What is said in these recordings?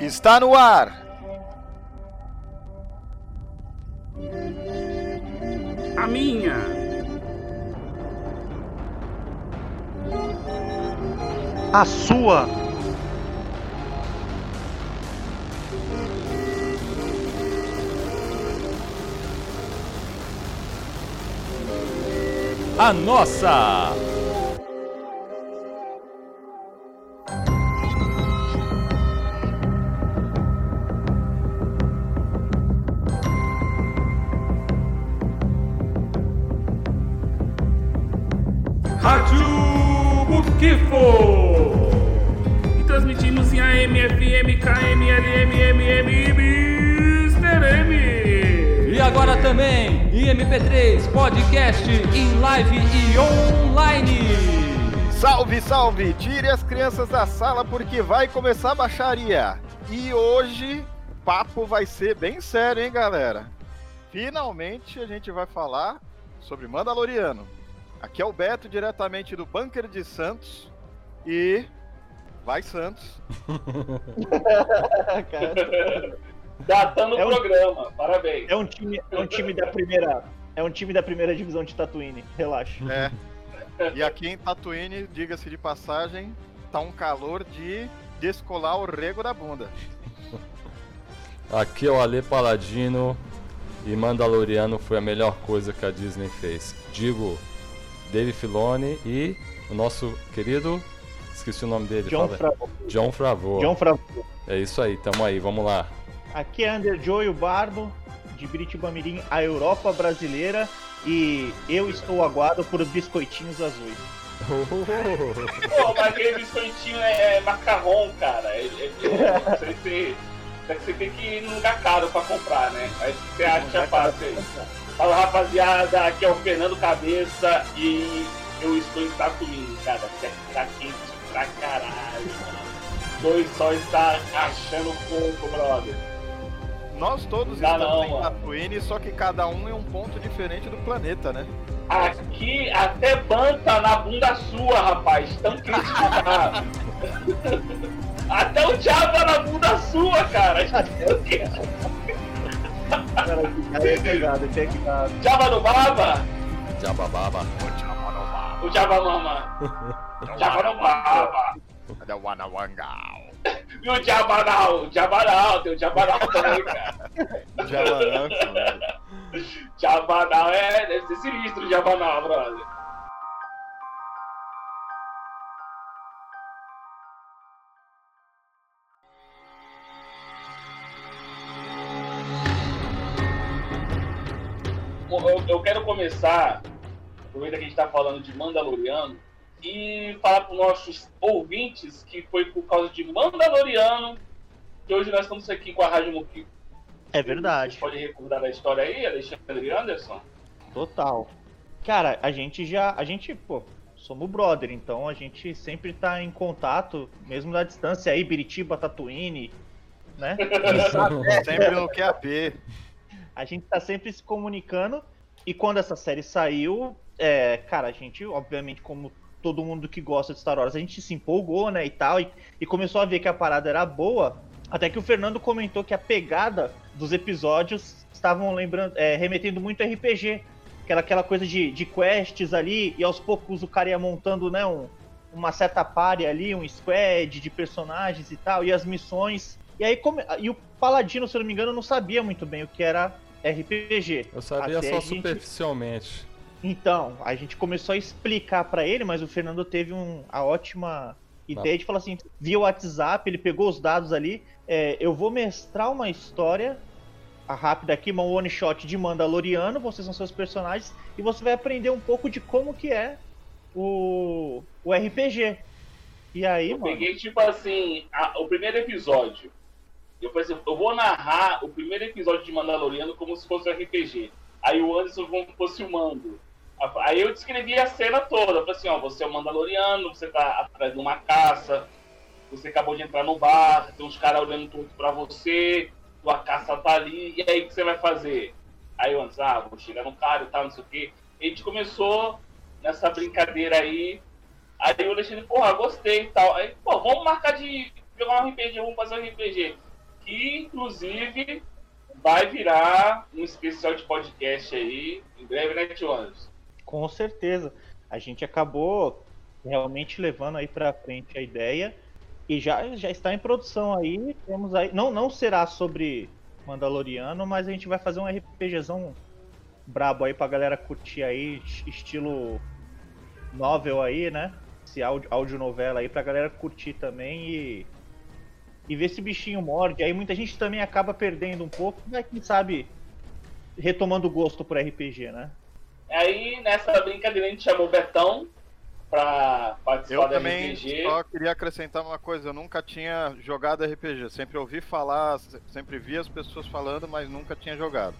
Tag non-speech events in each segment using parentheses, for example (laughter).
Está no ar. A sua. A nossa. Também em MP3, podcast, em live e online. Salve, salve! Tire as crianças da sala porque vai começar a baixaria. E hoje o papo vai ser bem sério, hein, galera? Finalmente a gente vai falar sobre Mandaloriano. Aqui é o Beto, diretamente do Bunker de Santos. E. Vai, Santos! (laughs) (laughs) Datando É o um- programa, parabéns. É um time, é um time da primeira, é um time da primeira divisão de Tatooine. Relaxa. É. E aqui em Tatooine, diga-se de passagem, tá um calor de descolar o rego da bunda. Aqui é o Ale Paladino e Mandaloriano foi a melhor coisa que a Disney fez. Digo, Dave Filoni e o nosso querido. Esqueci o nome dele. John fala. Favreau. John Favreau. John Favreau. É isso aí, tamo aí, vamos lá. Aqui é Under Joe o Bardo, de Biritibamirim, a Europa brasileira. E eu estou aguado por biscoitinhos azuis. (laughs) Pô, mas aquele biscoitinho é, é macarrão, cara. É, é, você, tem, é que você tem que ir num lugar caro pra comprar, né? Aí você acha fácil aí. Fala rapaziada, aqui é o Fernando Cabeça e eu estou em Tatooine, cara. Tá quente pra caralho, mano. Dois só está achando pouco, brother. Nós todos Não, estamos não, em. Tatooine, só que cada um em um ponto diferente do planeta, né? Aqui até banta na bunda sua, rapaz. Tão quente que tá. (laughs) Até o diabo tá na bunda sua, cara. (laughs) Tão quente. Cara, é pegado, é pegado. Java no baba? Jabababa. O Java mama. (laughs) Java no baba. Da Wanawangao. E o Jabanal? O Jabanal, tem o Jabanal também, cara. Javaranço, velho. Jabanal é. Deve ser sinistro o Jabanal, brother. Eu, eu quero começar, aproveita que a gente tá falando de Mandaloriano, e falar para os nossos ouvintes que foi por causa de Mandaloriano que hoje nós estamos aqui com a Rádio Moquito. É verdade. Você pode recordar a história aí, Alexandre Anderson? Total. Cara, a gente já. A gente, pô, somos brother, então a gente sempre tá em contato, mesmo na distância aí, Biritiba, Tatooine, né? (laughs) Sempre (laughs) no QAP. A gente tá sempre se comunicando. E quando essa série saiu, é, cara, a gente, obviamente, como todo mundo que gosta de Star Wars, a gente se empolgou, né, e tal, e, e começou a ver que a parada era boa. Até que o Fernando comentou que a pegada dos episódios estavam lembrando, é, remetendo muito a RPG. Que era aquela coisa de, de quests ali, e aos poucos o cara ia montando, né, um, uma certa party ali, um squad de personagens e tal, e as missões. E aí, come... e o Paladino, se eu não me engano, não sabia muito bem o que era RPG. Eu sabia Até só gente- superficialmente. Então, a gente começou a explicar pra ele, mas o Fernando teve um, a ótima ideia de falar assim, via WhatsApp, ele pegou os dados ali, é, eu vou mestrar uma história a rápida aqui, uma one shot de Mandaloriano, vocês são seus personagens, e você vai aprender um pouco de como que é o, o RPG. E aí, Eu mano, peguei, tipo assim, a- o primeiro episódio. Eu pensei, eu vou narrar o primeiro episódio de Mandaloriano como se fosse um RPG. Aí o Anderson como se fosse o mando. Aí eu descrevi a cena toda. Falei assim, ó, você é um Mandaloriano, você tá atrás de uma caça, você acabou de entrar no bar, tem uns caras olhando tudo pra você, tua caça tá ali, e aí o que você vai fazer? Aí eu antes, ah, vou chegar no cara e tal, não sei o quê. E a gente começou nessa brincadeira aí. Aí o Alexandre, porra, gostei e tal. Aí, pô, vamos marcar de jogar um RPG, vamos fazer um RPG. Que, inclusive, vai virar um especial de podcast aí, em breve, né, Tio Anderson? Com certeza. A gente acabou realmente levando aí para frente a ideia e já, já está em produção aí. Temos aí, não não será sobre Mandaloriano, mas a gente vai fazer um RPGzão brabo aí pra galera curtir aí, estilo novel aí, né? Esse áudio, novela aí pra galera curtir também e e ver se bichinho morde. Aí muita gente também acaba perdendo um pouco, mas quem sabe retomando o gosto por RPG, né? Aí nessa brincadeira a gente chamou o Betão pra participar Eu do também RPG. só queria acrescentar uma coisa, eu nunca tinha jogado RPG, sempre ouvi falar, se- sempre vi as pessoas falando, mas nunca tinha jogado.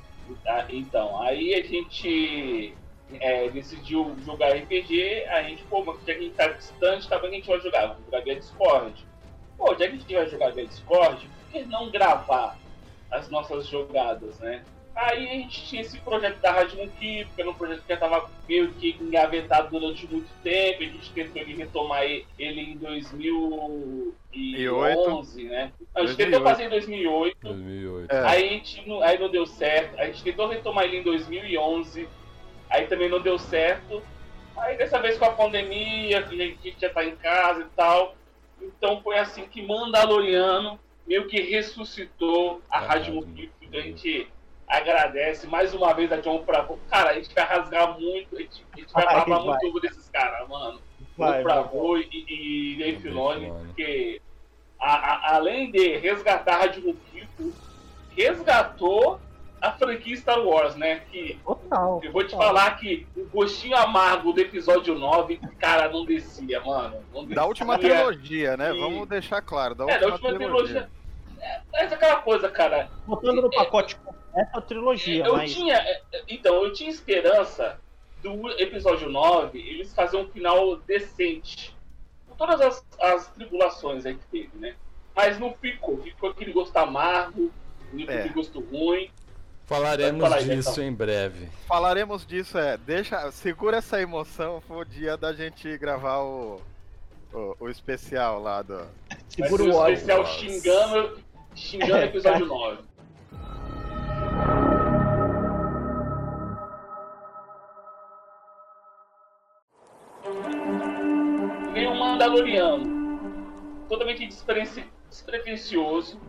Tá, então, aí a gente é, decidiu jogar RPG, a gente, pô, mas já que a gente tá distante, tá bem que a gente vai jogar, vamos jogar via Discord. Pô, já que a gente vai jogar via Discord, por que não gravar as nossas jogadas, né? Aí a gente tinha esse projeto da Rádio Monkey, que era um projeto que já tava meio que engavetado durante muito tempo, a gente tentou ele retomar ele em 2011, né? A gente tentou 2008. fazer em 2008, 2008. É. Aí, a gente não, aí não deu certo. A gente tentou retomar ele em 2011. Aí também não deu certo. Aí dessa vez com a pandemia, que a gente já tá em casa e tal. Então foi assim que Mandaloriano meio que ressuscitou a Ah, Rádio. Então a gente agradece mais uma vez a John pra. Cara, a gente vai rasgar muito, a gente, a gente vai falar vai. muito over desses caras, mano. Vai, John pra vai. e, e Dave Filoni, porque a- a- além de resgatar a Rádio Mufif, resgatou a franquia Star Wars, né? Que Total. eu vou te total. falar que o gostinho amargo do episódio 9, cara, não descia, mano. Não descia. Da última trilogia, né? E- Vamos deixar claro, da É, da última, última trilogia. trilogia. É, é aquela coisa, cara. Botando no pacote essa trilogia, Eu mas tinha. é, Então, eu tinha esperança do episódio 9 eles fazerem um final decente. Com todas as, as tribulações aí que teve, né? Mas não ficou. Ficou aquele gosto amargo, ficou É. aquele gosto ruim. Falaremos Fala aí, disso Betão. em breve. Falaremos disso, é. Deixa, segura essa emoção, foi o dia da gente gravar o, o, o especial lá do. Segura o ódio. especial xingando, xingando o episódio 9. Veio um Mandaloriano, totalmente despre- despretensioso,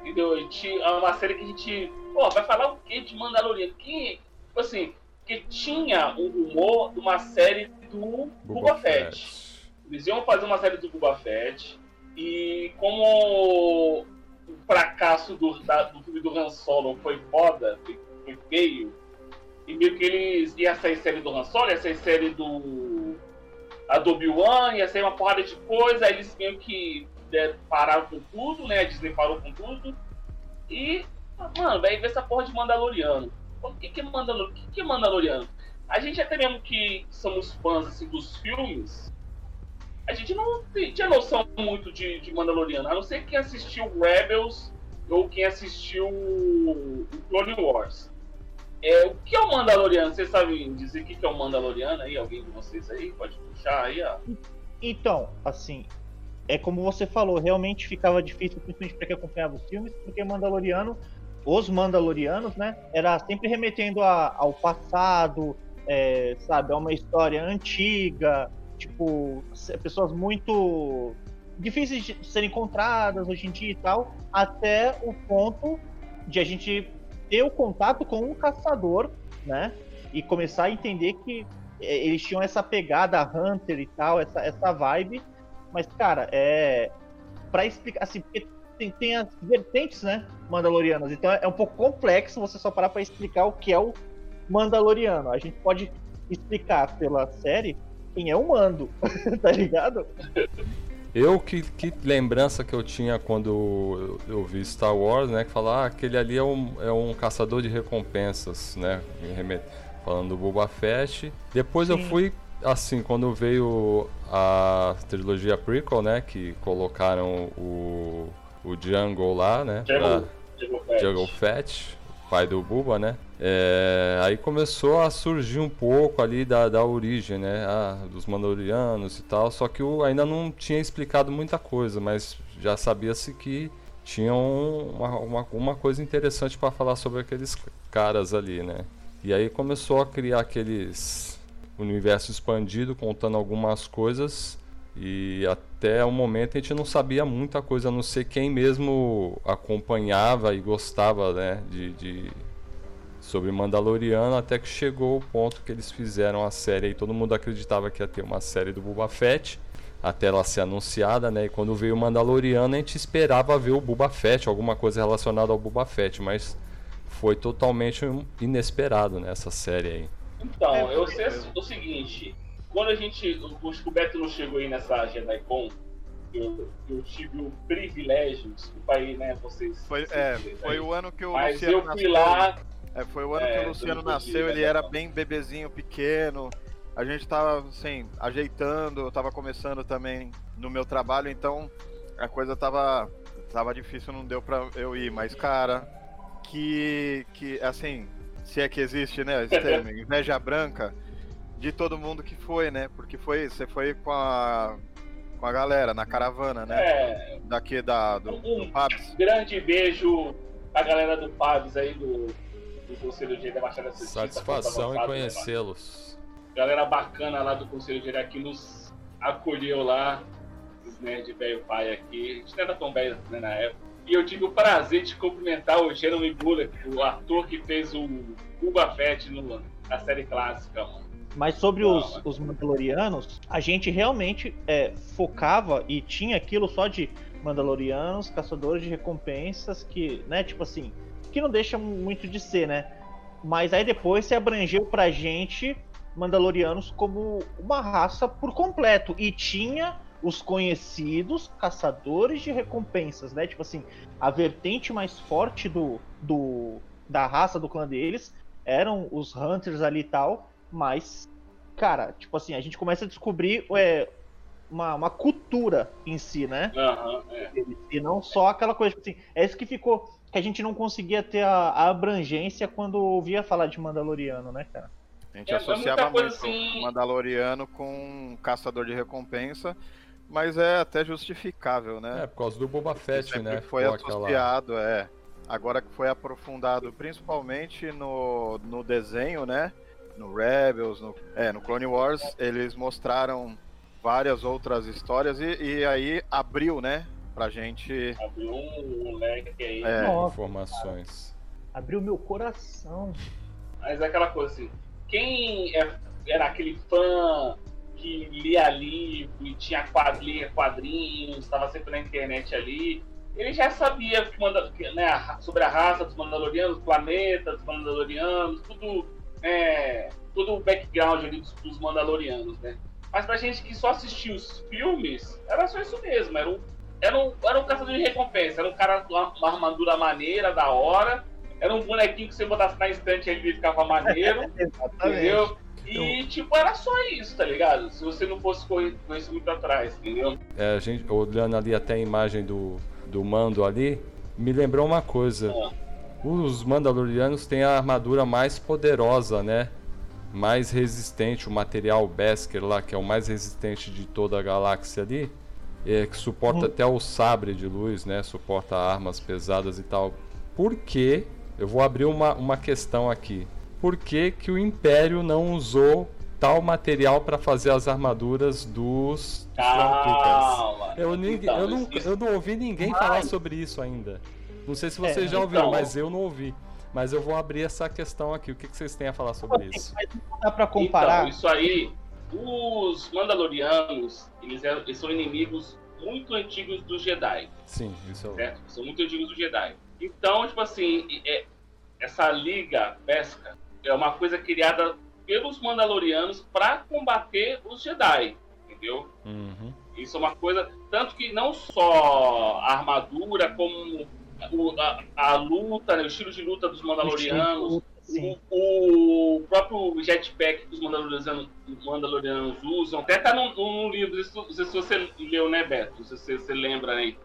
entendeu? É uma série que a gente. Pô, vai falar o que de Mandaloriano? Que, tipo assim, que tinha um rumor de uma série do Boba Fett. Eles iam fazer uma série do Boba Fett. E como o fracasso do, da- do filme do Han Solo foi foda, foi, feio, e meio que eles ia sair série do Han Solo, ia sair série do Adobe One, ia sair uma porrada de coisa, aí eles meio que né, pararam com tudo, né? A Disney parou com tudo. E, mano, vai ver essa porra de Mandaloriano. O que, que, é o que, que é Mandaloriano? A gente até mesmo que somos fãs assim, dos filmes, a gente não tinha noção muito de, de Mandaloriano, a não ser quem assistiu Rebels ou quem assistiu Clone Wars. É, o que é o Mandaloriano? Vocês sabem dizer o que é o Mandaloriano aí? Alguém de vocês aí? Pode puxar aí, ó. Então, assim, é como você falou, realmente ficava difícil, principalmente para quem acompanhava os filmes, porque Mandaloriano, os Mandalorianos, né, era sempre remetendo a- ao passado, é, sabe, a uma história antiga, tipo, pessoas muito difíceis de serem encontradas hoje em dia e tal, até o ponto de a gente ter o contato com um caçador, né, e começar a entender que é, eles tinham essa pegada Hunter e tal, essa, essa vibe. Mas, cara, é. Pra explicar, assim, porque tem, tem as vertentes, né? Mandalorianas. Então é um pouco complexo você só parar pra explicar o que é o Mandaloriano. A gente pode explicar pela série quem é o Mando, (laughs) tá ligado? Eu, que, que lembrança que eu tinha quando eu, eu vi Star Wars, né? Que falar, ah, aquele ali é um, é um caçador de recompensas, né? remet- falando do Boba Fett. Depois eu Sim. fui, assim, quando veio a trilogia prequel, né, que colocaram o, o Jungle lá, né, pra- Jungle, Jungle Fett. Jungle Fett, pai do Buba, né? É, aí começou a surgir um pouco ali da, da origem, né? ah, dos Mandalorianos e tal. Só que eu ainda não tinha explicado muita coisa, mas já sabia-se que tinha um- uma, uma, uma coisa interessante para falar sobre aqueles caras ali, né? E aí começou a criar aqueles universo expandido, contando algumas coisas. E até o momento a gente não sabia muita coisa, a não ser quem mesmo acompanhava e gostava né, de, de- sobre Mandaloriano, até que chegou o ponto que eles fizeram a série e todo mundo acreditava que ia ter uma série do Boba Fett, até ela ser anunciada, né? E quando veio o Mandaloriano, a gente esperava ver o Boba Fett, alguma coisa relacionada ao Boba Fett, mas foi totalmente inesperado nessa série aí. Então, É, eu sei o seguinte, quando a gente. O, o Beto não chegou aí nessa JediCon, eu, eu tive o privilégio, desculpa aí, né, vocês. Foi, é, foi o ano que o Mas Luciano eu fui nasceu. lá, É, foi o ano É, que o Luciano eu não nasceu, ele né, era bem bebezinho, pequeno. A gente tava, assim, ajeitando, eu tava começando também no meu trabalho, então a coisa tava, tava difícil, não deu pra eu ir. Mas, cara, que, que assim, se é que existe, né, (laughs) inveja branca de todo mundo que foi, né? Porque foi, você foi com a, com a galera, na caravana, né? é, Daqui da, do, do Pabs. grande beijo pra galera do Pabs aí, do, do Conselho de da Baixada Santista. Satisfação em conhecê-los. Galera bacana lá do Conselho de que nos acolheu lá, os nerds velho pai aqui. A gente não era tão velho né, na época. E eu tive o prazer de cumprimentar o Jeremy Bullock, o ator que fez o Cuba Fett no, na série clássica, mano. Mas sobre os, os Mandalorianos, a gente realmente é, focava e tinha aquilo só de Mandalorianos, caçadores de recompensas, que, né, tipo assim, que não deixa muito de ser, né? Mas aí depois se abrangeu pra gente Mandalorianos como uma raça por completo. E tinha os conhecidos caçadores de recompensas, né? Tipo assim, a vertente mais forte do, do da raça do clã deles eram os Hunters ali e tal. Mas, cara, tipo assim, a gente começa a descobrir é, uma, uma cultura em si, né? Aham, é. E não só aquela coisa, tipo assim, é isso que ficou. Que a gente não conseguia ter a, a abrangência quando ouvia falar de Mandaloriano, né, cara? A gente É, associava muita coisa muito assim- Mandaloriano com caçador de recompensa, mas é até justificável, né? É, por causa do Boba Fett, Sempre né? foi Ficou aquela- associado, é. Agora que foi aprofundado principalmente no, no desenho, né? No Rebels, no, é, no Clone Wars, eles mostraram várias outras histórias e, e aí abriu, né? Pra gente. Abriu um leque aí. É, Nossa, informações. abriu meu coração. Mas é aquela coisa assim, quem é- era aquele fã que lia livro e tinha quad- lia quadrinhos, estava sempre na internet ali, ele já sabia que manda- que, né, sobre a raça dos Mandalorianos, o planeta dos Mandalorianos, tudo, né, todo o background ali dos, dos Mandalorianos, né? Mas pra gente que só assistia os filmes, era só isso mesmo, era um, era um, era um caçador de recompensa, era um cara com uma, uma armadura maneira, da hora, era um bonequinho que você botasse na estante ele ele ficava maneiro, (laughs) entendeu? E, tipo, era só isso, tá ligado? Se você não fosse correr com isso muito atrás, entendeu? É, a gente, olhando ali até a imagem do, do Mando ali, me lembrou uma coisa. Ah. Os Mandalorianos têm a armadura mais poderosa, né? Mais resistente, o material Beskar lá, que é o mais resistente de toda a galáxia ali. É, que suporta Hum. até o sabre de luz, né? Suporta armas pesadas e tal. Por que? Eu vou abrir uma, uma questão aqui. Por que, que o Império não usou tal material para fazer as armaduras dos Stormtroopers? Calma. Eu, ninguém, Então, eu, não, eu não ouvi ninguém falar sobre isso ainda. Não sei se vocês É, já ouviram, então. mas eu não ouvi. Mas eu vou abrir essa questão aqui. O que, que vocês têm a falar sobre isso? Mas não dá pra comparar. Então, isso aí, os Mandalorianos, eles, eram- eles são inimigos muito antigos dos Jedi. Sim, isso eu... certo? São muito antigos do Jedi. Então, tipo assim, é- essa liga pesca é uma coisa criada pelos Mandalorianos para combater os Jedi, entendeu? Uhum. Isso é uma coisa, tanto que não só a armadura, como o- a, a luta, né, o estilo de luta dos Mandalorianos, Sim. O, o próprio jetpack que os Mandalorianos, Mandalorianos usam, até tá no, no livro, não sei se você leu, né, Beto? Se você lembra aí.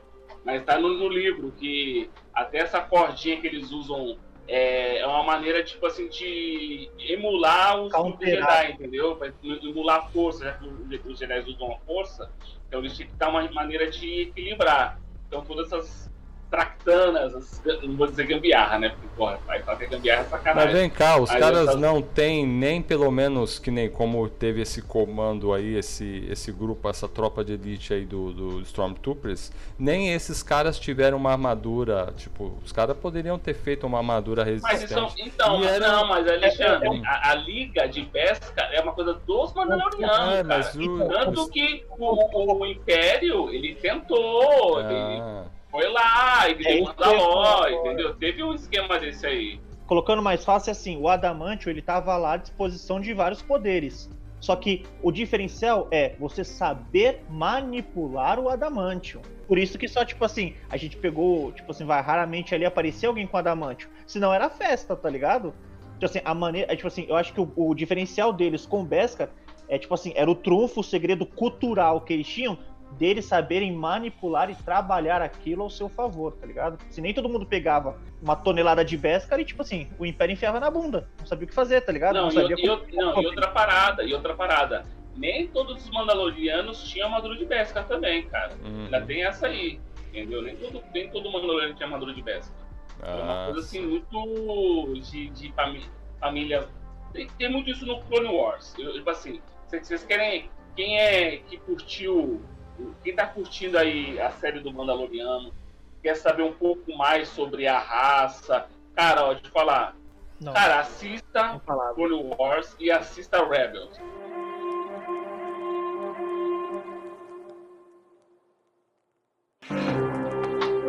Mas tá no, no livro que até essa cordinha que eles usam é, é uma maneira, tipo assim, de emular os Jedi, entendeu? Pra emular a força, já que os Jedi usam a força, então eles têm que dar uma maneira de equilibrar. Então todas essas tractanas, não vou dizer gambiarra, né? Porque, porra, vai fazer gambiarra é sacanagem. Mas vem cá, os Aí caras tava... não têm nem pelo menos que nem como teve esse comando aí, esse, esse grupo, essa tropa de elite aí do, do Stormtroopers, nem esses caras tiveram uma armadura, tipo, os caras poderiam ter feito uma armadura resistente. Mas isso, então, mas era... não, mas Alexandre, é, é, a, a, liga de pesca é uma coisa dos Mandalorianos, é, mas o... tanto que o, o, Império, ele tentou, ah. ele foi lá, ele é, Mandalor, entendeu? Teve um esquema desse aí. Colocando mais fácil, assim, o Adamantio, ele tava lá à disposição de vários poderes. Só que o diferencial é você saber manipular o Adamantio. Por isso que só, tipo assim, a gente pegou, tipo assim, vai raramente ali aparecer alguém com Adamantio. Senão era festa, tá ligado? Tipo assim, a maneira. É, tipo assim, eu acho que o, o diferencial deles com o Beskar é, tipo assim, era o trunfo, o segredo cultural que eles tinham deles saberem manipular e trabalhar aquilo ao seu favor, tá ligado? Se nem todo mundo pegava uma tonelada de Beskar e, tipo assim, o Império enfiava na bunda. Não sabia o que fazer, tá ligado? Não, não sabia e, como... não, e outra parada, e outra parada. Nem todos os Mandalorianos tinham armadura de Beskar também, cara. Uhum. Ainda tem essa aí, entendeu? Nem todo, nem todo Mandaloriano tinha armadura de Beskar. Ah, é uma coisa assim, muito de, de família. família. Tem, tem, muito isso no Clone Wars. Eu, tipo assim, vocês querem. Quem é que curtiu quem tá curtindo aí a série do Mandaloriano, quer saber um pouco mais sobre a raça, cara, ó, de falar. Não. Cara, assista Clone Wars e assista Rebels.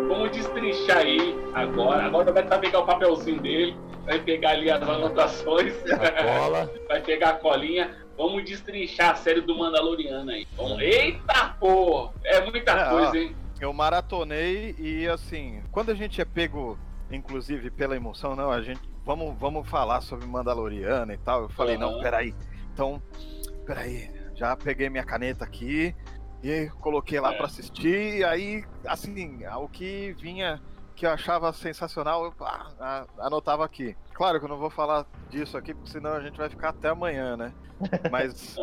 Vamos destrinchar aí agora. Agora vai pegar o papelzinho dele, vai pegar ali as anotações, (laughs) vai pegar a colinha. Vamos destrinchar a série do Mandaloriano aí. Eita, pô! É muita é, coisa, ó, hein? Eu maratonei e assim, quando a gente é pego, inclusive pela emoção, não, a gente. Vamos, vamos falar sobre Mandaloriano e tal. Eu falei, uhum. não, peraí. Então, peraí, já peguei minha caneta aqui e coloquei lá é. para assistir. E aí, assim, o que vinha que eu achava sensacional, eu ah, anotava aqui. Claro que eu não vou falar disso aqui, porque senão a gente vai ficar até amanhã, né? (laughs) Mas,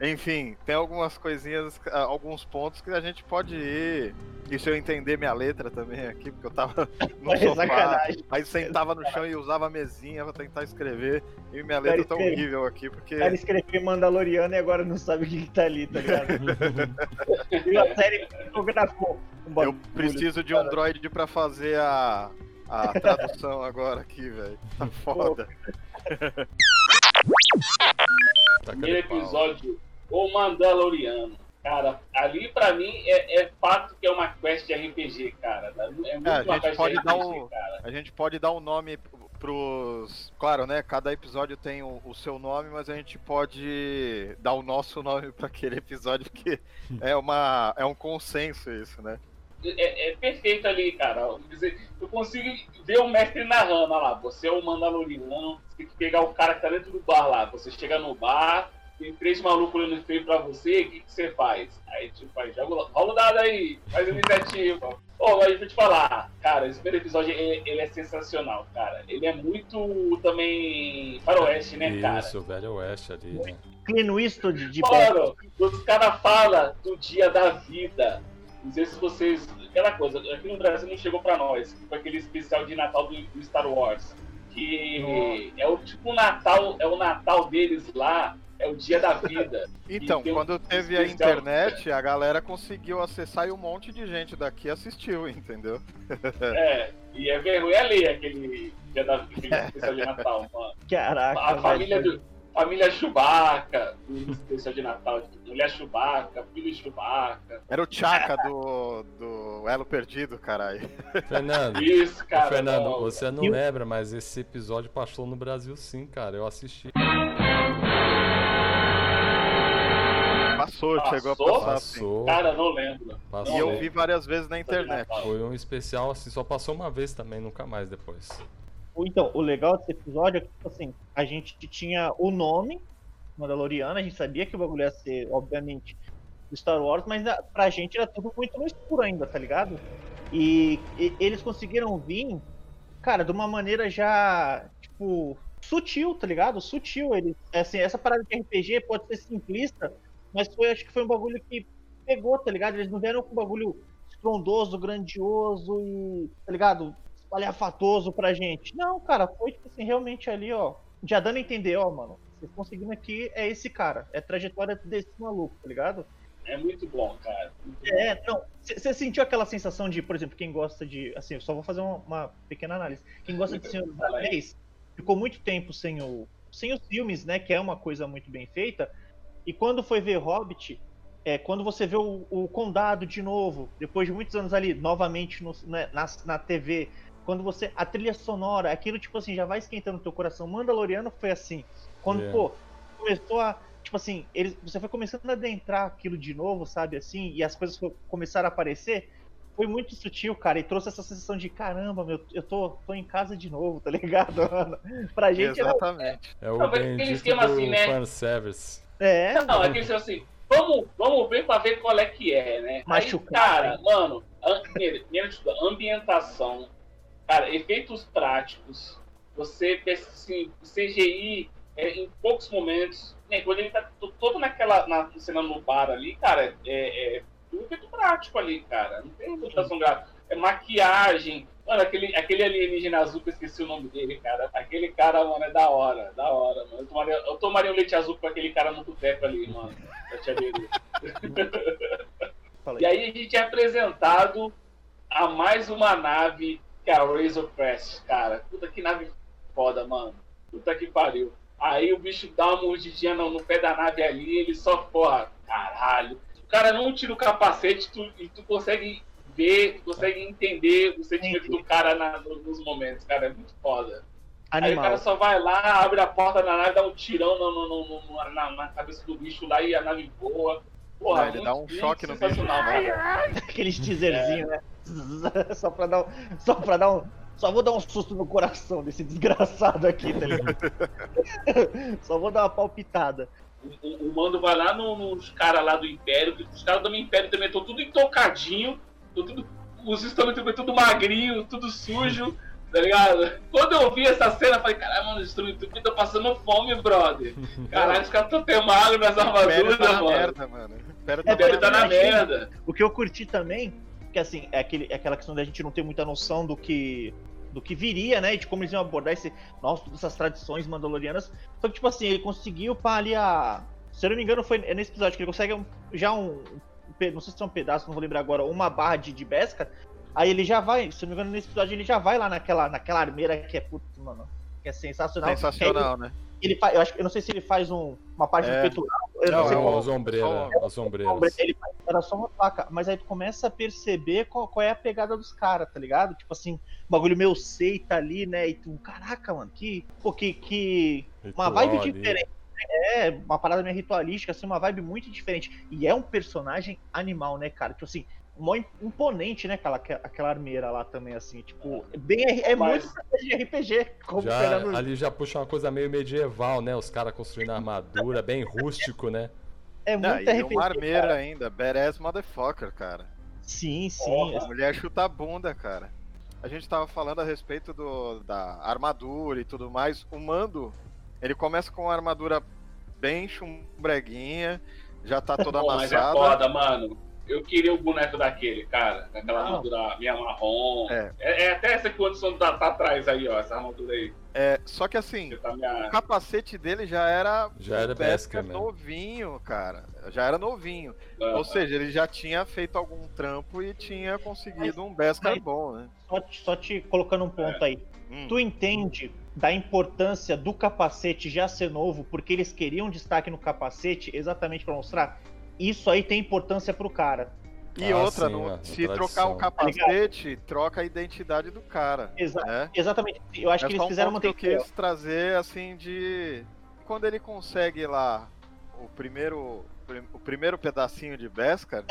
enfim, tem algumas coisinhas, ah, alguns pontos que a gente pode ir. E se eu entender minha letra também aqui, porque eu tava (laughs) no Mas sofá, sacanagem. aí sentava no chão e usava a mesinha pra tentar escrever. E minha letra tá horrível aqui, porque. Cara escreveu Mandaloriano e agora não sabe o que, que tá ali, tá ligado? (laughs) e a série fotografou. Um eu preciso de um droid pra fazer a, a tradução agora aqui, velho. Tá foda. Primeiro episódio, O Mandaloriano. Cara, ali pra mim é, é, fato que é uma quest de RPG, cara. É muito é, a gente pode RPG, dar um, cara. A gente pode dar um nome pros. Claro, né? Cada episódio tem o, o, seu nome, mas a gente pode dar o nosso (laughs) nome para aquele episódio, porque é, uma, é um consenso isso, né? é, é, perfeito ali, cara. Eu consigo ver o mestre narrando, olha lá, você é o Mandaloriano, você tem que pegar o cara que tá dentro do bar lá. Você chega no bar, tem três malucos olhando feio pra você, o que, que você faz? Aí, tipo, aí, joga, rola o dado aí, faz a iniciativa. Ô, oh, mas vou te falar, cara, esse primeiro episódio, ele, ele, é sensacional, cara. Ele é muito também faroeste, né, cara? Isso, velho oeste ali, né? Clean Eastwood de Mano, os caras falam do dia da vida, não sei se vocês. Aquela coisa, aqui no Brasil não chegou pra nós, foi aquele especial de Natal do, do Star Wars. Que é o tipo o Natal, é o Natal deles lá, é o dia da vida. (laughs) Então, quando um teve a internet, a galera conseguiu acessar e um monte de gente daqui assistiu, (laughs) entendeu? É, e é vergonha ler aquele dia da aquele especial de Natal, mano. Caraca. A família do família Chewbacca, do especial de Natal, mulher Chewbacca, filho Chewbacca. Era o Chaka do, do Elo Perdido, caralho. Fernando, Isso, cara. Fernando, não, você não lembra, mas esse episódio passou no Brasil sim, cara. Eu assisti. Passou, Passou? chegou a passar Passou. Assim. Cara, não lembro. Passou. E eu vi várias vezes na internet. Foi um especial assim, só passou uma vez também, nunca mais depois. Então, o legal desse episódio é que, tipo assim, a gente tinha o nome Mandaloriano, a gente sabia que o bagulho ia ser, obviamente, do Star Wars, mas a- pra gente era tudo muito no escuro ainda, tá ligado? E, e eles conseguiram vir, cara, de uma maneira já, tipo, sutil, tá ligado? Sutil. Eles, assim, essa parada de RPG pode ser simplista, mas foi, acho que foi um bagulho que pegou, tá ligado? Eles não vieram com um bagulho estrondoso, grandioso e, tá ligado? Espalhafatoso pra gente. Não, cara, foi, tipo assim, realmente ali, ó, já dando a entender, ó, mano, vocês conseguindo aqui é esse cara, é a trajetória desse maluco, tá ligado? É muito bom, cara. Muito bom. É, não. Você sentiu aquela sensação de, por exemplo, quem gosta de. Assim, eu só vou fazer uma, uma pequena análise. Quem gosta de Senhor dos. Anéis ficou muito tempo sem, o, sem os filmes, né? Que é uma coisa muito bem feita. E quando foi ver Hobbit, é, quando você vê o, o Condado de novo, depois de muitos anos ali, novamente no, né, na, na TV, quando você. A trilha sonora, aquilo, tipo assim, já vai esquentando o teu coração. Mandaloriano foi assim. Quando, É. pô, começou a. Tipo assim, eles, você foi começando a adentrar aquilo de novo, sabe, assim, e as coisas começaram a aparecer. Foi muito sutil, cara, e trouxe essa sensação de caramba, meu, eu tô, tô em casa de novo, (laughs) tá ligado, mano? Pra gente era. Exatamente. É o bendito esquema do assim, né? fanservice. É, Não, é que eles assim, vamos, vamos ver pra ver qual é que é, né? Aí, Machucado, cara, mano, ambientação, cara, efeitos práticos, você pensa assim, CGI é, em poucos momentos, né, quando ele tá to- todo naquela, na cena no bar ali, cara, é, é tudo efeito prático ali, cara, não tem computação gráfica, é maquiagem, mano, aquele, aquele alienígena azul que eu esqueci o nome dele, cara, aquele cara, mano, é da hora, da hora, mano, eu tomaria, eu tomaria um leite azul com aquele cara no boteco ali, mano, da tia Belu. falei. E aí a gente é apresentado a mais uma nave que é a Razor Crest, cara. Puta que nave foda, mano. Puta que pariu. Aí o bicho dá uma mordidinha no, no pé da nave ali, ele só, porra, caralho. O cara não tira o capacete tu- e tu consegue ver, consegue entender o sentimento do cara na- no- nos momentos, cara. É muito foda. Aí o Animal. cara só vai lá, abre a porta da nave, dá um tirão no- no- no- no- na, na cabeça do bicho lá e a nave voa. Porra, Não, ele dá um choque no bicho. Aqueles teaserzinhos, né? (laughs) só pra dar um. Só pra dar um. Só vou dar um susto no coração desse desgraçado aqui, tá ligado? (laughs) só vou dar uma palpitada. O, o- o mando vai lá no- nos caras lá do Império, que os caras do Império também estão tudo intocadinho, tudo, os também tudo magrinho, tudo sujo, tá ligado? Quando eu vi essa cena, eu falei, caralho, mano, os Stormtroopers estão passando fome, brother. (laughs) Caralho, os caras estão tendo magro nas Império armaduras, tá mano. merda, mano. O Império É, tá na merda. O que eu curti também, que assim, é, aquele, é aquela questão da gente não ter muita noção do que do que viria, né? E de como eles iam abordar esse, nossa, todas essas tradições mandalorianas. Só que, tipo assim, ele conseguiu para ali a. Se eu não me engano, foi é nesse episódio que ele consegue um- já um. Não sei se é um pedaço, não vou lembrar agora, uma barra de, de Beskar. Aí ele já vai, se eu não me engano, nesse episódio ele já vai lá naquela, naquela armeira que é putz, mano. Que é sensacional. Sensacional, né? Ele, ele faz, eu acho que eu não sei se ele faz um, uma parte É. do peitoral. Eu não, Não, sei é qual São as ombreiras. só- As ombreiras. ele faz- era só uma faca, mas aí tu começa a perceber qual, qual é a pegada dos caras, tá ligado? Tipo assim, bagulho meio seita ali, né? E tu, caraca, mano, que, pô, que, que uma vibe ali. diferente. É, uma parada meio ritualística, assim, uma vibe muito diferente. E é um personagem animal, né, cara? Tipo assim, mó im- imponente, né, aquela, aquela armeira lá também, assim, tipo, bem, é Mas- muito de RPG, Já, ali já puxa uma coisa meio medieval, né? Os caras construindo armadura, bem rústico, né? é Não, muito e RPG. uma armeira ainda. Badass motherfucker, cara. Sim, sim. Porra. A mulher chuta a bunda, cara. A gente tava falando a respeito do, da armadura e tudo mais. O Mando, ele começa com uma armadura bem chumbreguinha, já tá toda Pô, mas é amassada. foda, mano. Eu queria o boneco daquele, cara. Com aquela Não. armadura minha marrom. É. É, é até essa que o Anderson tá, tá atrás aí, ó. Essa armadura aí. É, só que assim, tá o minha... capacete dele já era. Já era o mesmo. novinho, cara. Já era novinho. Ou seja, ele já tinha feito algum trampo e tinha conseguido um Beskar mas- bom, né? Só te, só te colocando um ponto aí. Hum. Tu entende da importância do capacete já ser novo, porque eles queriam destaque no capacete exatamente pra mostrar? Isso aí tem importância pro cara. E Ah, outra, sim, no- a se trocar o Tá capacete, troca a identidade do cara. Exa- né? Exatamente. Eu acho É que eles um fizeram ponto manter que eu quis trazer assim de quando ele consegue lá o primeiro o primeiro pedacinho de Beskar,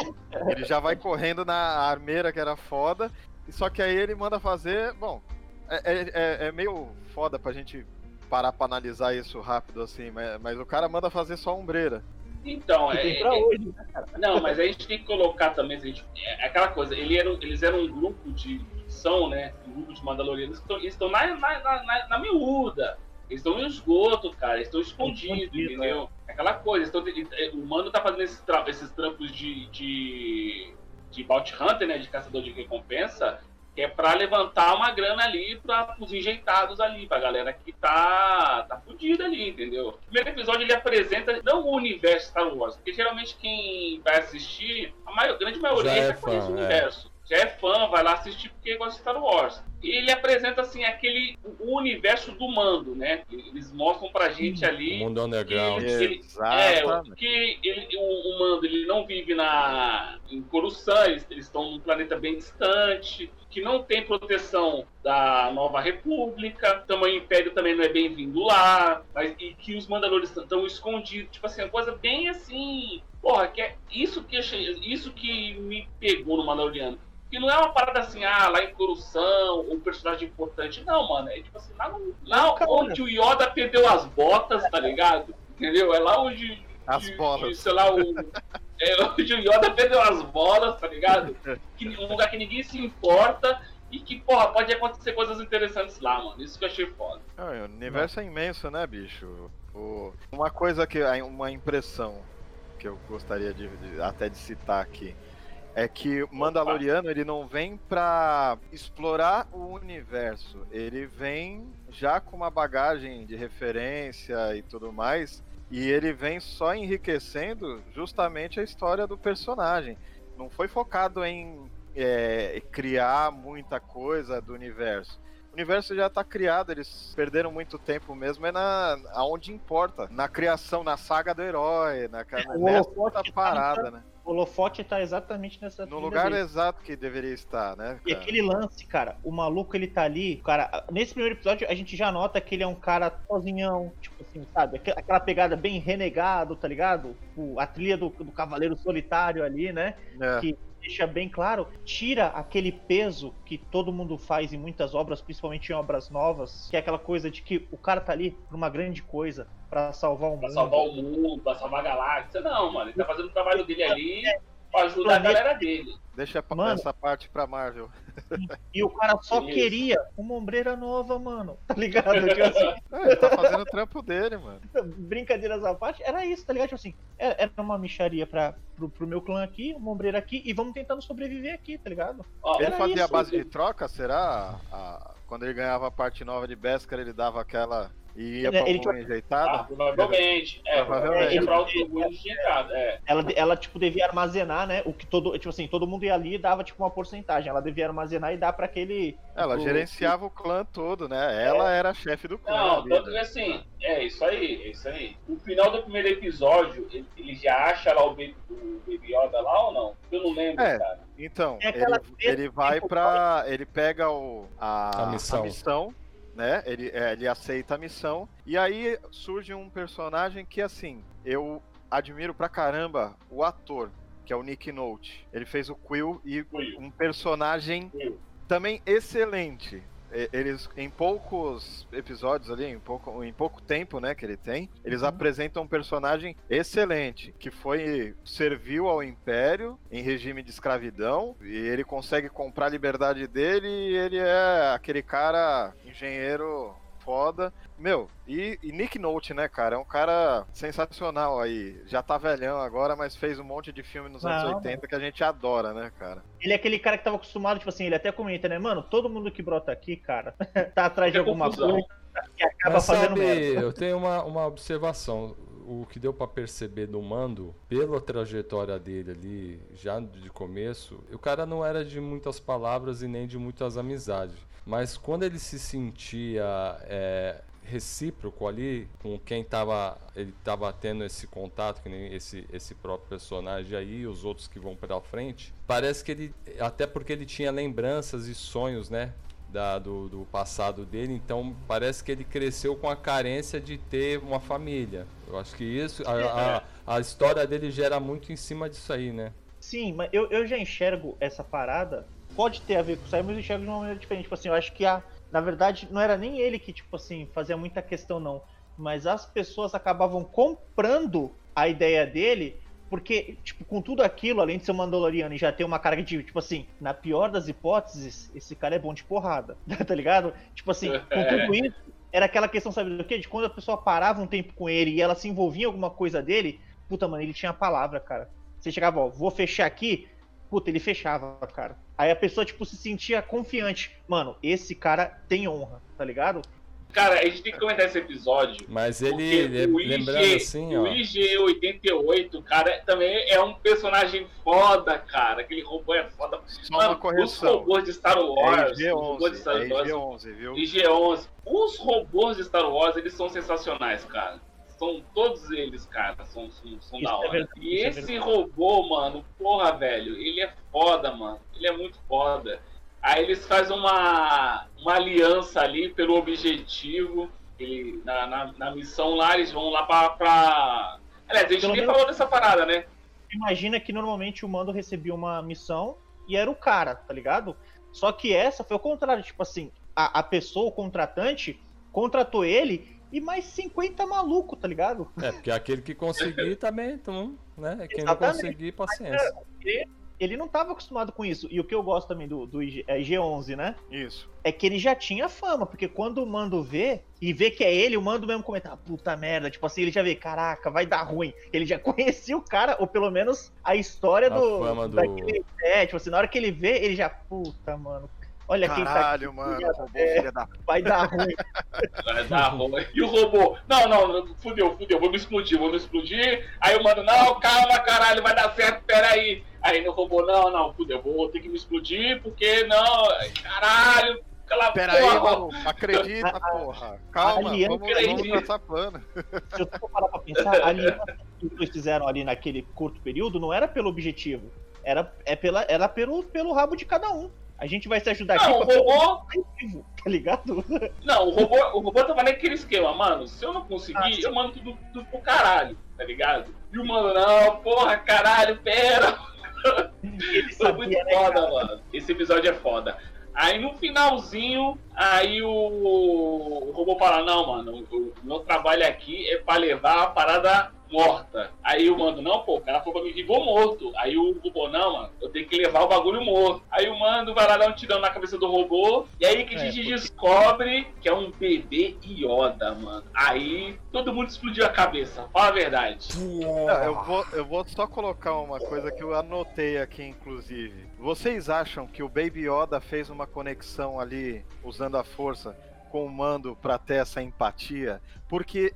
ele já vai correndo na armeira que era foda, e só que aí ele manda fazer, bom, É, é, é- é meio foda pra gente parar pra analisar isso rápido assim, mas, mas o cara manda fazer só ombreira. Então, Que é, tem pra é- hoje, né, cara? Não, mas a gente tem que colocar também, a gente, é aquela coisa, ele era, eles eram um grupo de são, né? Um grupo de Mandalorianos que estão, eles estão na, na, na, na, na miúda. Eles estão no esgoto, cara, eles estão escondidos, Escondido, entendeu? É Aquela coisa, tão- o Mando tá fazendo esses, tra- esses trampos de, de, de Bounty Hunter, né? De caçador de recompensa, que é pra levantar uma grana ali para os enjeitados ali, pra galera que tá, tá fudida ali, entendeu? O primeiro episódio ele apresenta não o universo Star Wars, porque geralmente quem vai assistir, a maior, grande maioria Já é já conhece fã, o é. universo. Já é fã, vai lá assistir porque gosta de Star Wars. E ele apresenta assim aquele o universo do mando, né? Eles mostram pra gente ali Mundo Underground. Ele- ele- é, porque ele, o, o Mando ele não vive na, em Coruscant, eles, eles estão num planeta bem distante, que não tem proteção da Nova República, também o Império também não é bem-vindo lá, mas, e que os Mandalores estão escondidos, tipo assim, uma coisa bem assim. Porra, que é isso que, achei, isso que me pegou no Mandaloriano. Que não é uma parada assim, ah, lá em Coruscant, um personagem importante. Não, mano. É tipo assim, lá, no, lá onde o Yoda perdeu as botas, tá ligado? Entendeu? É lá onde. As de- bolas. de, sei lá, o. É (laughs) onde o Yoda perdeu as bolas, tá ligado? (laughs) Que, um lugar que ninguém se importa e que, porra, pode acontecer coisas interessantes lá, mano. Isso que eu achei foda. Não, o universo é imenso, né, bicho? O- Uma coisa que. Uma impressão que eu gostaria de, de- até de citar aqui. É que o Mandaloriano ele não vem pra explorar o universo, ele vem já com uma bagagem de referência e tudo mais, e ele vem só enriquecendo justamente a história do personagem. Não foi focado em é, criar muita coisa do universo. O universo já tá criado, eles perderam muito tempo mesmo, é na aonde importa, na criação, na saga do herói, na, (laughs) O nessa tá parada, né? O holofote tá exatamente nessa No lugar dele. exato que deveria estar, né? E cara? aquele lance, cara, o maluco ele tá ali, cara, nesse primeiro episódio a gente já nota que ele é um cara sozinhão, tipo assim, sabe? Aquela- pegada bem renegado, tá ligado? A trilha do, do cavaleiro solitário ali, né? É. que- Deixa bem claro, tira aquele peso que todo mundo faz em muitas obras, principalmente em obras novas, que é aquela coisa de que o cara tá ali pra uma grande coisa, pra salvar o Pra mundo. salvar o mundo, pra salvar a galáxia. Não, mano. Ele tá fazendo o trabalho dele ali pra ajudar a galera dele. Deixa Mano. essa parte pra Marvel. E o cara só Isso. queria uma ombreira nova, mano. Tá ligado? Tipo assim, É, ele tá fazendo o trampo dele, mano. brincadeiras à parte, era isso, tá ligado? Tipo assim, era era uma micharia pra, pro, pro meu clã aqui, uma ombreira aqui, e vamos tentando sobreviver aqui, tá ligado? Ó, Ele fazia a isso, base né? de troca, será? A- quando ele ganhava a parte nova de Beskar, ele dava aquela e ia Ele- pra ele tinha- ah, enjeitada? provavelmente. É, Provavelmente. é pra. É. Ela, ela, tipo, devia armazenar, né? O que todo. Tipo assim, todo mundo ia ali e dava, tipo, uma porcentagem. Ela devia armazenar e dar pra aquele. Ela pro- gerenciava o clã todo, né? Ela era a chefe do clã. Não, ali, tanto que né? assim, é isso aí, é isso aí. No final do primeiro episódio, ele, ele já acha lá o Baby, o Baby Yoda lá ou não? Eu não lembro, É. cara. Então, É ele, ele vai pra. Ele pega o, a, A missão. missão, né? Ele, é, ele aceita a missão. E aí surge um personagem que, assim, eu admiro pra caramba o ator, que é o Nick Note. Ele fez o Quill e Quill. um personagem Quill. também excelente. Eles, em poucos episódios ali, em pouco, em pouco tempo, né, que ele tem, eles Uhum. apresentam um personagem excelente, que foi, serviu ao Império em regime de escravidão, e ele consegue comprar a liberdade dele, e ele é aquele cara, engenheiro foda. Meu, e, e Nick Note, né, cara, é um cara sensacional aí, já tá velhão agora, mas fez um monte de filme nos anos Não, 80 que a gente adora, né, cara. Ele é aquele cara que tava acostumado, tipo assim, ele até comenta, né, mano? Todo mundo que brota aqui, cara, (laughs) tá atrás de alguma confusão. coisa e acaba Mas fazendo sabe, merda. eu tenho uma, uma observação. O que deu pra perceber do Mando, pela trajetória dele ali, já de começo, o cara não era de muitas palavras e nem de muitas amizades. Mas quando ele se sentia é, recíproco ali com quem tava, ele tava tendo esse contato, que nem esse, esse próprio personagem aí, e os outros que vão pra frente, parece que ele, até porque ele tinha lembranças e sonhos, né? da- do, do passado dele, então parece que ele cresceu com a carência de ter uma família. Eu acho que isso, a, a, a história dele gera muito em cima disso aí, né? Sim, mas eu, eu já enxergo essa parada. Pode ter a ver com aí, mas eu enxergo de uma maneira diferente. Tipo assim, eu acho que a, na verdade, não era nem ele que, tipo assim, fazia muita questão, não. Mas as pessoas acabavam comprando a ideia dele, porque, tipo, com tudo aquilo, além de ser um Mandaloriano e já ter uma carga de, tipo assim, na pior das hipóteses, esse cara é bom de porrada, (laughs) tá ligado? Tipo assim, com tudo isso, era aquela questão, sabe do quê? De quando a pessoa parava um tempo com ele e ela se envolvia em alguma coisa dele, puta, mano, ele tinha a palavra, cara. Você chegava, ó, vou fechar aqui, puta, ele fechava, cara. Aí a pessoa, tipo, se sentia confiante. Mano, esse cara tem honra, tá ligado? Cara, a gente tem que comentar esse episódio. Mas ele, o lembrando IG, assim, o ó. IG-88, cara, também é um personagem foda, cara. Aquele robô é foda. Só Mano, uma os robôs de Star Wars, É os robôs de IG-11, Star é Wars, IG-11, viu? IG-11. Os robôs de Star Wars, eles são sensacionais, cara. São todos eles, cara, são, são, são da é hora. verdade, e isso é esse robô, mano, porra, velho, ele é foda, mano. Ele é muito foda. Aí eles fazem uma, uma aliança ali pelo objetivo. Ele, na, na, na missão lá, eles vão lá pra. pra... Aliás, a gente Pelo nem menos- falou dessa parada, né? Imagina que normalmente o Mando recebia uma missão e era o cara, tá ligado? Só que essa foi o contrário, tipo assim, a, a pessoa, o contratante, contratou ele e mais 50 maluco, tá ligado? É, porque aquele que conseguir também, então, né? Quem não Exatamente. conseguir, paciência. Ele não tava acostumado com isso. E o que eu gosto também do, do IG, é G11, né? Isso. É que ele já tinha fama, porque quando o Mando vê e vê que é ele, o Mando mesmo comenta, ah, puta merda, tipo assim, ele já vê, caraca, vai dar ruim. Ele já (laughs) conhecia o cara, ou pelo menos a história A do. fama do- daquele- é, tipo assim, na hora que ele vê, ele já, puta, mano, olha quem tá aqui, Caralho, mano, robô É. filha da (laughs) vai dar ruim. Vai dar ruim. E o robô? Não, não, fudeu, fudeu, vou me explodir, vou me explodir. Aí eu mando, não, calma, caralho, vai dar certo, peraí. Aí no robô, não, não, fudeu, vou ter que me explodir, porque não, caralho, aquela Pera aí, porra. mano. Acredita, (laughs) porra. Calma, Aliança vamos, vamos acredita. traçar pano. Se eu for parar pra pensar, a aliança que eles fizeram ali naquele curto período não era pelo objetivo. Era, é pela, era pelo, pelo rabo de cada um. A gente vai se ajudar aqui Não, o robô, objetivo, tá ligado? (laughs) não, o robô, o robô tava naquele esquema, mano. Se eu não conseguir, Ah, eu mando tudo, tudo pro caralho, tá ligado? E o mano, não, porra, caralho, pera. (laughs) Foi muito né, foda, mano. Esse episódio é foda. Aí no finalzinho, aí o, o robô fala, não, mano, o, o meu trabalho aqui é pra levar a parada morta. Aí o mando, não, pô, o cara falou pra mim que ficou morto. Aí o robô, não, mano, eu tenho que levar o bagulho morto. Aí o mando vai lá dar um tirão na cabeça do robô. E aí que a É, gente porque- descobre que é um bebê Yoda, mano. Aí todo mundo explodiu a cabeça, fala a verdade. Ah, eu, vou, eu vou só colocar uma coisa que eu anotei aqui, inclusive. Vocês acham que o Baby Yoda fez uma conexão ali, usando a força, com o mando pra ter essa empatia? Porque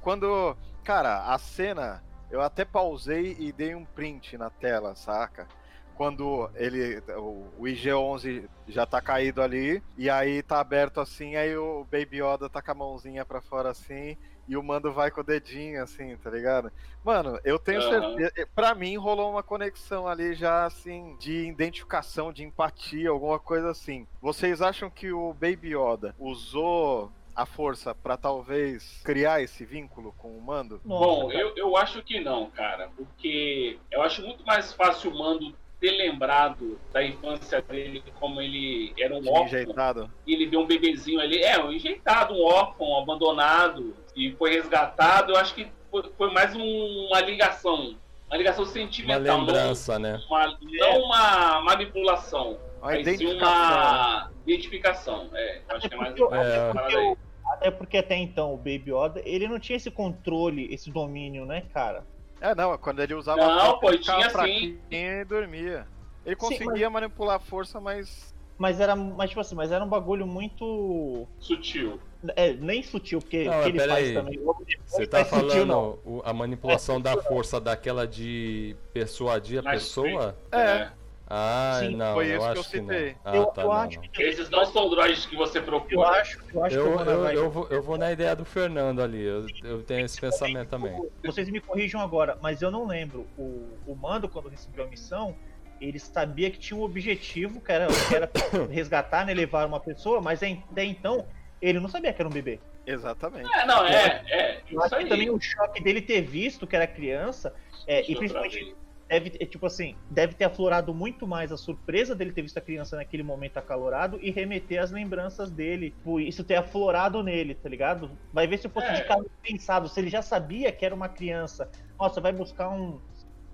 quando. Cara, a cena. Eu até pausei e dei um print na tela, saca? Quando ele. O, o IG-11 já tá caído ali, e aí tá aberto assim, aí o Baby Yoda tá com a mãozinha pra fora assim, e o mando vai com o dedinho assim, tá ligado? Mano, eu tenho Aham. certeza. Pra mim rolou uma conexão ali já assim, de identificação, de empatia, alguma coisa assim. Vocês acham que o Baby Yoda usou a força pra talvez criar esse vínculo com o mando? Bom, eu, eu acho que não, cara, porque eu acho muito mais fácil o Mando ter lembrado da infância dele como ele era um De órfão enjeitado? e ele viu um bebezinho ali, é, um enjeitado, um órfão, abandonado e foi resgatado. Eu acho que foi, foi mais um- uma ligação, uma ligação Uma sentimental, não lembrança, né? uma, não uma manipulação, Mas sim identificação. uma identificação. É, acho que é mais porque, É. porque até porque até então o Baby Yoda, ele não tinha esse controle, esse domínio, né, cara? É, não, quando ele usava Não, a força, pô, ele tinha fraquinho e dormia. Ele Sim, conseguia manipular a força, mas. Mas era, mas, tipo assim, mas era um bagulho muito. Sutil. É, nem sutil, porque Não, ele faz aí. também. Você não tá é sutil, falando não. o- a manipulação da força daquela de persuadir a Mais pessoa? É, Ah, Sim, não, foi eu isso que acho eu que, citei. não. Ah, eu, tá, eu não, acho não. que Esses não são droids que você eu procura. acho, eu acho Eu, que eu vou na eu, eu, vou, eu vou na ideia do Fernando ali, eu, eu tenho esse pensamento também. Vocês me corrijam agora, mas eu não lembro. O, o Mando, quando recebeu a missão, ele sabia que tinha um objetivo, que era, que era (coughs) resgatar, né, levar uma pessoa, mas até então ele não sabia que era um bebê. exatamente. É, não, é, é. Eu Isso acho que aí. também o choque dele ter visto que era criança, é, e principalmente. Deve, é, tipo assim, deve ter aflorado muito mais a surpresa dele ter visto a criança naquele momento acalorado e remeter as lembranças dele. Tipo, isso ter aflorado nele, tá ligado? Vai ver se fosse É. de caso pensado, se ele já sabia que era uma criança. Nossa, vai buscar um,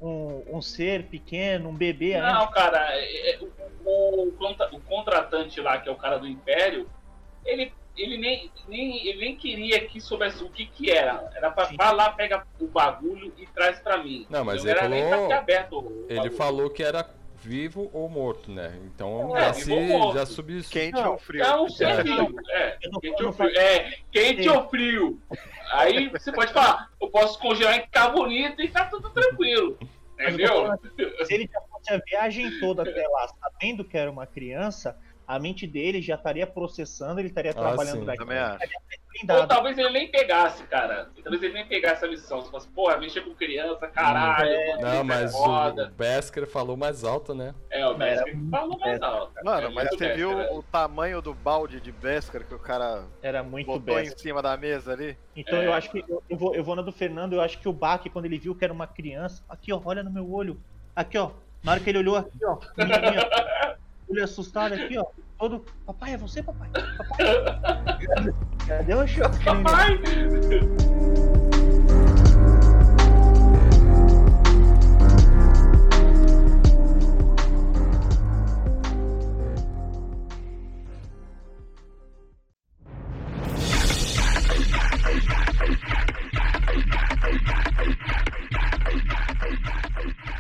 um, um ser pequeno, um bebê. Não, cara, é- é- o, o o contratante lá, que é o cara do Império, ele, ele, nem, nem, ele nem queria que soubesse o que que era. Era pra vai lá, pega o bagulho e traz pra mim. Não, mas Não ele era nem falou- aberto Ele bagulho. falou que era vivo ou morto, né? Então É, já, se, já subiu isso. Quente Não, ou frio? É (laughs) É. É, Eu tô quente ou frio. É, quente Sim. ou frio. Aí você pode falar, eu posso congelar e ficar bonito e tá tudo tranquilo. Entendeu? Se ele já fosse a viagem toda até lá, sabendo que era uma criança, a mente dele já estaria processando, ele estaria Ah, trabalhando sim. daqui. Também acho. Ou talvez ele nem pegasse, cara. Talvez ele nem pegasse a missão. Você fosse, porra, mexer com criança, caralho. Não, isso é mas foda. o Besker falou mais alto, né? É, o Besker Era- falou mais alto. Mano, mas você viu Besker, o tamanho do balde de Beskar que o cara Era muito botou em cima da mesa ali? Então É. eu acho que eu, eu vou, eu vou na do Fernando, eu acho que o Bach, quando ele viu que era uma criança, aqui ó, olha no meu olho. Aqui ó. Na hora que ele olhou aqui, ó. (laughs) Olho assustado aqui, ó. Todo. Papai, é você, papai? Papai. (laughs) Cadê o choque? Papai!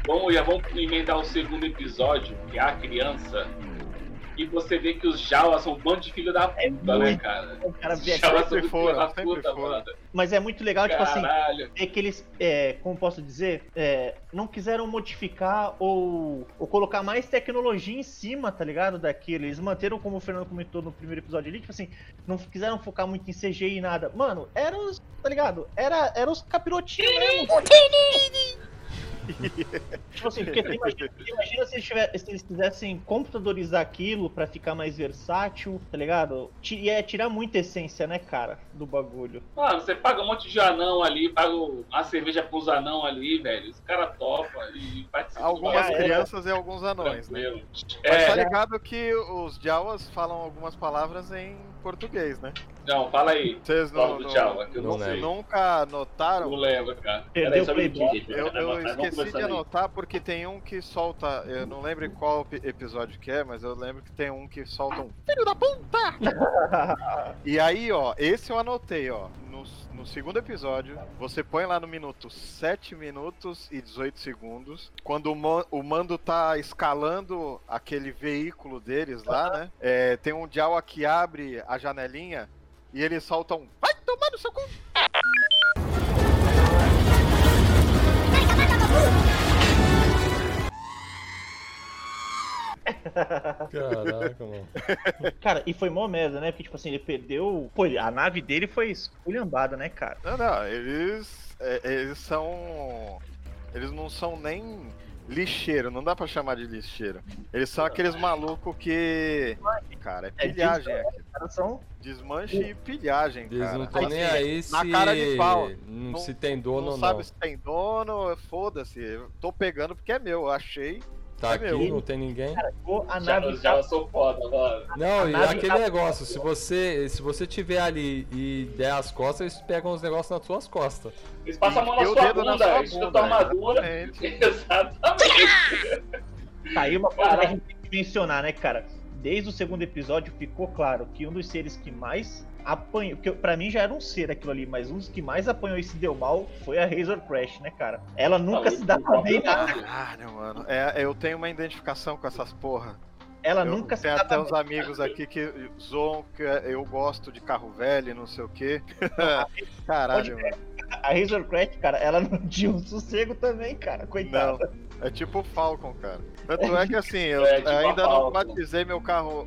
Vamos, já vamos emendar o segundo episódio, que é a criança. E você vê que os Jawas são um bando de filho da puta, É né, muito- cara? O cara vê Jawas sempre foram, sempre puta, foram. Mas é muito legal, tipo assim, Caralho. é que eles, é, como posso dizer, é, não quiseram modificar ou, ou colocar mais tecnologia em cima, tá ligado? Daquilo. Eles manteram, como o Fernando comentou no primeiro episódio ali, tipo assim, não quiseram focar muito em CGI e nada. Mano, era os, tá ligado? Era, era os capirotinhos mesmo. Tipo assim, porque imagina, imagina se, eles tiver- se eles quisessem computadorizar aquilo pra ficar mais versátil, tá ligado? Ti- Ia tirar muita essência, né, cara, do bagulho. Mano, você paga um monte de anão ali, paga uma cerveja pros anão ali, velho. Os caras topam e participam. Algumas crianças e alguns anões, né? tranquilo. Mas É, tá ligado que os Jawas falam algumas palavras em português, né? não, fala aí. Vocês Fala não, que eu não, não sei. nunca notaram? Não lembro, cara. Perdeu o. Eu, eu esqueci de anotar porque tem um que solta. Eu não lembro qual ep- episódio que é, mas eu lembro que tem um que solta um Filho da puta! (laughs) e aí, ó, esse eu anotei, ó. No, no segundo episódio, você põe lá no minuto 7 minutos e 18 segundos. Quando o, man- o mando tá escalando aquele veículo deles lá, né? É, tem um Jawa que abre a janelinha e eles soltam. um, Vai tomar no seu cu! Caraca, mano. (laughs) Cara, e foi mó merda, né? Porque, tipo assim, ele perdeu. Pô, ele- a nave dele foi esculhambada, né, cara? Não, não, eles. é, eles são. Eles não são nem lixeiro, não dá pra chamar de lixeiro. Eles são aqueles malucos que. Cara, é É pilhagem aqui. São. Desmanche e pilhagem, Eles cara. não estão nem aí se, na cara de pau. não, Não- se tem dono não ou sabe não. se tem dono, foda-se. Eu Tô pegando porque é meu, eu achei. Tá é aqui, meu. não tem ninguém. Pô, a Já, já sou foda, mano. Não, e aquele tá- negócio, se você se você tiver ali e der as costas, eles pegam os negócios nas suas costas. Eles passam a mão na sua dedo na bunda, sua bunda, a armadura. exatamente. (laughs) Exatamente. Tá aí uma coisa que a gente tem que mencionar, né, cara? Desde o segundo episódio ficou claro que um dos seres que mais apanhou, que pra mim já era um ser aquilo ali, mas um dos que mais apanhou e se deu mal foi a Razor Crash, né, cara? Ela nunca se dava bem nada. Caralho, mano. É, eu tenho uma identificação com essas porra. Ela eu nunca se tenho até uns amigos aqui que zoam que eu gosto de carro velho e não sei o quê. (laughs) Caralho, mano. A Razor Crash, cara, ela não (laughs) tinha um sossego também, cara. Coitada. É tipo o Falcon, cara. Tanto é que assim, eu É, tipo ainda não batizei meu carro,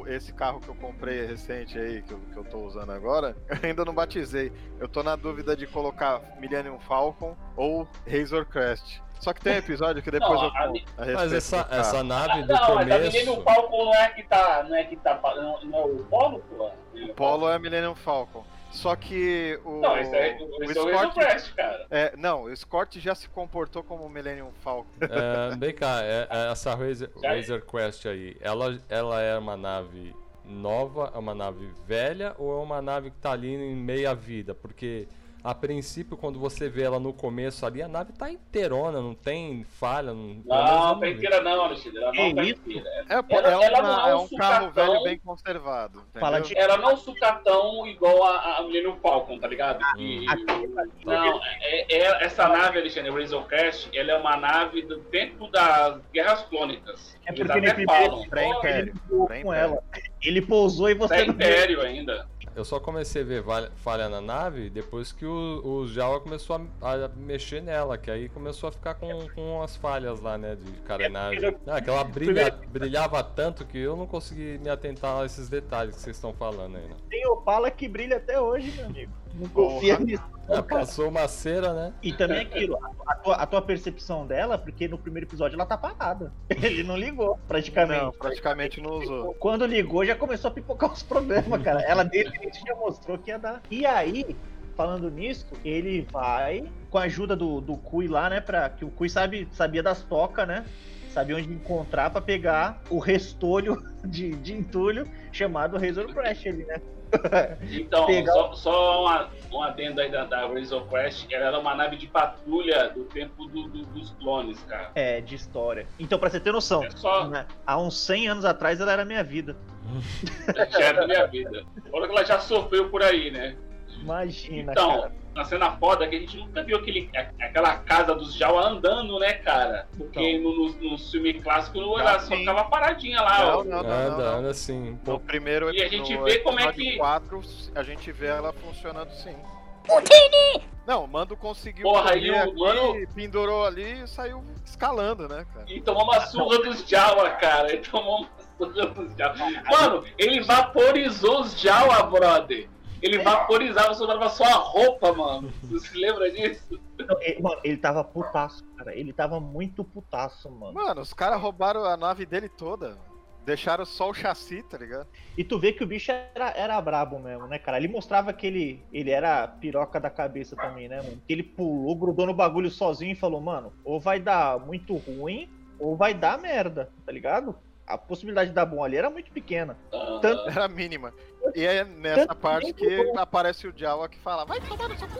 o- esse carro que eu comprei recente aí, que eu, que eu tô usando agora, eu (laughs) ainda não batizei. Eu tô na dúvida de colocar Millennium Falcon ou Razor Crest. Só que tem um episódio que depois Não, eu a- a Mas essa, essa nave do Não, mas a começo. Millennium Falcon não é que tá. Não é que tá. Não, não é o Polo, pô? O Polo é Millennium Falcon. Só que o. Não, esse é, o esse é o Scott- Crest, cara. é, não, o Scott já se comportou como o Millennium Falcon. É, vem cá, é- é essa Razor, Já- Razor Quest aí, ela, ela é uma nave nova, é uma nave velha ou é uma nave que tá ali em meia vida? Porque a princípio, quando você vê ela no começo ali, a nave tá inteirona, não tem falha. Não, Não, não tá inteira não, Alexandre. Ela não tá isso? inteira. É, Ela- é, ela não é é um um carro sucatão. velho bem conservado. De- Ela não sucatão igual a, a Millennium Falcon, tá ligado? E- Não, é, é- essa nave, Alexandre, o Razor Crest, ela é uma nave do tempo das Guerras Clônicas. É Eles porque ele até falam. Pra "Pô, Império. ele. Ele pousou e você Isso é não viu. Império ainda. Eu só comecei a ver falha na nave depois que o, o Jawa começou a, a mexer nela, que aí começou a ficar com, com as falhas lá, né, de carenagem. Ah, que ela brilha, brilhava tanto que eu não consegui me atentar a esses detalhes que vocês estão falando aí, né? Tem Opala que brilha até hoje, meu amigo. Não Porra. confia nisso. É, não, cara. passou uma cera, né? E também aquilo, a tua, a tua percepção dela, porque no primeiro episódio ela tá parada. (laughs) Ele não ligou, praticamente. Não, praticamente não usou. Quando ligou, já começou a pipocar os problemas, cara. Ela início já mostrou que ia dar. E aí, falando nisso, ele vai, com a ajuda do, do Cui lá, né? Pra, que o Cui sabe, sabia das tocas, né? Sabia onde encontrar pra pegar o restolho (laughs) de, de entulho chamado Razor Crash ali, né? Então, só, só uma, um adendo aí da, da Razor Quest, ela era uma nave de patrulha do tempo do- do- dos clones, cara. É, de história. Então, pra você ter noção, É só né, há uns 100 anos atrás ela era minha vida. (laughs) já era minha vida. Olha que ela já sofreu por aí, né? Imagina, Então, cara. Na cena foda que a gente nunca viu aquele, aquela casa dos Jawa andando, né, cara? Porque no, no, no filme clássico ela só sim. ficava paradinha lá, Não, ó. não, não, anda, não, não. anda assim, um No primeiro E a gente vê como é que- 4, a gente vê ela funcionando sim. Não, o Mando conseguiu Porra, e o Mano- pendurou ali e saiu escalando, né, cara? E tomou uma surra dos Jawa, cara. Ele tomou uma surra dos Jawa. Mano, ele vaporizou os Jawa, brother. Ele vaporizava, sobrava só a roupa, mano. Você se lembra disso? Não, ele- Mano, ele tava putaço, cara. Ele tava muito putaço, mano. Mano, os caras roubaram a nave dele toda. Deixaram só o chassi, tá ligado? E tu vê que o bicho era, era brabo mesmo, né, cara? Ele mostrava que ele, ele era piroca da cabeça também, né, mano? Que ele pulou, grudou no bagulho sozinho e falou, mano, ou vai dar muito ruim, ou vai dar merda, tá ligado? A possibilidade de dar bom ali era muito pequena. Tanto- Era mínima. E é nessa Tanto parte que- que aparece o Jawa que fala, vai tomar no seu cu.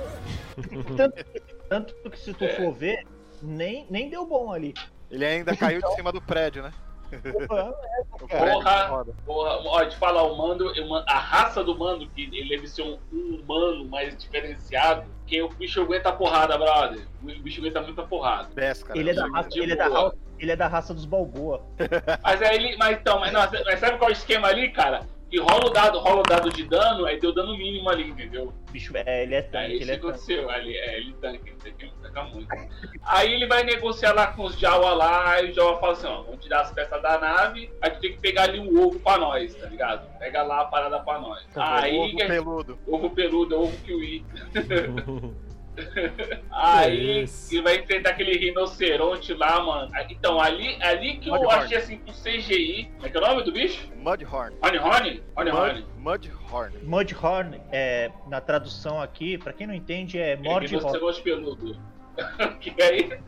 (laughs) Tanto que se tu É. for ver, nem, nem deu bom ali. Ele ainda caiu de cima do prédio, né? Porra. roda. Porra, ó, de falar, o mando, a raça do mando, que ele deve ser um, um humano mais diferenciado, que o bicho aguenta a porrada, brother. O bicho aguenta muita porrada. Best, cara. Ele é da de raça, ele é da raça, ele é da raça dos Balboa. Mas aí ele. Mas então, mas, não, mas sabe qual é o esquema ali, cara? Que rola o dado, rola o dado de dano, aí deu dano mínimo ali, entendeu? O bicho, é, ele é É tanque, isso ele é tanque. aconteceu. Ali, é, ele tanque, ele tanque, ele tanca muito. Aí ele vai negociar lá com os Jawa lá, e o Jawa fala assim, ó, vamos tirar as peças da nave, aí tu tem que pegar ali um ovo pra nós, tá ligado? Pega lá a parada pra nós. Aí Ovo que peludo. ovo peludo, ovo kiwi. (laughs) (laughs) Aí isso? ele vai enfrentar aquele rinoceronte lá, mano. Então, ali, ali que eu Mudhorn. achei assim pro CGI. Como é que é o nome do bicho? Mudhorn. Honey Honey? Honey Honey. Mud, Mudhorn. Mudhorn, é, na tradução aqui, pra quem não entende, é Mord Rosna. Rinoceronte peludo. que aí?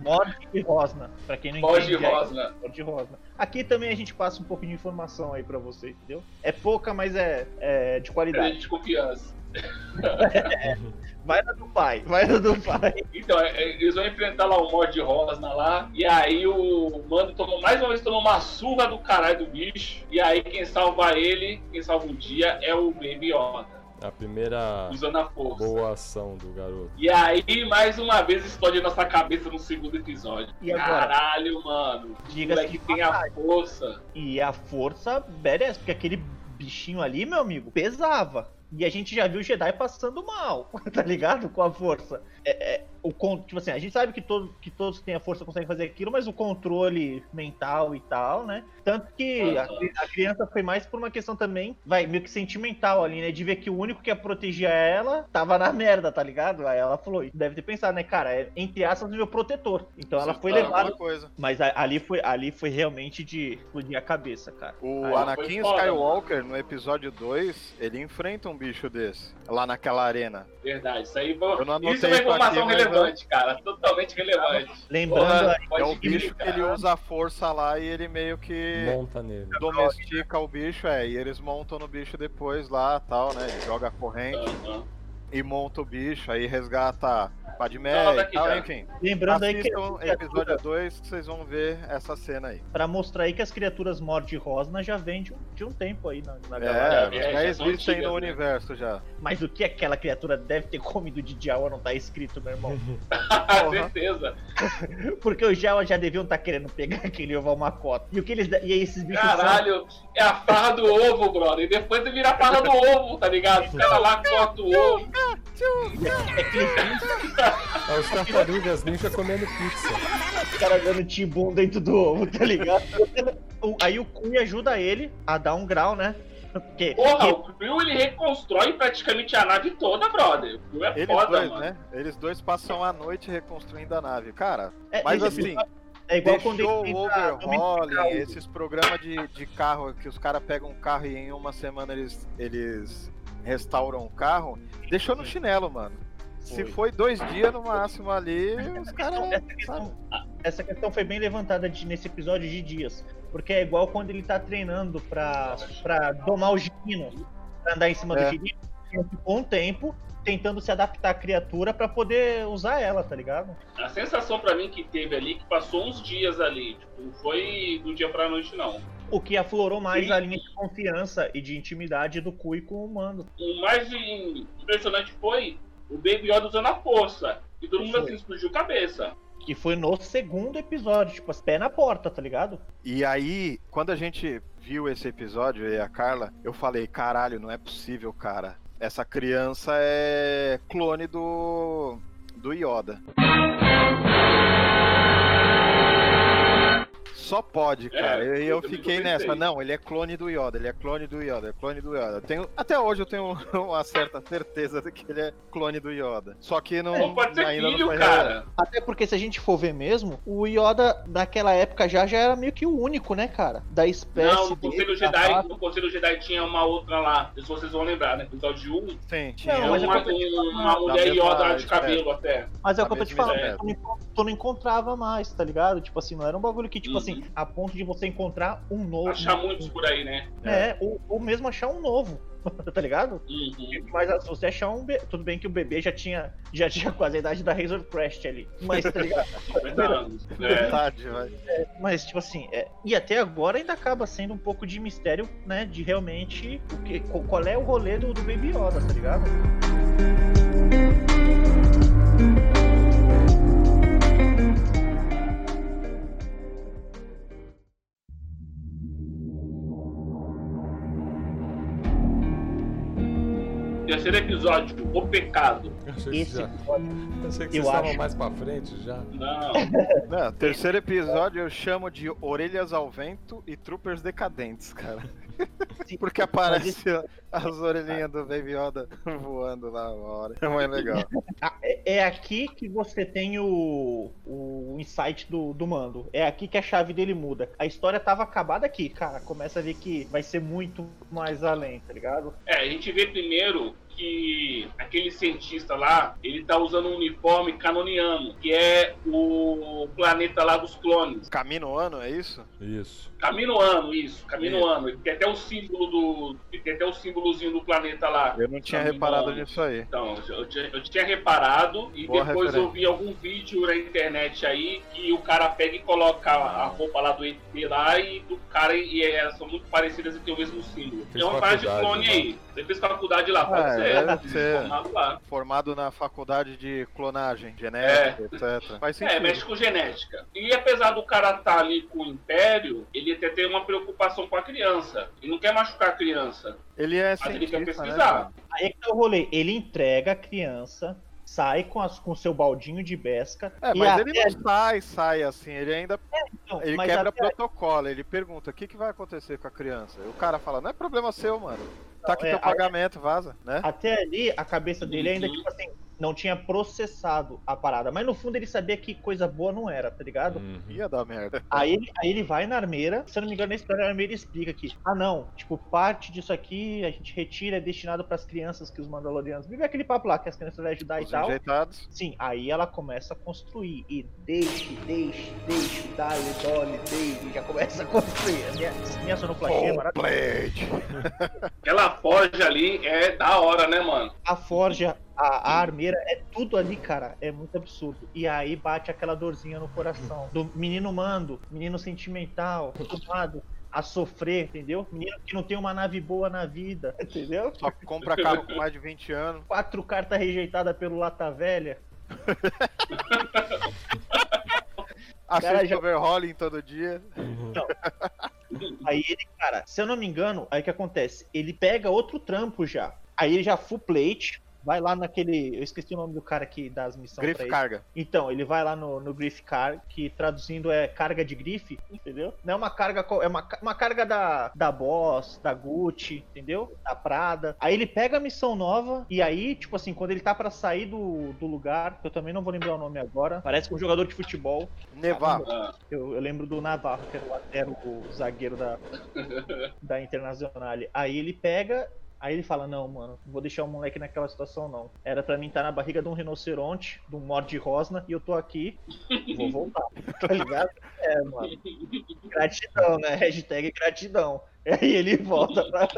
Mord e Rosna, pra quem não Morde entende. é Rosna. Mord Rosna. Aqui também a gente passa um pouco de informação aí pra você, entendeu? É pouca, mas é, é de qualidade. de confiança. (laughs) Vai na do pai, vai na do pai. Então, é, é, eles vão enfrentar lá o Mord Rosna lá. E aí o mano tomou, mais uma vez tomou uma surra do caralho do bicho. E aí quem salva ele, quem salva o dia, é o Baby Yoda. A primeira Usando a força. boa ação do garoto. E aí, mais uma vez, explode nossa cabeça no segundo episódio. E agora? Caralho, mano. O Diga-se moleque de tem a força. E a força merece, porque aquele bichinho ali, meu amigo, pesava. E a gente já viu o Jedi passando mal, (laughs) tá ligado? Com a força. É, é, o con- tipo assim, a gente sabe que, todo, que todos que têm a força conseguem fazer aquilo, mas o controle mental e tal, né? Tanto que a, a criança foi mais por uma questão também, vai, meio que sentimental ali, né? De ver que o único que ia proteger ela tava na merda, tá ligado? Aí ela falou, deve ter pensado, né, cara, é, entre aspas, meu protetor. Então ela foi Ah, levada. Coisa. Mas a- ali foi, ali foi realmente de explodir a cabeça, cara. O Aí, Anakin foda, Skywalker, no episódio 2, ele enfrenta um bicho desse, lá naquela arena. Verdade, isso aí Eu não anotei isso é uma informação mas relevante, cara. Totalmente relevante. Lembrando Porra, é o bicho que ele usa a força lá e ele meio que Monta nele. domestica o bicho, é, e eles montam no bicho depois lá, tal, né, ele joga a corrente Aham. E monta o bicho, aí resgata Padmé e tal, já. enfim. lembrando aí que episódio 2 que vocês vão ver essa cena aí. Pra mosrar aí que as criaturas Mord Rosna já vem de um, de um tempo aí na, na É, galáxia. é, já já são existem antigas, no né? universo já. Mas o que aquela criatura deve ter comido de Jawa não tá escrito, meu irmão. (laughs) (laughs) Com certeza. (laughs) Porque os Jawa já deviam estar querendo pegar aquele ovo macota. E o que eles. E aí esses bichos Caralho, é a farra do ovo, brother. E depois você vira a farra do ovo, tá ligado? Os caras lá cortam o ovo. É os tartarugas ninja comendo pizza. caras dando tibum dentro do ovo, tá ligado? Aí o Kui ajuda ele a dar um grau, né? Porque. Porra, o Crew ele reconstrói praticamente a nave toda, brother. O Crew é Eles foda, dois, mano. né? Eles dois passam a noite reconstruindo a nave. Cara, é, mas assim, É igual quando o overhauling, esses programas de, de carro que os caras pegam um carro e em uma semana eles, eles restauram o carro, deixou no chinelo, mano. Se Foi. dois dias no máximo ali, os caras. Essa questão, essa questão foi bem levantada de- nesse episódio de dias. Porque é igual quando ele tá treinando pra, pra domar o girino, pra andar em cima É. do girino. Ficou um tempo tentando se adaptar à criatura pra poder usar ela, tá ligado? A sensação pra mim que teve ali, que passou uns dias ali. Tipo, não foi do dia pra noite, não. O que aflorou mais Sim. a linha de confiança e de intimidade do Kui com o Mando. O mais impressionante foi o Baby Yoda usando a força. E todo mundo assim explodiu cabeça. Que foi no segundo episódio, tipo, pé na porta, tá ligado? E aí, quando a gente viu esse episódio, e a Carla, eu falei, caralho, não é possível, cara. Essa criança é clone do. do Yoda. Só pode, cara. É, e eu, eu fiquei nessa. Não, ele é clone do Yoda, ele é clone do Yoda, é clone do Yoda. Tenho, até hoje eu tenho (laughs) uma certa certeza de que ele é clone do Yoda. Só que não. Não pode ser ainda não filho, foi cara. Até porque se a gente for ver mesmo, o Yoda daquela época já, já era meio que o único, né, cara? Da espécie Não, no dele, Conselho da Jedi, no Conselho Jedi tinha uma outra lá. Não sei se vocês vão lembrar, né? Episódio 1. Sim, tinha. Não, mas é uma, uma mulher mesma Yoda de espécie. cabelo até. Mas é o que eu tô te falando, não, tu não encontrava mais, tá ligado? Tipo assim, não era um bagulho que, tipo Uhum. assim, a ponto de você encontrar um novo. Achar muitos por aí, né? É, ou, ou mesmo achar um novo, (laughs) tá ligado? Uhum. Mas se você achar um. Tudo bem que o bebê já tinha, já tinha quase a idade da Razor Crest ali. Mas, tá ligado? (laughs) 50 anos. É. Verdade, vai. Mas, tipo assim, é, e até agora ainda acaba sendo um pouco de mistério, né? De realmente o que, qual- qual é o rolê do, do Baby Yoda, tá ligado? Terceiro episódio, O Pecado. Eu achei que, Esse já... episódio, (laughs) eu achei que eu vocês estavam mais pra frente já. Não. (laughs) Não, terceiro episódio eu chamo de Orelhas ao Vento e Troopers Decadentes, cara. (laughs) Porque aparece as orelhinhas do Baby Yoda voando lá uma hora. É muito legal. Ah, é, é aqui que você tem o, o insight do, do mando. É aqui que a chave dele muda. A história tava acabada aqui, cara. Começa a ver que vai ser muito mais além, tá ligado? É, a gente vê primeiro que aquele cientista lá, ele tá usando um uniforme canoniano, que é o planeta lá dos clones. Caminoano, é isso? Isso. Caminoano, isso, Caminoano. Ele tem até o símbolo do. Ele tem até o símbolozinho do planeta lá. Eu não tinha Caminoano. reparado nisso aí. Então, eu tinha, eu tinha reparado e Boa depois referência. eu vi algum vídeo na internet aí que o cara pega e coloca a roupa lá do ET lá e do cara e elas são muito parecidas e tem o mesmo símbolo. Fez é uma parada de clone lá. aí. Você fez faculdade lá, pode É, ser. deve ser. Formado lá. Formado na faculdade de clonagem, genética, etc. Faz É, sentido. mexe com genética. E apesar do cara estar ali com o Império, ele até tem uma preocupação com a criança. Ele não quer machucar a criança. Ele é Mas ele quer né? pesquisar. cara? Aí é que tá o rolê. Ele entrega a criança sai com, as, com seu baldinho de pesca. É, mas ele não sai, sai assim, ele ainda não, ele mas quebra protocolo, ele pergunta o que, que vai acontecer com a criança. E o cara fala, não é problema seu, mano. Tá aqui é, teu a- pagamento, vaza, né? Até ali, a cabeça dele ainda, Uhum. tipo assim, não tinha processado a parada. Mas no fundo ele sabia que coisa boa não era, tá ligado? Uhum. Ia dar merda. Aí ele, aí ele vai na armeira, se eu não me engano, na história a armeira explica que, ah não, tipo, parte disso aqui a gente retira, é destinado pras crianças que os Mandalorianos. Vive aquele papo lá que as crianças vão ajudar Os e tal. enjeitados. Sim, aí ela começa a construir. E deixe, deixe, deixe, dale, dole, deixe, já começa a construir. A minha, minha sonoplastia é maravilhosa. (laughs) Aquela forja ali é da hora, né, mano? A forja, a, a armeira, é tudo ali, cara. É muito absurdo. E aí bate aquela dorzinha no coração. Do menino mando, menino sentimental, acostumado a sofrer, entendeu? Menino que não tem uma nave boa na vida, (laughs) entendeu? Só compra carro com mais de 20 anos. Quatro cartas rejeitadas pelo Lata Velha. (laughs) Assiste já- overhauling todo dia. Aí ele, cara, se eu não me engano, aí o que acontece? Ele pega outro trampo já. Aí ele já full plate, vai lá naquele. Eu esqueci o nome do cara que dá as missões Grife ele. carga. Então, ele vai lá no, no Griff Car, que traduzindo é carga de grife, entendeu? Não é uma carga, é uma, uma carga da, da Boss, da Gucci, entendeu? Da Prada. Aí ele pega a missão nova, e aí, tipo assim, quando ele tá pra sair do, do lugar, que eu também não vou lembrar o nome agora, parece que um jogador de futebol, Nevar. Ah, eu, eu lembro do Navarro, que era o, era o zagueiro da, (laughs) da Internacional. Aí ele pega. Aí ele fala, não, mano, não vou deixar o moleque naquela situação, não. Era pra mim estar na barriga de um rinoceronte, de um morde rosna, e eu tô aqui, vou voltar, (laughs) tá ligado? É, mano. Gratidão, né? Hashtag gratidão. (laughs) Aí ele volta pra...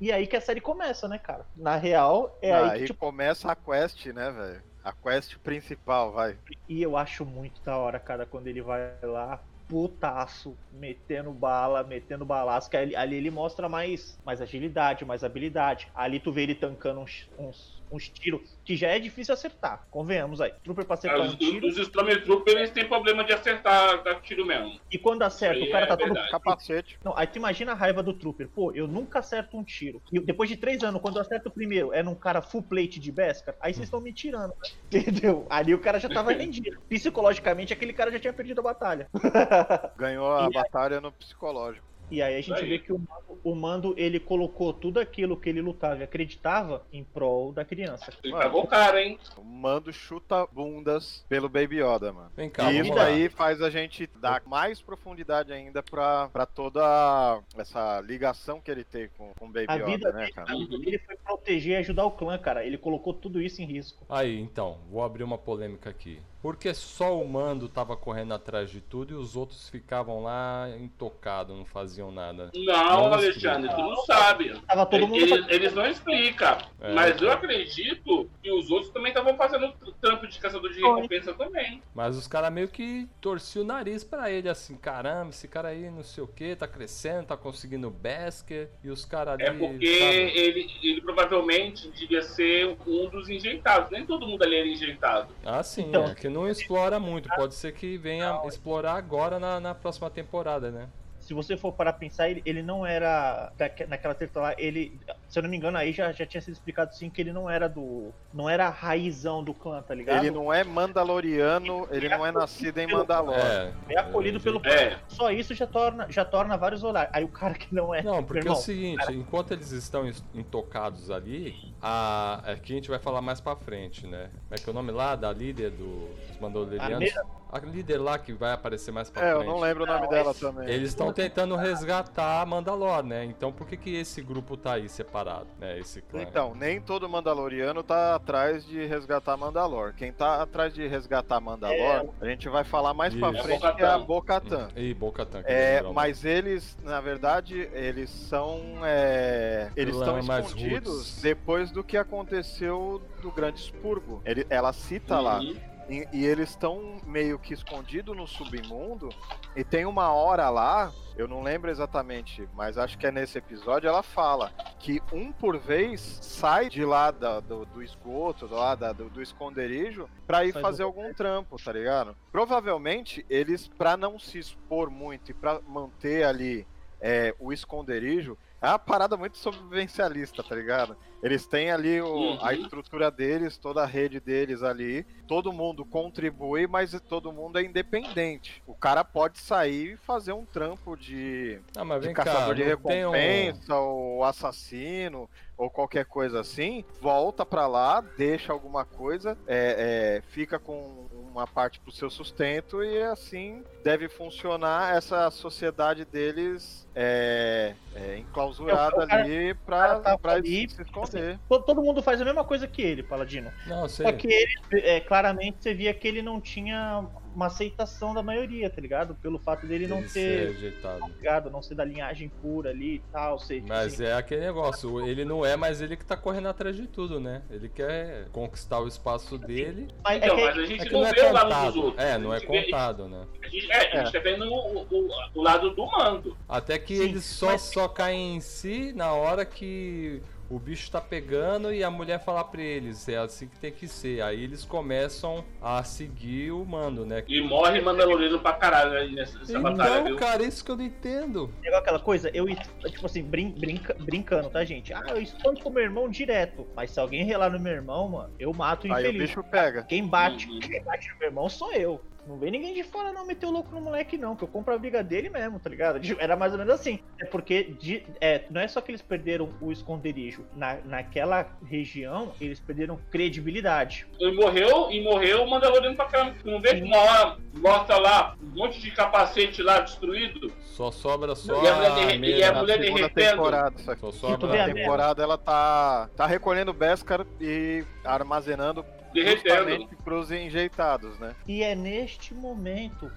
E aí que a série começa, né, cara? Na real, é aí, aí que, tipo, começa a quest, né, velho? A quest principal, vai. E eu acho muito da hora, cara, quando ele vai lá, putaço, metendo bala, metendo balaço, que ali, ali ele mostra mais, mais agilidade, mais habilidade. Ali tu vê ele tancando uns, uns, uns tiros, que já é difícil acertar, convenhamos aí. Trooper pra acertar os, um tiro, os Stormtroopers eles têm problema de acertar dar tiro mesmo. e quando acerta, Isso o cara aí tá é todo... verdade. Capacete. Não, aí tu imagina a raiva do Trooper. Pô, eu nunca acerto um tiro. E depois de três anos, quando eu acerto o primeiro, é num cara full plate de Beskar, aí vocês estão me tirando, né? (laughs) Entendeu? Ali o cara já tava rendido. Psicologicamente, aquele cara já tinha perdido a batalha. (laughs) Ganhou a E aí- batalha no psicológico. E aí a gente Aí. vê que o mando, o Mando, ele colocou tudo aquilo que ele lutava e acreditava em prol da criança. Ele Mano. pagou caro, hein? O mando chuta bundas pelo Baby Yoda, mano. Vem cá, e isso lá. aí faz a gente dar mais profundidade ainda pra, pra toda essa ligação que ele tem com, com o Baby A Yoda, vida né, cara? a vida dele foi proteger e ajudar o clã, cara. Ele colocou tudo isso em risco. Aí, então, vou abrir uma polêmica aqui. Porque só o Mando tava correndo atrás de tudo e os outros ficavam lá intocados, não faziam nada. Não, Não Alexandre, tu não sabe. Tava todo mundo. Eles, eles não explicam. É. Mas eu acredito que os outros também estavam fazendo trampo de caçador de Foi. recompensa também. Mas os caras meio que torciam o nariz pra ele, assim, caramba, esse cara aí não sei o que, tá crescendo, tá conseguindo Basker, e os caras ali. É porque sabe? ele, ele provavelmente devia ser um dos enjeitados. Nem todo mundo ali era enjeitado. Ah, sim, Então- é que não explora muito. Pode ser que venha explorar agora na, na próxima temporada, né? Se você for para pensar, ele, ele não era. daque- Naquela treta lá, ele. Se eu não me engano, aí já, já tinha sido explicado sim que ele não era do. Não era a raizão do clã, tá ligado? Ele não é mandaloriano, ele não é nascido em Mandalor. É. É acolhido pelo clã. É. Só isso já torna, já torna vários olhares. Aí o cara que não é. Não, porque meu é o irmão, seguinte, enquanto eles estão intocados ali, a... aqui a gente vai falar mais pra frente, né? Como é que é o nome lá da líder do- dos Mandalorianos? A líder lá que vai aparecer mais pra É, eu frente. não lembro o nome Não, dela esse- também. Eles estão tentando resgatar a Mandalor, né? Então por que que esse grupo tá aí separado, né? Esse clã. Então, nem todo Mandaloriano tá atrás de resgatar Mandalor. Quem tá atrás de resgatar Mandalor, a gente vai falar mais pra Isso. frente, É que é a. Bo-Katan. E Boca Tanque. É, mas eles, na verdade, eles são. é, eles estão mais escondidos depois do que aconteceu do Grande Expurgo. Ele, ela cita lá. E, e eles estão meio que escondidos no submundo. E tem uma hora lá, eu não lembro exatamente, mas acho que é nesse episódio, ela fala que um por vez sai de lá da- do, do esgoto, do, lá da- do, do esconderijo, pra ir Sai fazer do- algum trampo, tá ligado? Provavelmente eles, pra não se expor muito e pra manter ali é, o esconderijo, É uma parada muito sobrevivencialista, tá ligado? Eles têm ali o, Uhum. a estrutura deles, toda a rede deles ali. Todo mundo contribui, mas todo mundo é independente. O cara pode sair e fazer um trampo de, Ah, de vem cá, caçador de tem um- recompensa, ou assassino, ou qualquer coisa assim. Volta pra lá, deixa alguma coisa, é, é, fica com uma parte pro seu sustento e assim deve funcionar essa sociedade deles é, é, enclausurada É, o cara- ali tava pra ali, se esconder. Todo, todo mundo faz a mesma coisa que ele, Paladino. Não, sei. Só que ele, é, claramente, você via que ele não tinha uma aceitação da maioria, tá ligado? Pelo fato dele não Ele ser ter, tá ligado? Não ser da linhagem pura ali e tal. Ser, Mas assim, é aquele negócio, ele não é, mas ele que tá correndo atrás de tudo, né? Ele quer conquistar o espaço dele. mas é Então, que- mas a É gente que não, não é vê o lado dos contado. outros. É, não é gente vê- contado, né? A gente, é, a gente tá vendo o, o- o lado do mando. Até que Sim, eles só, mas- só caem em si na hora que o bicho tá pegando e a mulher falar pra eles, é assim que tem que ser. Aí eles começam a seguir o mando, né? E morre Mandaloriano pra caralho né, nessa, nessa batalha, Então, viu? cara, isso que eu não entendo. é igual aquela coisa, eu, tipo assim, brin, brinca, brincando, tá, gente? Ah, eu espanco meu irmão direto. Mas se alguém relar no meu irmão, mano, eu mato o Aí o infeliz. bicho pega. Quem bate, Uhum. quem bate no meu irmão sou eu. Não vem ninguém de fora não meter o louco no moleque, não, que eu compro a briga dele mesmo, tá ligado? Era mais ou menos assim. É porque de- é, não é só que eles perderam o esconderijo. Na, naquela região, eles perderam credibilidade. E morreu, e morreu o Mandaloriano pra caramba. Não vê que uma hora mostra lá um monte de capacete lá destruído. Só sobra só E a mulher meia- e a derretendo. temporada. Só tu sobra a temporada ela tá, tá recolhendo Beskar e armazenando Derretendo. pros enjeitados, né? E é neste momento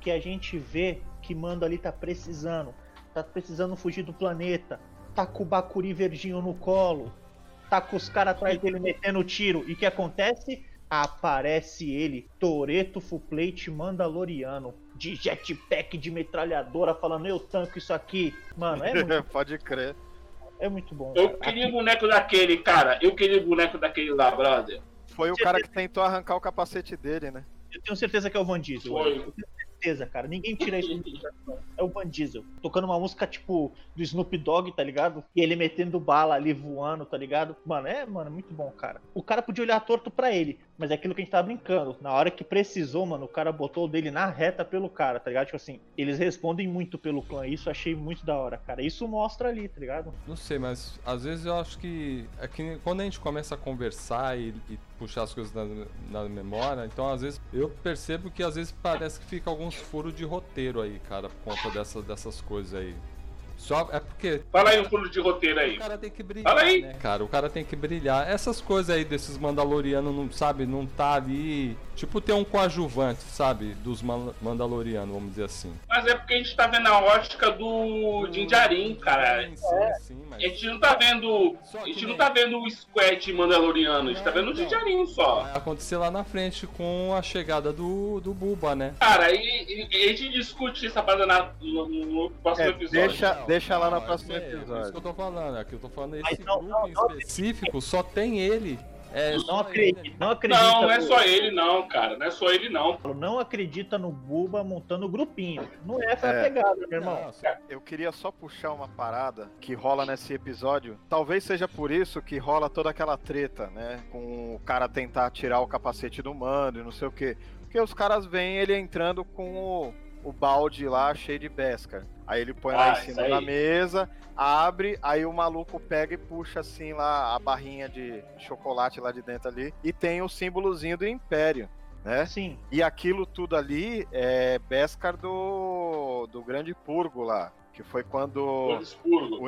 que a gente vê que Mando ali tá precisando. Tá precisando fugir do planeta. Tá com o Bakuri verdinho no colo. Tá com os caras atrás dele metendo tiro. E o que acontece? Aparece ele, Toreto Full Plate Mandaloriano. De jetpack, de metralhadora, falando eu tanco isso aqui. Mano, é muito, (laughs) Pode crer. é muito bom. Eu cara. queria o boneco daquele, cara. Eu queria o boneco daquele lá, brother. Foi o cara que tentou arrancar o capacete dele, né? Eu tenho certeza que é o Van Diesel. Foi. Eu tenho certeza, cara. Ninguém tira isso. (laughs) É o Van Diesel. Tocando uma música tipo do Snoop Dogg, tá ligado? E ele metendo bala ali voando, tá ligado? Mano, é, mano, muito bom, cara. O cara podia olhar torto pra ele, mas é aquilo que a gente tava brincando. Na hora que precisou, mano, o cara botou o dele na reta pelo cara, tá ligado? Tipo assim, eles respondem muito pelo clã. Isso achei muito da hora, cara. Isso mostra ali, tá ligado? Não sei, mas às vezes eu acho que é que quando a gente começa a conversar e, e puxar as coisas na, na memória, então às vezes eu percebo que às vezes parece que fica alguns furos de roteiro aí, cara, por conta dessa, dessas coisas aí. Só é porque Fala aí um pulo de roteiro aí. o cara tem que brilhar, Fala aí. né? Cara, o cara tem que brilhar. Essas coisas aí desses Mandalorianos, não sabe, não tá ali. Tipo, ter um coadjuvante, sabe? Dos Man- Mandalorianos, vamos dizer assim. Mas é porque a gente tá vendo a ótica do Jinjarin, cara. Sim, sim, sim, A mas. gente não tá vendo. Só A que gente nem- não tá vendo o Squad Mandaloriano, a gente tá vendo o Não, não. Jinjarin só. Vai acontecer lá na frente com a chegada do, do Buba, né? Cara, e, e a gente discute essa parada na- no, no próximo É, episódio. deixa- deixa lá no é próximo aí, É isso episódio. que eu tô falando. Aqui eu tô falando Mas esse não, grupo não, em não. específico, só tem ele. É, Não acredita, ele. não acredita. Não, não é só ele não, cara. Não é só ele não. Não acredita no Buba montando grupinho. Não é essa a É. pegada, meu irmão. Só- Eu queria só puxar uma parada que rola nesse episódio. Talvez seja por isso que rola toda aquela treta, né? Com o cara tentar tirar o capacete do mando e não sei o quê. Porque os caras veem ele entrando com o, o balde lá cheio de Beskar. Aí ele põe lá Ah, em isso cima da mesa, abre, aí o maluco pega e puxa assim lá a barrinha de chocolate lá de dentro ali. E tem o símbolozinho do Império. Né? Sim. E aquilo tudo ali é Beskar do, do Grande Purgo lá. Que foi quando o,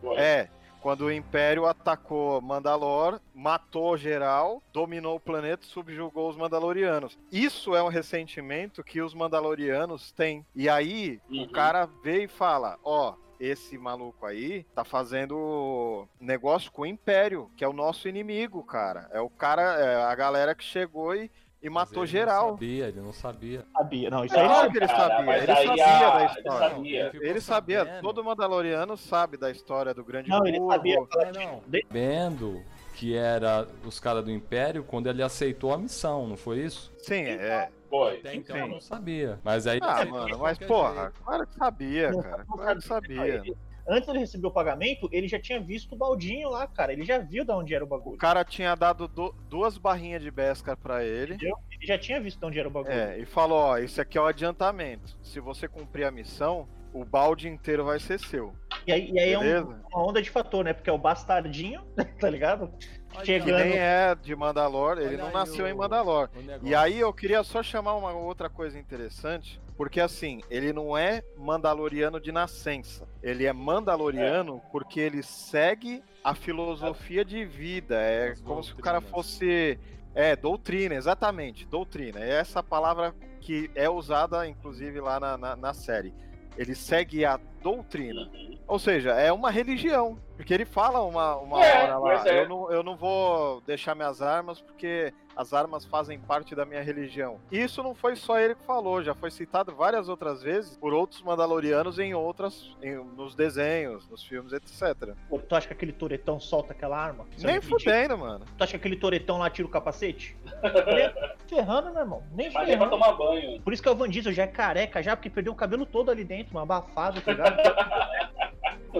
Foi. é, quando o Império atacou Mandalor, matou geral, dominou o planeta, subjugou os Mandalorianos. Isso é um ressentimento que os Mandalorianos têm. E aí Uhum. o cara vê e fala: ó. Esse maluco aí tá fazendo negócio com o Império, que é o nosso inimigo, cara. É o cara, é a galera que chegou e, e matou ele geral. Não sabia, ele não sabia. Sabia. Não, isso aí Claro não. que ele cara, sabia, ele aí sabia a- da ele história. sabia. ficou Ele sabia, todo Mandaloriano sabe da história do Grande Não, ele sabia. É, não. Vendo que era os caras do Império quando ele aceitou a missão, não foi isso? Sim, é. Foi. Até então Sim. eu não sabia. Mas aí ele Ah, mano, mas porra, jeito. claro que sabia, cara. Claro que sabia. Antes ele receber o pagamento, ele já tinha visto o baldinho lá, cara. Ele já viu de onde era o O bagulho. cara tinha dado du- duas barrinhas de Beskar pra ele. Entendeu? Ele já tinha visto de onde era o bagulho. É, e falou, ó, esse aqui é o adiantamento. Se você cumprir a missão, o balde inteiro vai ser seu. E aí, e aí é um- uma onda de fator, né? Porque é o bastardinho, (laughs) tá ligado? Que Chegando. nem é de Mandalor, ele Olha não nasceu o- em Mandalor. o. E aí eu queria só chamar uma outra coisa interessante, porque assim, ele não é mandaloriano de nascença. Ele é mandaloriano porque ele segue a filosofia de vida. É As como se o cara doutrinas. fosse. É, doutrina, exatamente, doutrina. É essa palavra que é usada, inclusive, lá na, na, na série. Ele segue a doutrina. Ou seja, é uma religião. Porque ele fala uma, uma É, hora lá. pois é. Eu, não, eu não vou deixar minhas armas porque as armas fazem parte da minha religião. E isso não foi só ele que falou, já foi citado várias outras vezes por outros Mandalorianos em outras, em- nos desenhos, nos filmes, etc. Pô, tu acha que aquele toretão solta aquela arma? Se Nem fudendo, mano. Tu acha que aquele toretão lá tira o capacete? (laughs) Nem ferrando, meu irmão. Nem Mas é pra ferrando. tomar banho. Por isso que é o Van Diesel já é careca já, porque perdeu o cabelo todo ali dentro, um abafado, tá (laughs)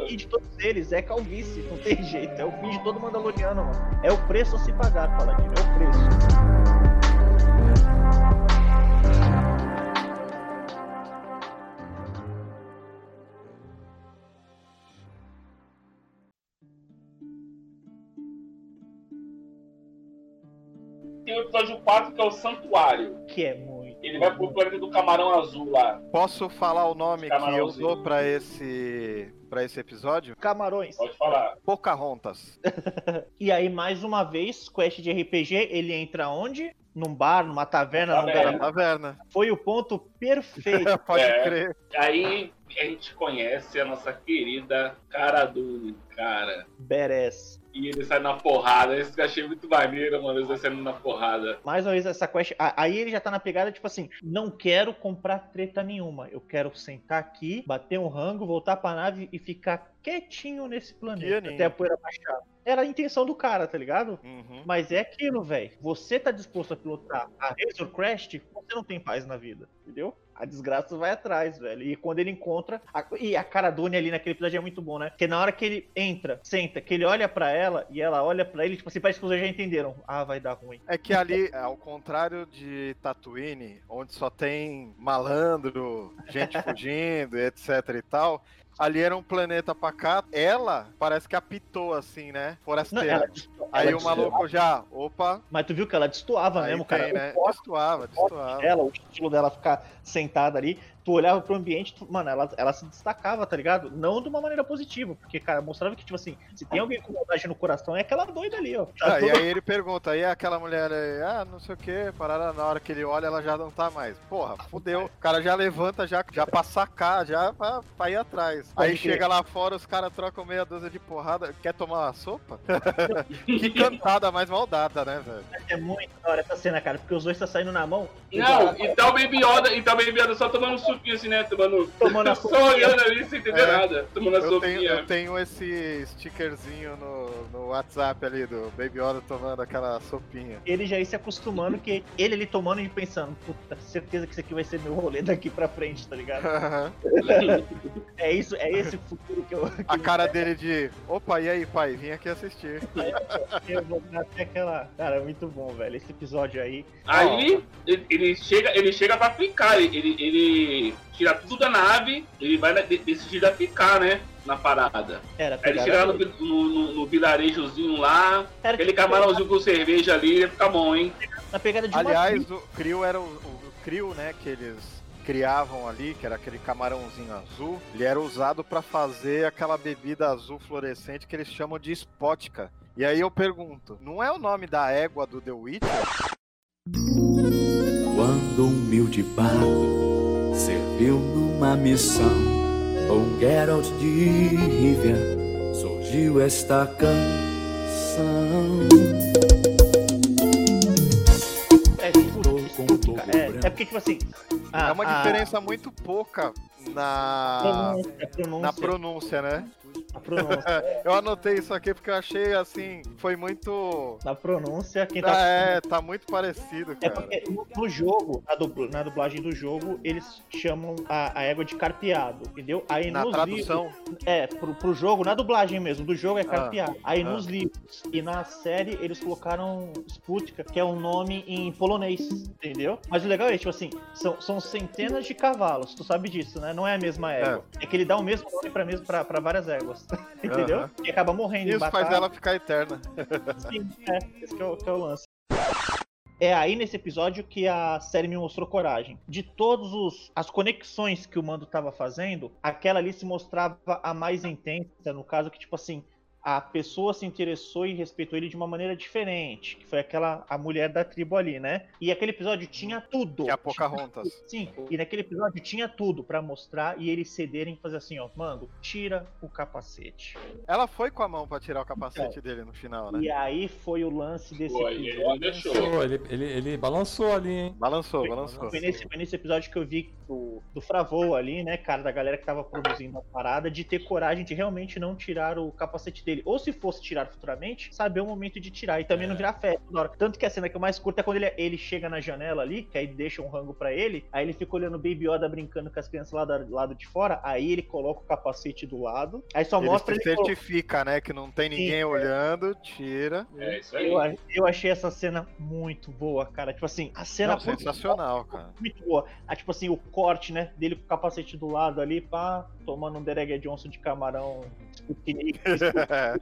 fim (laughs) de todos eles é calvície, não tem jeito. É o fim de todo Mandaloriano, mano. É o preço a se pagar, Paladino, é o preço. Tem o episódio 4 que é o Santuário. Que é muito. Ele vai pro planeta do camarão azul lá. Posso falar o nome que eu dou pra esse, pra esse episódio? Camarões. Pode falar. Pocahontas. (laughs) E aí, mais uma vez, quest de RPG, ele entra onde? Num bar, numa taverna, num Taverna. lugar. Taverna. Foi o ponto perfeito. (laughs) Pode É. crer. Aí a gente conhece a nossa querida Cara Dune, cara. Badass. E ele sai na porrada. Esse que eu achei muito maneiro, mano. Eles dois saindo na porrada. Mais uma vez, essa quest. a- Aí ele já tá na pegada, tipo assim, não quero comprar treta nenhuma. Eu quero sentar aqui, bater um rango, voltar pra nave e ficar quietinho nesse planeta. Até a poeira baixar. Era a intenção do cara, tá ligado? Uhum. Mas é aquilo, velho. Você tá disposto a pilotar a Razor Crest, você não tem paz na vida, entendeu? A desgraça vai atrás, velho. E quando ele encontra. a- E a cara Dune ali naquele episódio é muito bom, né? Porque na hora que ele entra, senta, que ele olha pra ela e ela olha pra ele, tipo assim, parece que os dois já entenderam. Ah, vai dar ruim. É que ali, ao contrário de Tatooine, onde só tem malandro, gente (laughs) fugindo, etc e tal, ali era um planeta pacato. Ela parece que apitou assim, né? Não, Forasteira. ela desto- Aí ela o maluco já, opa, Mas tu viu que ela destoava mesmo, tem, cara. né? Destoava, destoava. dela, o estilo dela ficar sentada ali, tu olhava pro ambiente, tu- mano, ela, ela se destacava, tá ligado? Não de uma maneira positiva, porque, cara, mostrava que, tipo assim, se tem alguém com maldade no coração, é aquela doida ali, ó. Tá Ah, e aí ele pergunta, aí aquela mulher aí, ah, não sei o que, parada na hora que ele olha, ela já não tá mais. Porra, fudeu. O cara já levanta, já, já pra sacar, já pra, pra ir atrás. Pode aí crer. chega lá fora, os caras trocam meia dúzia de porrada. Quer tomar uma sopa? (laughs) que cantada mais maldada, né, velho? É muito da hora essa cena, cara, porque os dois tá saindo na mão. Não, e tá o Baby Yoda, e tá o Baby Yoda só tomando suquinho assim, né? Tomando. Tomando a (laughs) só sopinha. olhando ali sem entender É. nada. Tomando a Eu tenho, sopinha. eu tenho esse stickerzinho no, no WhatsApp ali do Baby Yoda tomando aquela sopinha. Ele já ia se acostumando que ele ali tomando e pensando, puta, certeza que isso aqui vai ser meu rolê daqui pra frente, tá ligado? (laughs) É isso, é esse o futuro que eu, que A cara dele de, opa, e aí, pai, vim aqui assistir. eu vou dar até aquela. Cara, é muito bom, velho. Esse episódio aí. Aí ele, ele chega, ele chega pra ficar, ele, ele, tira tudo da nave, ele vai decidir a ficar, né? Na parada. Era Aí ele pegada chega lá no, no, no, no vilarejozinho lá, Era aquele tipo, camarãozinho com cerveja ali, ia ficar bom, hein? Na pegada de uma Aliás, o Crio era o, o, o Crio, né, que eles criavam ali, que era aquele camarãozinho azul, ele era usado pra fazer aquela bebida azul fluorescente que eles chamam de spotka. E aí eu pergunto, não é o nome da égua do The Witcher? Quando um humilde bardo serviu numa missão com Geralt de Rivia, surgiu esta canção. É, putz, putz, cara, é, é porque, tipo assim. a- é uma a diferença muito pouca na, Pronúncia, pronúncia. na pronúncia, né? A pronúncia. (laughs) Eu anotei isso aqui porque eu achei assim, foi muito. Na pronúncia, quem tá Ah, é, tá muito parecido, É cara. porque no, no jogo, na, dubla- na dublagem do jogo, eles chamam a, a égua de carpeado, entendeu? Aí Na nos tradução, livros, é, pro, pro jogo, na dublagem mesmo, do jogo é carpeado. Aí ah. nos livros e na série, eles colocaram Sputka, que é um nome em polonês, entendeu? Mas o legal é, tipo assim, são, são centenas de cavalos, tu sabe disso, né? Não é a mesma égua. É, que ele dá o mesmo nome pra, mesmo, pra, pra várias éguas, (laughs) entendeu? E acaba morrendo em isso faz ela ficar eterna. Sim, é, esse que é, o, que é o lance. É aí nesse episódio que a série me mostrou coragem. De todas as conexões que o Mando tava fazendo, aquela ali se mostrava a mais intensa, no caso que, tipo assim, a pessoa se interessou e respeitou ele de uma maneira diferente, que foi aquela a mulher da tribo ali, né? E aquele episódio tinha tudo. Que é a Pocahontas. Sim, e naquele episódio tinha tudo pra mostrar e eles cederem e fazer assim, ó, Mando, tira o capacete. Ela foi com a mão pra tirar o capacete dele no final, né? E aí foi o lance desse Foi, ele episódio. não deixou. Ele, ele, ele balançou ali, hein? Balançou, balançou. Foi nesse, foi nesse episódio que eu vi do, do Fravô ali, né, cara, da galera que tava produzindo a parada, de ter coragem de realmente não tirar o capacete dele. Ou se fosse tirar futuramente, saber o momento de tirar. E também não virar festa toda hora. Tanto que a cena que eu mais curto é quando ele, ele chega na janela ali, que aí deixa um rango pra ele, aí ele fica olhando o Baby Yoda brincando com as crianças lá do lado de fora, aí ele coloca o capacete do lado, aí só Ele mostra se ele. certifica, né? Que não tem ninguém olhando, tira. É isso aí. Eu, eu achei essa cena muito boa, cara. Tipo assim, a cena Não, sensacional, cara. muito boa. Ah, tipo assim, o corte, né, dele com o capacete do lado ali, pá, tomando um Derek Johnson de camarão. (laughs)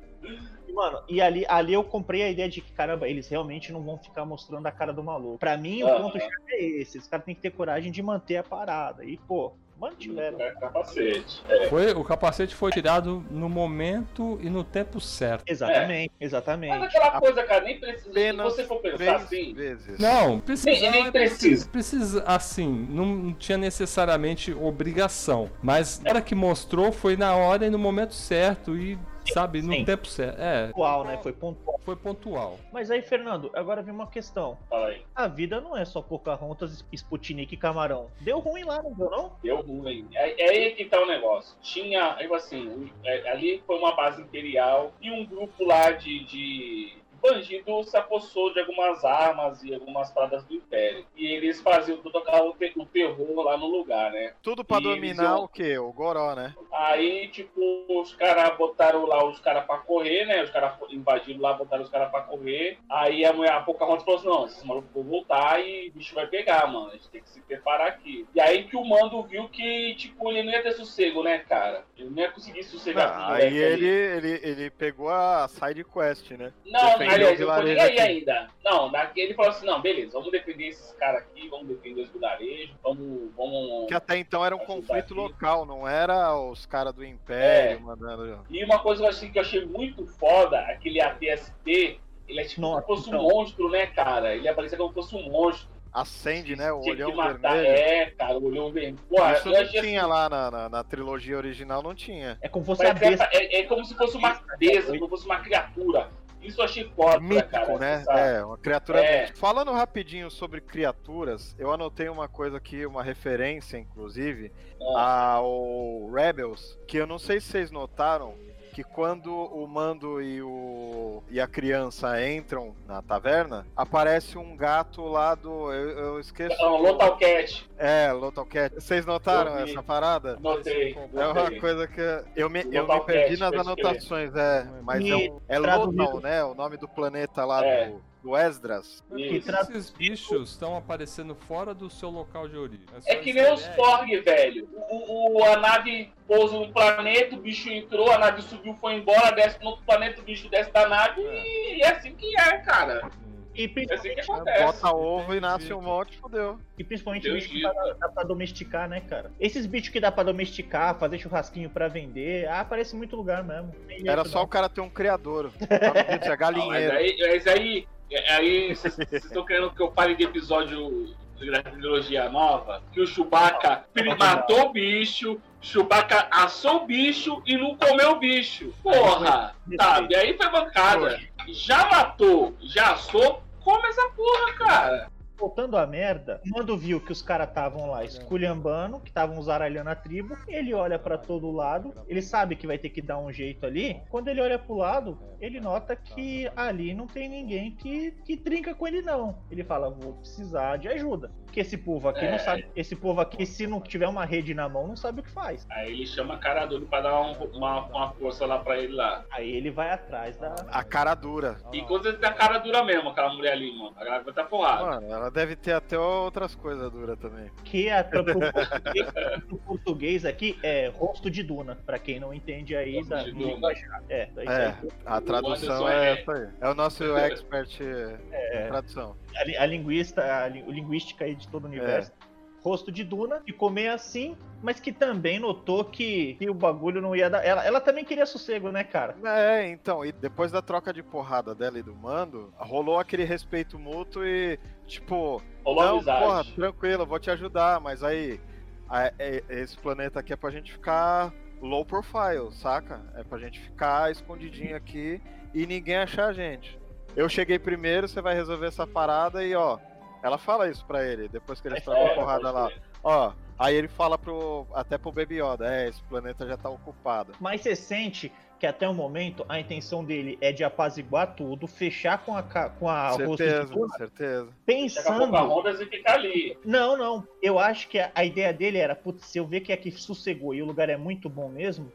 E, Mano, e ali, ali eu comprei a ideia de que, caramba, eles realmente não vão ficar mostrando a cara do maluco. Pra mim, o Aham. ponto-chave é esse. Os caras têm que ter coragem de manter a parada. E, pô, mantiveram. É capacete. Foi, o capacete foi tirado no momento e no tempo certo. Exatamente, Mas exatamente. aquela coisa, cara, nem precisa. Se você for pensar assim, vezes. Não, precisa. Nem- nem precisa. Precisa, assim, não tinha necessariamente obrigação. Mas na hora que mostrou foi na hora e no momento certo e, sabe, no sim. tempo certo. É, Pontual, né? Foi pontual. foi pontual. Mas aí, Fernando, agora vem uma questão. fala aí, A vida não é só Pocahontas, Sputnik e Camarão. Deu ruim lá, não deu, não? deu ruim. É, é aí que tá o negócio. Tinha, tipo assim, é, ali foi uma base imperial e um grupo lá de. de bandido se apossou de algumas armas e algumas paradas do Império. E eles faziam tocar o, te- o terror lá no lugar, né? Tudo pra E dominar iam- o quê? O Goró, né? Aí, tipo, os caras botaram lá os caras pra correr, né? Os caras invadiram lá, botaram os caras pra correr. Aí a mulher, a Pocahontas falou assim, não, esses malucos vão voltar e o bicho vai pegar, mano. A gente tem que se preparar aqui. E aí que o Mando viu que, tipo, ele não ia ter sossego, né, cara? Ele não ia conseguir sossegar os Ah, aí ele, ele, ele pegou a side quest, né? Não, defendeu aliás, o eu falei aí aqui. ainda. Não, daqui ele falou assim, não, beleza, vamos defender esses caras aqui, vamos defender os vilarejos, vamos, vamos... Que até então era um conflito aqui. local, não era os caras do Império É. mandando. E uma coisa que eu achei, que eu achei muito foda, aquele ATST, ele é tipo Nossa, como se fosse então. um monstro, né, cara? Ele aparecia como se fosse um monstro. Acende, né? O Tinha olhão matar- vermelho. É, cara, o olhão vermelho. Porra, Isso não tinha assim, lá na, na, na trilogia original, não tinha. É como se fosse é, é, é como se fosse uma besta, como se fosse uma criatura. Isso eu achei foda, Mítico, cara. né? É, uma criatura É. Falando rapidinho sobre criaturas, eu anotei uma coisa aqui, uma referência, inclusive, Ah. ao Rebels, que eu não sei se vocês notaram, que quando o Mando e, o, e a criança entram na taverna, aparece um gato lá do. Eu, eu esqueço. Não, Lotal Cat, É, Lotal Cat. Vocês notaram essa parada? notei. É uma notei. coisa que eu me, eu me perdi Cat, nas anotações, é. Mas E é, um, é Lotal, né? O nome do planeta lá É. do, do Esdras. Esses bichos estão aparecendo fora do seu local de origem. só É que nem os egg. Porg, velho. O, o- a nave pousa no planeta, o bicho entrou, a nave subiu, foi embora, desce no outro planeta, o bicho desce da nave e é assim que é, cara. E É assim que principalmente, acontece. Bota ovo e nasce um monte, fodeu. e principalmente Deus bicho que dá, dá pra domesticar, né, cara? Esses bichos que dá pra domesticar, fazer churrasquinho pra vender, ah, aparece em muito lugar mesmo. Era só não. o cara ter um criador. É Não, (laughs) mas galinheiro. aí, mas aí, aí vocês estão querendo que eu fale de episódio da trilogia nova? Que o Chewbacca matou o bicho, Chewbacca assou o bicho e não comeu o bicho. Porra! Sabe? Aí foi bancada. Já matou, já assou, come essa porra, cara. Voltando à merda, o Mando viu que os caras estavam lá esculhambando, que estavam zaralhando a tribo. Ele olha pra todo lado, ele sabe que vai ter que dar um jeito ali. Quando ele olha pro lado, ele nota que ali não tem ninguém que, que trinca com ele, não. Ele fala: vou precisar de ajuda. Porque esse povo aqui É. não sabe. Esse povo aqui, se não tiver uma rede na mão, não sabe o que faz. Aí ele chama a cara dele pra dar um- uma, uma força lá pra ele lá. Aí ele vai atrás da. A cara dura. E quando ele tem a cara dura mesmo, aquela mulher ali, mano. A galera vai tá porrada. Mano, ela deve ter até outras coisas duras também. Que é pro, português, (laughs) pro português aqui é rosto de Duna, pra quem não entende aí Rosto da de do Duna. linguajar. É, daí É, a tradução é é- essa aí. É o nosso expert em tradução. a, a linguista, a, o linguística aí de todo o universo. Rosto de Duna, ficou meio assim, mas que também notou que, que o bagulho não ia dar. Ela, ela também queria sossego, né, cara? É, então, e depois da troca de porrada dela e do mando, rolou aquele respeito mútuo e, tipo, Rolou não, amizade. porra, tranquilo, eu vou te ajudar, mas aí, a- é- esse planeta aqui é pra gente ficar low profile, saca? É pra gente ficar escondidinho aqui e ninguém achar a gente. Eu cheguei primeiro, você vai resolver essa parada e, ó, ela fala isso pra ele, depois que trocam a (laughs) É, porrada pode lá. Ó, aí ele fala pro, até pro Baby Yoda, é, esse planeta já tá ocupado. Mas você sente que até o momento a intenção dele é de apaziguar tudo, fechar com a, com a rosto de certeza, certeza. Chega a pensando. Pocahontas e fica ali. Não, não. Eu acho que a, a ideia dele era, putz, se eu ver que aqui sossegou e o lugar é muito bom mesmo,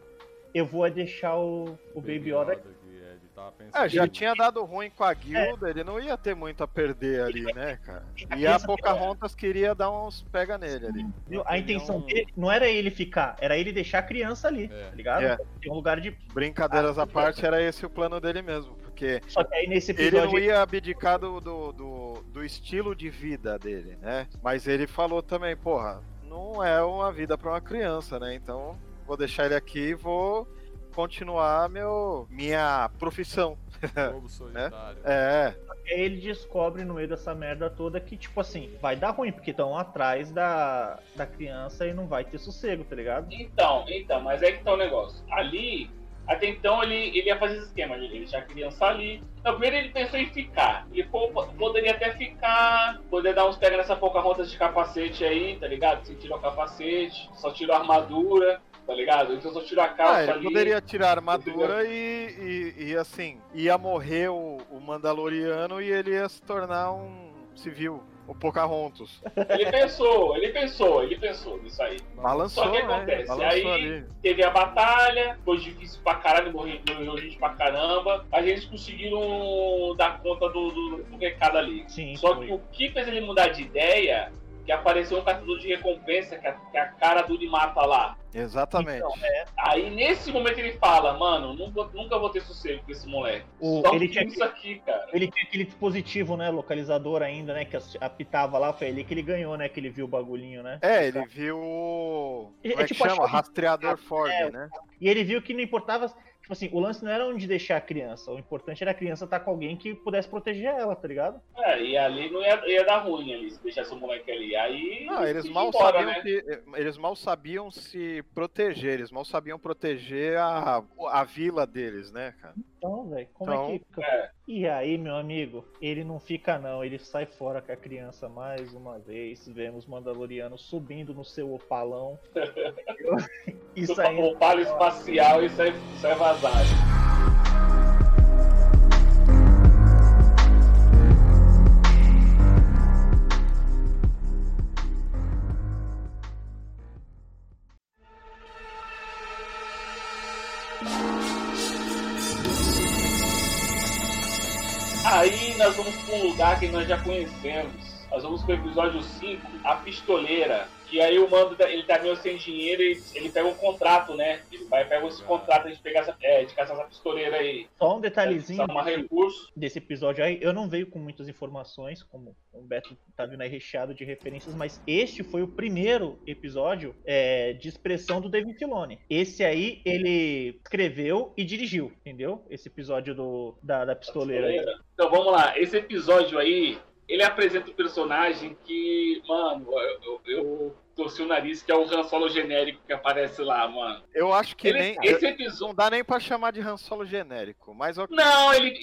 eu vou é deixar o, o Baby Yoda aqui. Ele tava pensando. É, já tinha dado ruim com a guilda, ele não ia ter muito a perder ali, né, cara? (laughs) E a Pocahontas queria dar uns pega nele ali. A Ele intenção não- dele não era ele ficar, era ele deixar a criança ali, É. tá ligado? É. Tem um lugar de. Brincadeiras à parte, era esse o plano dele mesmo, porque Só que aí nesse ele episódio. não ia abdicar do, do, do, do estilo de vida dele, né? Mas ele falou também, porra, não é uma vida pra uma criança, né? Então vou deixar ele aqui e vou continuar meu, minha profissão. Lobo solitário. (laughs) É, Aí ele descobre no meio dessa merda toda que, tipo assim, vai dar ruim, porque estão atrás da, da criança e não vai ter sossego, tá ligado? Então, então, mas é que tá o negócio. Ali, até então ele, ele ia fazer esse esquema, ele deixar a criança ali. Não, primeiro ele pensou em ficar. Ele pô, poderia até ficar, poder dar uns pega nessa Pocahontas de capacete aí, tá ligado? Se tirou o capacete, só tirou a armadura, tá ligado? Então só tirou a calça Ah, ele ali. poderia tirar a armadura e, e, e, assim, ia morrer o, o Mandaloriano e ele ia se tornar um civil, o Pocahontas. Ele pensou, ele pensou, ele pensou nisso aí. Balançou, Só que né? acontece, aí- ali. Teve a batalha, foi difícil pra caralho, morreu, morreu gente pra caramba. A gente conseguiram dar conta do, do, do recado ali. Sim, Só foi. que o que fez ele mudar de ideia, que apareceu um caçador de recompensa, que a, que a cara do de mata lá. Exatamente. Então, Aí nesse momento ele fala, mano, vou- nunca vou ter sossego com esse moleque. O- Só ele que tinha isso aqui, cara. Ele tinha aquele dispositivo, né, localizador ainda, né, que apitava lá, foi ali que ele ganhou, né, que ele viu o bagulhinho, né? É, ele viu. o- É Como é que tipo chama? Rastreador Ford, É, né? E ele viu que não importava, tipo assim, o lance não era onde deixar a criança, o importante era a criança estar com alguém que pudesse proteger ela, tá ligado? É, e ali não ia, ia dar ruim ali, se deixasse o moleque ali. Aí. Não, eles mal embora, sabiam né? que. Eles mal sabiam se proteger, eles mal sabiam proteger a, a vila deles, né, cara? Então, velho, como Então, é que fica? É. E aí, meu amigo, ele não fica não, ele sai fora com a criança mais uma vez. Vemos Mandaloriano subindo no seu opalão. e Do saindo. o palo espacial e sai, sai vazado. Que nós já conhecemos. Nós vamos para o episódio 5, a pistoleira. Que aí o mando, ele tá meio sem dinheiro e ele pega um contrato, né? Ele vai pegar esse contrato de pegar essa, é, de caçar essa pistoleira aí. Só um detalhezinho recurso. desse episódio aí, eu não veio com muitas informações, como o Beto tá vindo aí recheado de referências, mas este foi o primeiro episódio é, de expressão do David Filoni. Esse aí, ele escreveu e dirigiu, entendeu? Esse episódio do, da, da pistoleira aí. Então vamos lá, esse episódio aí, ele apresenta um personagem que, mano, eu, eu, eu torci o nariz, que é o Han Solo genérico que aparece lá, mano. Eu acho que Ele- nem. esse episódio. Não dá nem pra chamar de Han Solo genérico, mas ok. Não, ele.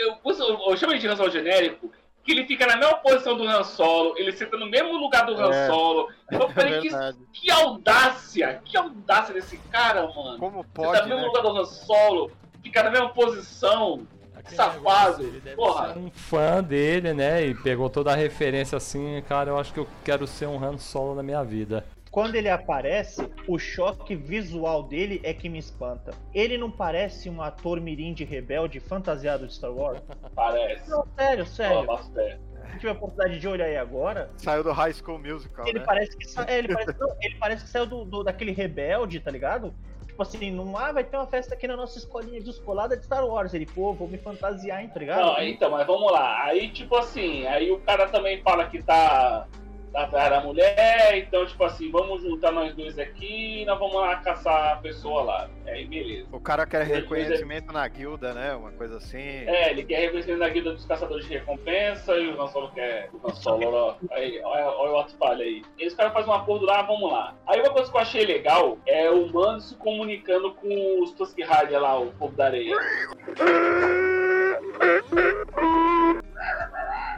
Eu, eu, eu chamo ele de Han Solo genérico que ele fica na mesma posição do Han Solo, ele senta no mesmo lugar do Han É. Solo. Eu falei, É que, que audácia! Que audácia desse cara, mano. Como pode, no mesmo né? lugar do Han Solo, ficar na mesma posição. Aquele Safado, negócio, ele deve porra. ser um fã dele, né? E pegou toda a referência assim, cara, eu acho que eu quero ser um Han Solo na minha vida. Quando ele aparece, o choque visual dele é que me espanta. Ele não parece um ator mirim de rebelde fantasiado de Star Wars? Parece. Não, sério, sério. bastante. Se tiver a oportunidade de olhar aí agora, Saiu do High School Musical, ele né? parece que sa- é, ele (laughs) parece, ele parece que saiu do, do- daquele rebelde, tá ligado? Tipo assim, não ah, vai ter uma festa aqui na nossa escolinha descolada de Star Wars. Ele, pô, vou me fantasiar, hein, tá? Não, então, mas vamos lá. Aí, tipo assim, aí o cara também fala que tá atrás da mulher, então, tipo assim, vamos juntar nós dois aqui e nós vamos lá caçar a pessoa lá. Aí, beleza. O cara quer reconhecimento na guilda, né? Uma coisa assim. É, ele quer reconhecer na guilda dos caçadores de recompensa e o Han Solo quer. O Han Solo, ó, aí, olha, olha o ato falha aí. E os caras fazem um acordo lá, vamos lá. Aí uma coisa que eu achei legal é o Mando se comunicando com os Tusk Rider lá, o povo da areia. (laughs)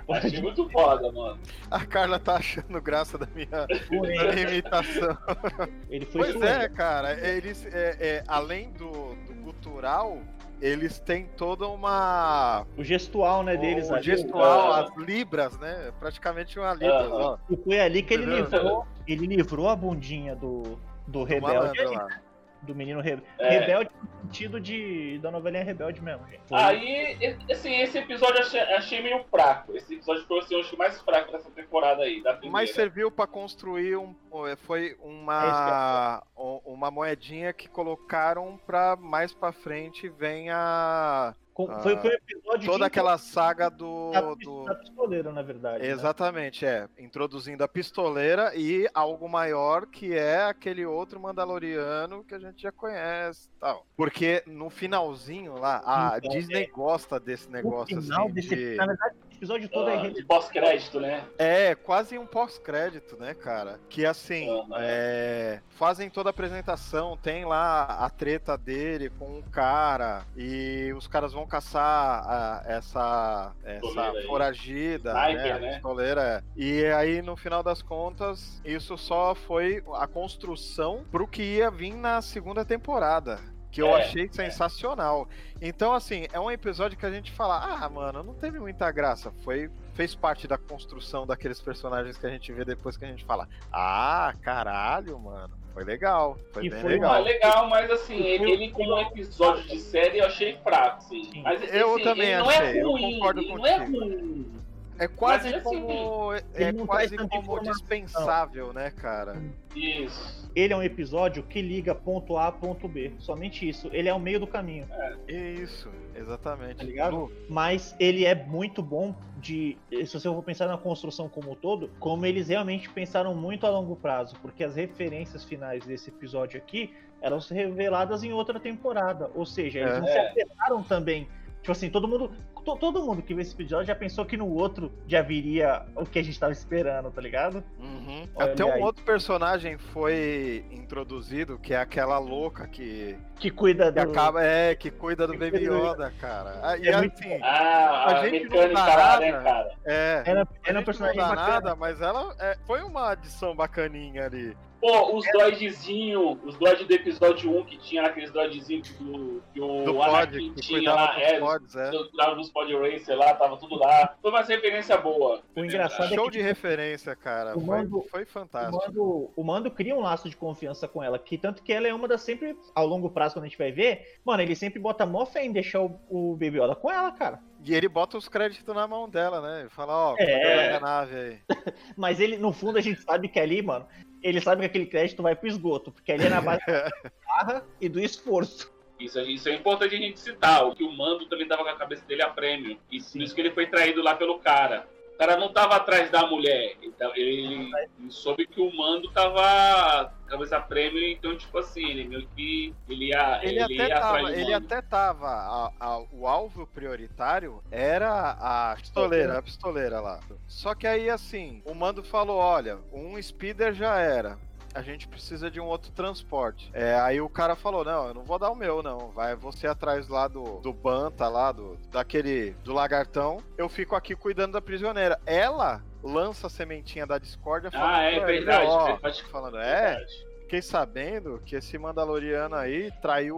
Achei muito foda, mano. A Carla tá achando graça da minha, da minha imitação. Ele foi Pois é, cara. Eles, é, é, além do, do gutural, eles têm toda uma. O gestual, né, deles o ali. gestual, Ah. as libras, né? Praticamente uma ó. E foi ali que ele livrou, ele livrou a bundinha do, do Do rebelde, malandro lá. Do menino re- É. rebelde no sentido de da novelinha rebelde mesmo, gente. Foi- Aí, assim, esse episódio eu achei, achei meio fraco. Esse episódio foi assim, eu acho mais fraco dessa temporada aí, da primeira. Mas serviu pra construir um. Foi uma. um- Uma moedinha que colocaram pra mais pra frente vem a. Com- ah, foi, foi um episódio Toda aquela saga do. da, do- da pistoleira, na verdade. né? Exatamente, é. Introduzindo a pistoleira e algo maior que é aquele outro Mandaloriano que a gente já conhece tal. Porque no finalzinho lá, a Então, Disney gosta desse negócio final assim. desse, de- na verdade, episódio todo é Ah, re- de pós-crédito, né? É, quase um pós-crédito, né, cara? Que assim, Aham. é, fazem toda a apresentação, tem lá a treta dele com o cara, e os caras vão caçar a- essa, essa foragida, Sniper, né? a né? pistoleira. é. E aí, no final das contas, isso só foi a construção pro que ia vir na segunda temporada. Que eu É, achei sensacional. Então, assim, é um episódio que a gente fala, ah, mano, não teve muita graça. Foi, fez parte da construção daqueles personagens que a gente vê depois que a gente fala, ah, caralho, mano, foi legal, foi E bem foi legal. legal, mas assim, ele, ele como um episódio de série eu achei fraco, sim. Sim. Mas Eu assim, também ele não achei, é eu ruim, concordo ele não é contigo. ruim. É quase Mas, assim, como, ele é quase como dispensável, né, cara? Isso. Ele é um episódio que liga ponto A a ponto B. Somente isso. Ele é o meio do caminho, Isso, exatamente. tá ligado? Mas ele é muito bom de. Se você for pensar na construção como um todo, como eles realmente pensaram muito a longo prazo. Porque as referências finais desse episódio aqui eram reveladas em outra temporada. Ou seja, eles É. não se afetaram também. Tipo assim, todo mundo. to- todo mundo que viu esse episódio já pensou que no outro já viria o que a gente tava esperando, tá ligado? Uhum. Olha Até um aí. outro personagem foi introduzido, que é aquela louca que, Que cuida que do. acaba, é, que cuida do Que Baby cuida do- Yoda, cara. Ah, E É muito assim, Ah, A a, gente não dá lá, né, nada. cara? é. Era, a era um personagem não dá nada, mas ela é, foi uma adição bacaninha ali. Pô, os droidzinhos, os droids do episódio 1 que tinha aqueles droidzinhos do, que o Do pod, Anakin que tinha cuidava lá, é, pods, é. lá dos pod racer lá, tava tudo lá. Foi uma referência boa. O engraçado é Show que de referência, cara. o Foi, Mando- foi o fantástico. Mando, o Mando cria um laço de confiança com ela, que tanto que ela é uma das sempre, ao longo prazo, quando a gente vai ver, mano, ele sempre bota mó fé em deixar o, o Baby Yoda com ela, cara. E ele bota os créditos na mão dela, né? Ele fala, ó, É. cuida da nave aí. (laughs) Mas ele, no fundo, a gente sabe que ali, mano, ele sabe que aquele crédito vai pro esgoto, porque ali é na base da (laughs) barra e do esforço. Isso, isso é importante a gente citar. O que o Mando também tava com a cabeça dele a prêmio. E por isso que ele foi traído lá pelo cara. O cara não tava atrás da mulher. Então, ele, ele soube que o Mando tava cabeça a prêmio, então, tipo assim, ele meio que. Ele ia, Ele, ele até ia atrás tava, ele até tava. a- a- o alvo prioritário era a pistoleira, a pistoleira lá. Só que aí, assim, o mando falou: olha, um speeder já era. A gente precisa de um outro transporte. É, aí o cara falou: Não, eu não vou dar o meu, não. Vai você atrás lá do, do Banta, lá do, daquele. do lagartão. Eu fico aqui cuidando da prisioneira. Ela lança a sementinha da discórdia Ah, é ele, verdade. ó, verdade, falando, é, verdade. fiquei sabendo que esse Mandaloriano aí traiu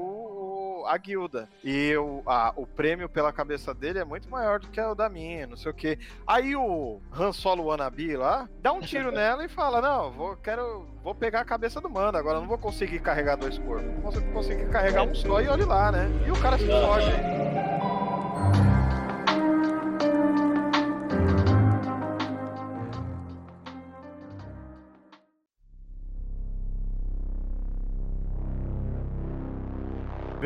o- a guilda. E o, a- o prêmio pela cabeça dele é muito maior do que o da minha, não sei o que. Aí o Han Solo Wannabe lá dá um tiro (laughs) nela e fala: Não, vou, quero, vou pegar a cabeça do mando. Agora não vou conseguir carregar dois corpos. Não vou conseguir carregar um só e olhe lá, né? E o cara se foge.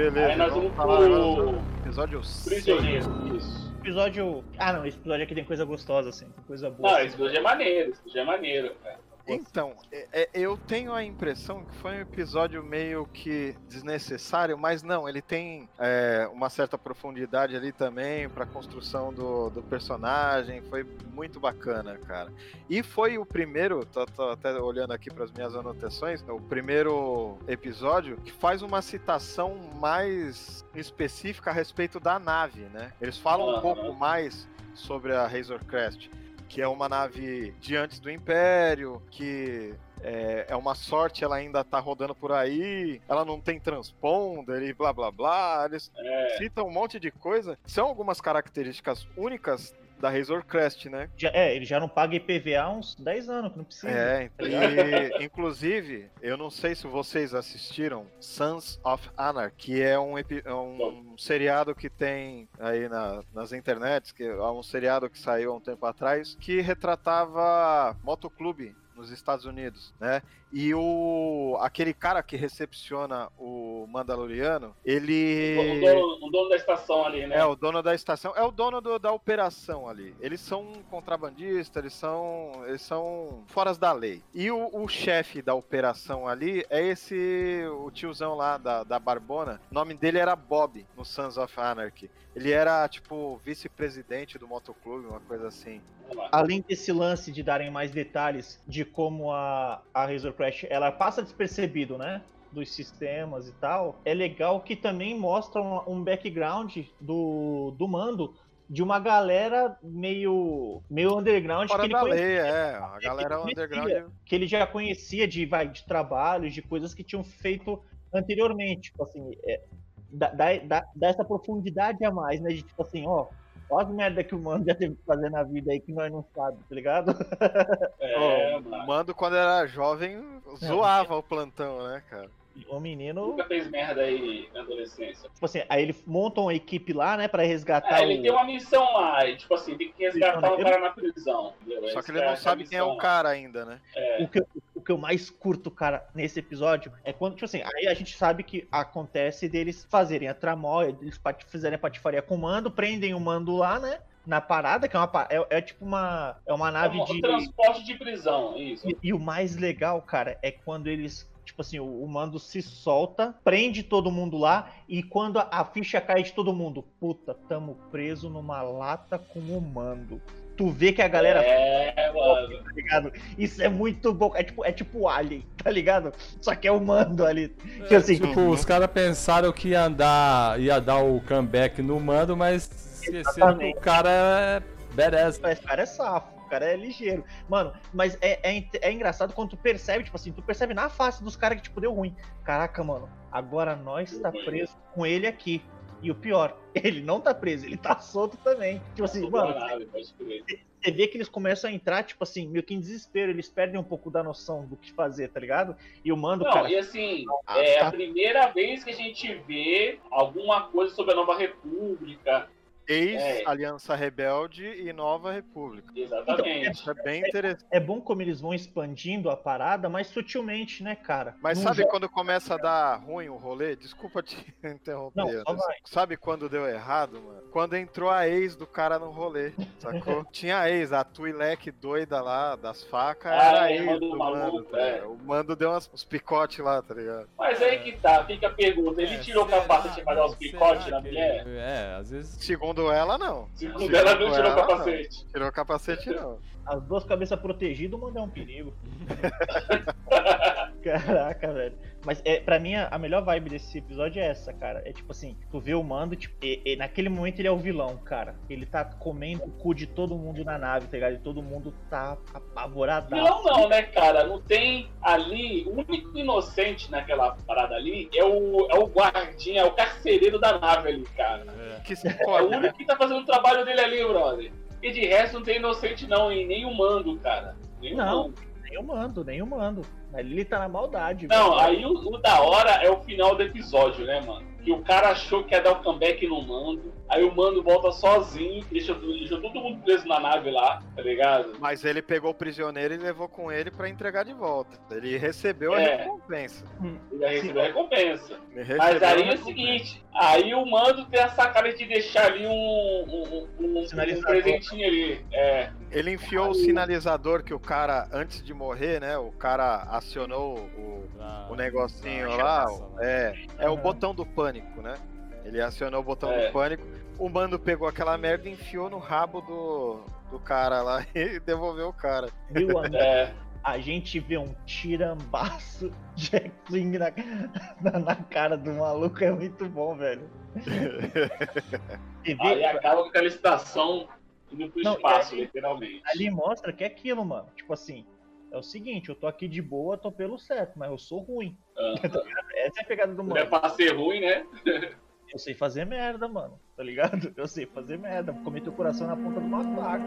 Beleza, Aí nós vamos pro do episódio 6. prisioneiro. Isso. Episódio. Ah, não, esse episódio aqui tem coisa gostosa, assim. Coisa boa. Não, assim. esse episódio é maneiro, esse episódio é maneiro, cara. Então, é- é- eu tenho a impressão que foi um episódio meio que desnecessário, mas não, ele tem é, uma certa profundidade ali também pra construção do, do personagem, foi muito bacana, cara. E foi o primeiro, tô, tô até olhando aqui para as minhas anotações, o primeiro episódio que faz uma citação mais específica a respeito da nave, né? Eles falam um Aham. pouco mais sobre a Razor Crest que é uma nave de antes do Império, que é, é uma sorte, ela ainda tá rodando por aí, ela não tem transponder e blá blá blá. Eles É, citam um monte de coisa. São algumas características únicas da Razor Crest, né? Já- é, ele já não paga IPVA há uns 10 anos, que não precisa. É, e inclusive, eu não sei se vocês assistiram Sons of Anarchy, que é um, é um seriado que tem aí na- nas internets, que é um seriado que saiu há um tempo atrás, que retratava motoclube nos Estados Unidos, né? E o aquele cara que recepciona o Mandaloriano, ele o, dono, o dono da estação ali, né? é, o dono da estação, é o dono do- da operação ali. Eles são contrabandistas, eles são, eles são foras da lei. E o, o chefe da operação ali é esse, o tiozão lá da, da Barbona. O nome dele era Bob, no Sons of Anarchy. Ele era, tipo, vice-presidente do motoclube, uma coisa assim. Além desse lance de darem mais detalhes de como a, a Razor Crash ela passa despercebido, né? Dos sistemas e tal, é legal que também mostra um, um background do, do mando de uma galera meio, meio underground que Fora ele, da conhe- lei, é. A galera conhecia. underground. que ele já conhecia de, vai, de trabalhos, de coisas que tinham feito anteriormente. Tipo assim, é, dá, dá- dá essa profundidade a mais, né? De tipo assim, ó, olha as merda que o mano já teve que fazer na vida aí que nós não sabemos, tá ligado? É, mano. o Mando, quando era jovem, zoava o plantão, né, cara? O menino, Nunca fez merda aí na adolescência. tipo assim, aí ele monta uma equipe lá, né, pra resgatar Ah, ele o. tem uma missão lá, e, tipo assim, tem que resgatar um Ele- cara na prisão. entendeu? Só que ele é não a sabe quem é o cara ainda, né? O que, eu- o que eu mais curto, cara, nesse episódio é quando, tipo assim, aí a gente sabe que acontece deles fazerem a tramóia, eles fizerem a patifaria com o mando, prendem o mando lá, né? Na parada, que é uma é, é tipo uma. É uma É nave um de. transporte de prisão, isso. E, e o mais legal, cara, é quando eles. Tipo assim, o, o mando se solta, prende todo mundo lá, e quando a, a ficha cai de todo mundo, puta, tamo preso numa lata com o mando. Tu vê que a galera É, mano. tá ligado? Isso é muito bom. É tipo, é tipo Alien, (laughs) tá ligado? Só que é o mando ali. Que assim, Tipo, os caras pensaram que ia dar, ia dar o comeback no mando, mas esqueceram que o cara é badass. Mas o cara é safo, o cara é ligeiro. Mano, mas é, é, é engraçado quando tu percebe, tipo assim, tu percebe na face dos caras que, tipo, deu ruim. Caraca, mano, agora nós tá preso com ele aqui. E o pior, (laughs) ele não tá preso, ele tá solto também. Tipo assim, Tudo mano, na nave, você vê que eles começam a entrar, tipo assim, meio que em desespero, eles perdem um pouco da noção do que fazer, tá ligado? E o mando, Não, cara. e assim, Ah, é tá. a primeira vez que a gente vê alguma coisa sobre a Nova República. Ex-Aliança Rebelde e Nova República. Exatamente. Isso é bem interessante. É bom como eles vão expandindo a parada, mas sutilmente, né, cara? Mas Não sabe quando começa a dar ruim o rolê? Desculpa te (laughs) interromper. Não, vai. Sabe quando deu errado, mano? Quando entrou a ex do cara no rolê, sacou? (laughs) Tinha a ex, a Twi'lek doida lá, das facas, Ah, era a é, ex mando do maluco, mando. tá é. O mando deu umas- uns picotes lá, tá ligado? Mas aí que tá, fica a pergunta. Ele É, tirou o capacete pra dar os não, picotes na mulher? ele- É, às vezes. Segundo ela, não. Segundo ela, não tirou o ela, não. capacete. Tirou o capacete, não. As duas cabeças protegidas, o mando é um perigo. (laughs) Caraca, velho. Mas é, pra mim, a melhor vibe desse episódio é essa, cara. É tipo assim, tu vê o Mando, tipo, e, e naquele momento ele é o vilão, cara. Ele tá comendo o cu de todo mundo na nave, tá ligado? E todo mundo tá apavorado. Vilão não, né, cara? Não tem ali. O único inocente naquela parada ali é o, é o guardinha, é o carcereiro da nave ali, cara. É. Que se É o né? único que tá fazendo o trabalho dele ali, brother. E de resto não tem inocente não, e nem o mando, cara. O Não. mando. Nem o Mando, nem o Mando. Ali ele tá na maldade. Não, aí o, o da hora é o final do episódio, né, mano? Que o cara achou que ia dar o comeback no mando. Aí o mando volta sozinho, deixa, deixa todo mundo preso na nave lá, tá ligado? Mas ele pegou o prisioneiro e levou com ele pra entregar de volta. Ele recebeu a É. recompensa. Ele já recebeu a recompensa. Ele Mas recebeu a aí é o seguinte, aí o mando tem a sacada de deixar ali um, um, um, um Sinalizador. presentinho ali. É. Ele enfiou o sinalizador que o cara, antes de morrer, né? O cara acionou o, Pra- o negocinho pra lá. né? É, é o botão do pânico, né? Ele acionou o botão É. do pânico. O mando pegou aquela merda e enfiou no rabo do, do cara lá (laughs) e devolveu o cara. Viu, amigo? É. A gente vê um tirambaço de X-Wing na, na, na cara do maluco. É muito bom, velho. Você vê, Aí acaba com aquela estação indo pro Não, espaço, aí- literalmente. ali mostra que é aquilo, mano. Tipo assim, é o seguinte, eu tô aqui de boa, tô pelo certo, mas eu sou ruim. (laughs) Essa é a pegada do Não é mano. pra ser ruim, né? Eu sei fazer merda, mano. Tá ligado? Eu sei fazer merda. Vou comer teu coração na ponta de uma faca.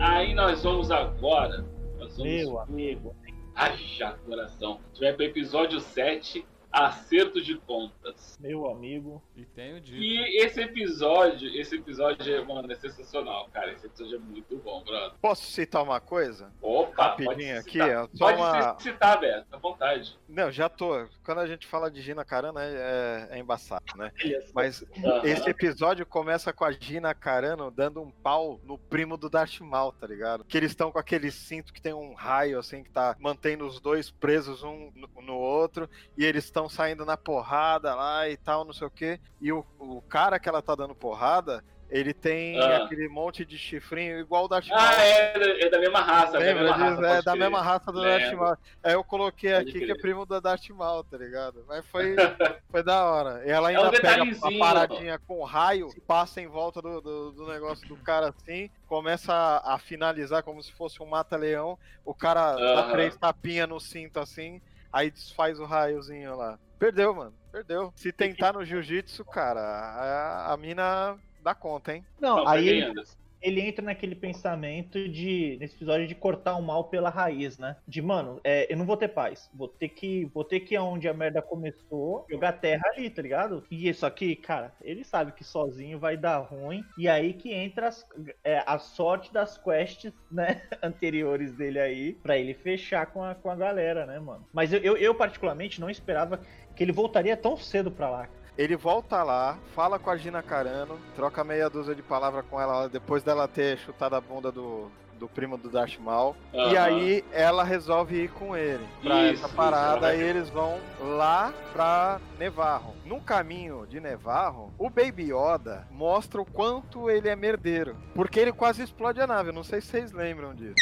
Aí nós vamos agora. Nós vamos Meu amigo. Haja coração. A gente vai pro episódio 7, Acerto de Contas. Meu amigo. E tem o dito. E esse episódio, esse episódio é, mano, é sensacional, cara. Esse episódio é muito bom, brother. Posso citar uma coisa? Opa, Rapidinho pode aqui, citar. ó, só Pode uma- citar, Beto, à vontade. Não, já tô. Quando a gente fala de Gina Carano é, é embaçado, né? (laughs) Mas Aham. esse episódio começa com a Gina Carano dando um pau no primo do Darth Maul, tá ligado? Que eles estão com aquele cinto que tem um raio, assim, que tá mantendo os dois presos um no, no outro, e eles estão saindo na porrada lá e tal, não sei o quê. E o, o cara que ela tá dando porrada, ele tem Ah. aquele monte de chifrinho igual o Maul. Ah, é, da- é da mesma raça, é da Lembra mesma raça. é da crer. mesma raça do. Darth Maul. Aí eu coloquei Pode aqui que é primo da Darth Maul, tá ligado? Mas foi, (laughs) foi da hora. E ela É um ainda pega a detalhezinho. paradinha com raio, passa em volta do, do, do negócio do cara assim, começa a, finalizar como se fosse um mata-leão. O cara dá Aham. três tapinhas no cinto assim, aí desfaz o raiozinho lá. Perdeu, mano. Perdeu. Se tentar no jiu-jitsu, cara, a, a mina dá conta, hein? Não, Não, aí ele. Ele entra naquele pensamento de, nesse episódio, de cortar o mal pela raiz, né? De, mano, é, eu não vou ter paz. Vou ter que, vou ter que ir aonde a merda começou, jogar terra ali, tá ligado? E isso aqui, cara, ele sabe que sozinho vai dar ruim. E aí que entra as- é, a sorte das quests, né, (laughs) anteriores dele aí, pra ele fechar com a, com a galera, né, mano? Mas eu, eu, eu, particularmente, não esperava que ele voltaria tão cedo pra lá. Ele volta lá, fala com a Gina Carano, troca meia dúzia de palavras com ela depois dela ter chutado a bunda do, do primo do Darth Maul. E Aham. aí ela resolve ir com ele pra Isso, essa isso, parada ela e eles vão lá pra Nevarro. No caminho de Nevarro, o Baby Yoda mostra o quanto ele é merdeiro. Porque ele quase explode a nave, eu não sei se vocês lembram disso.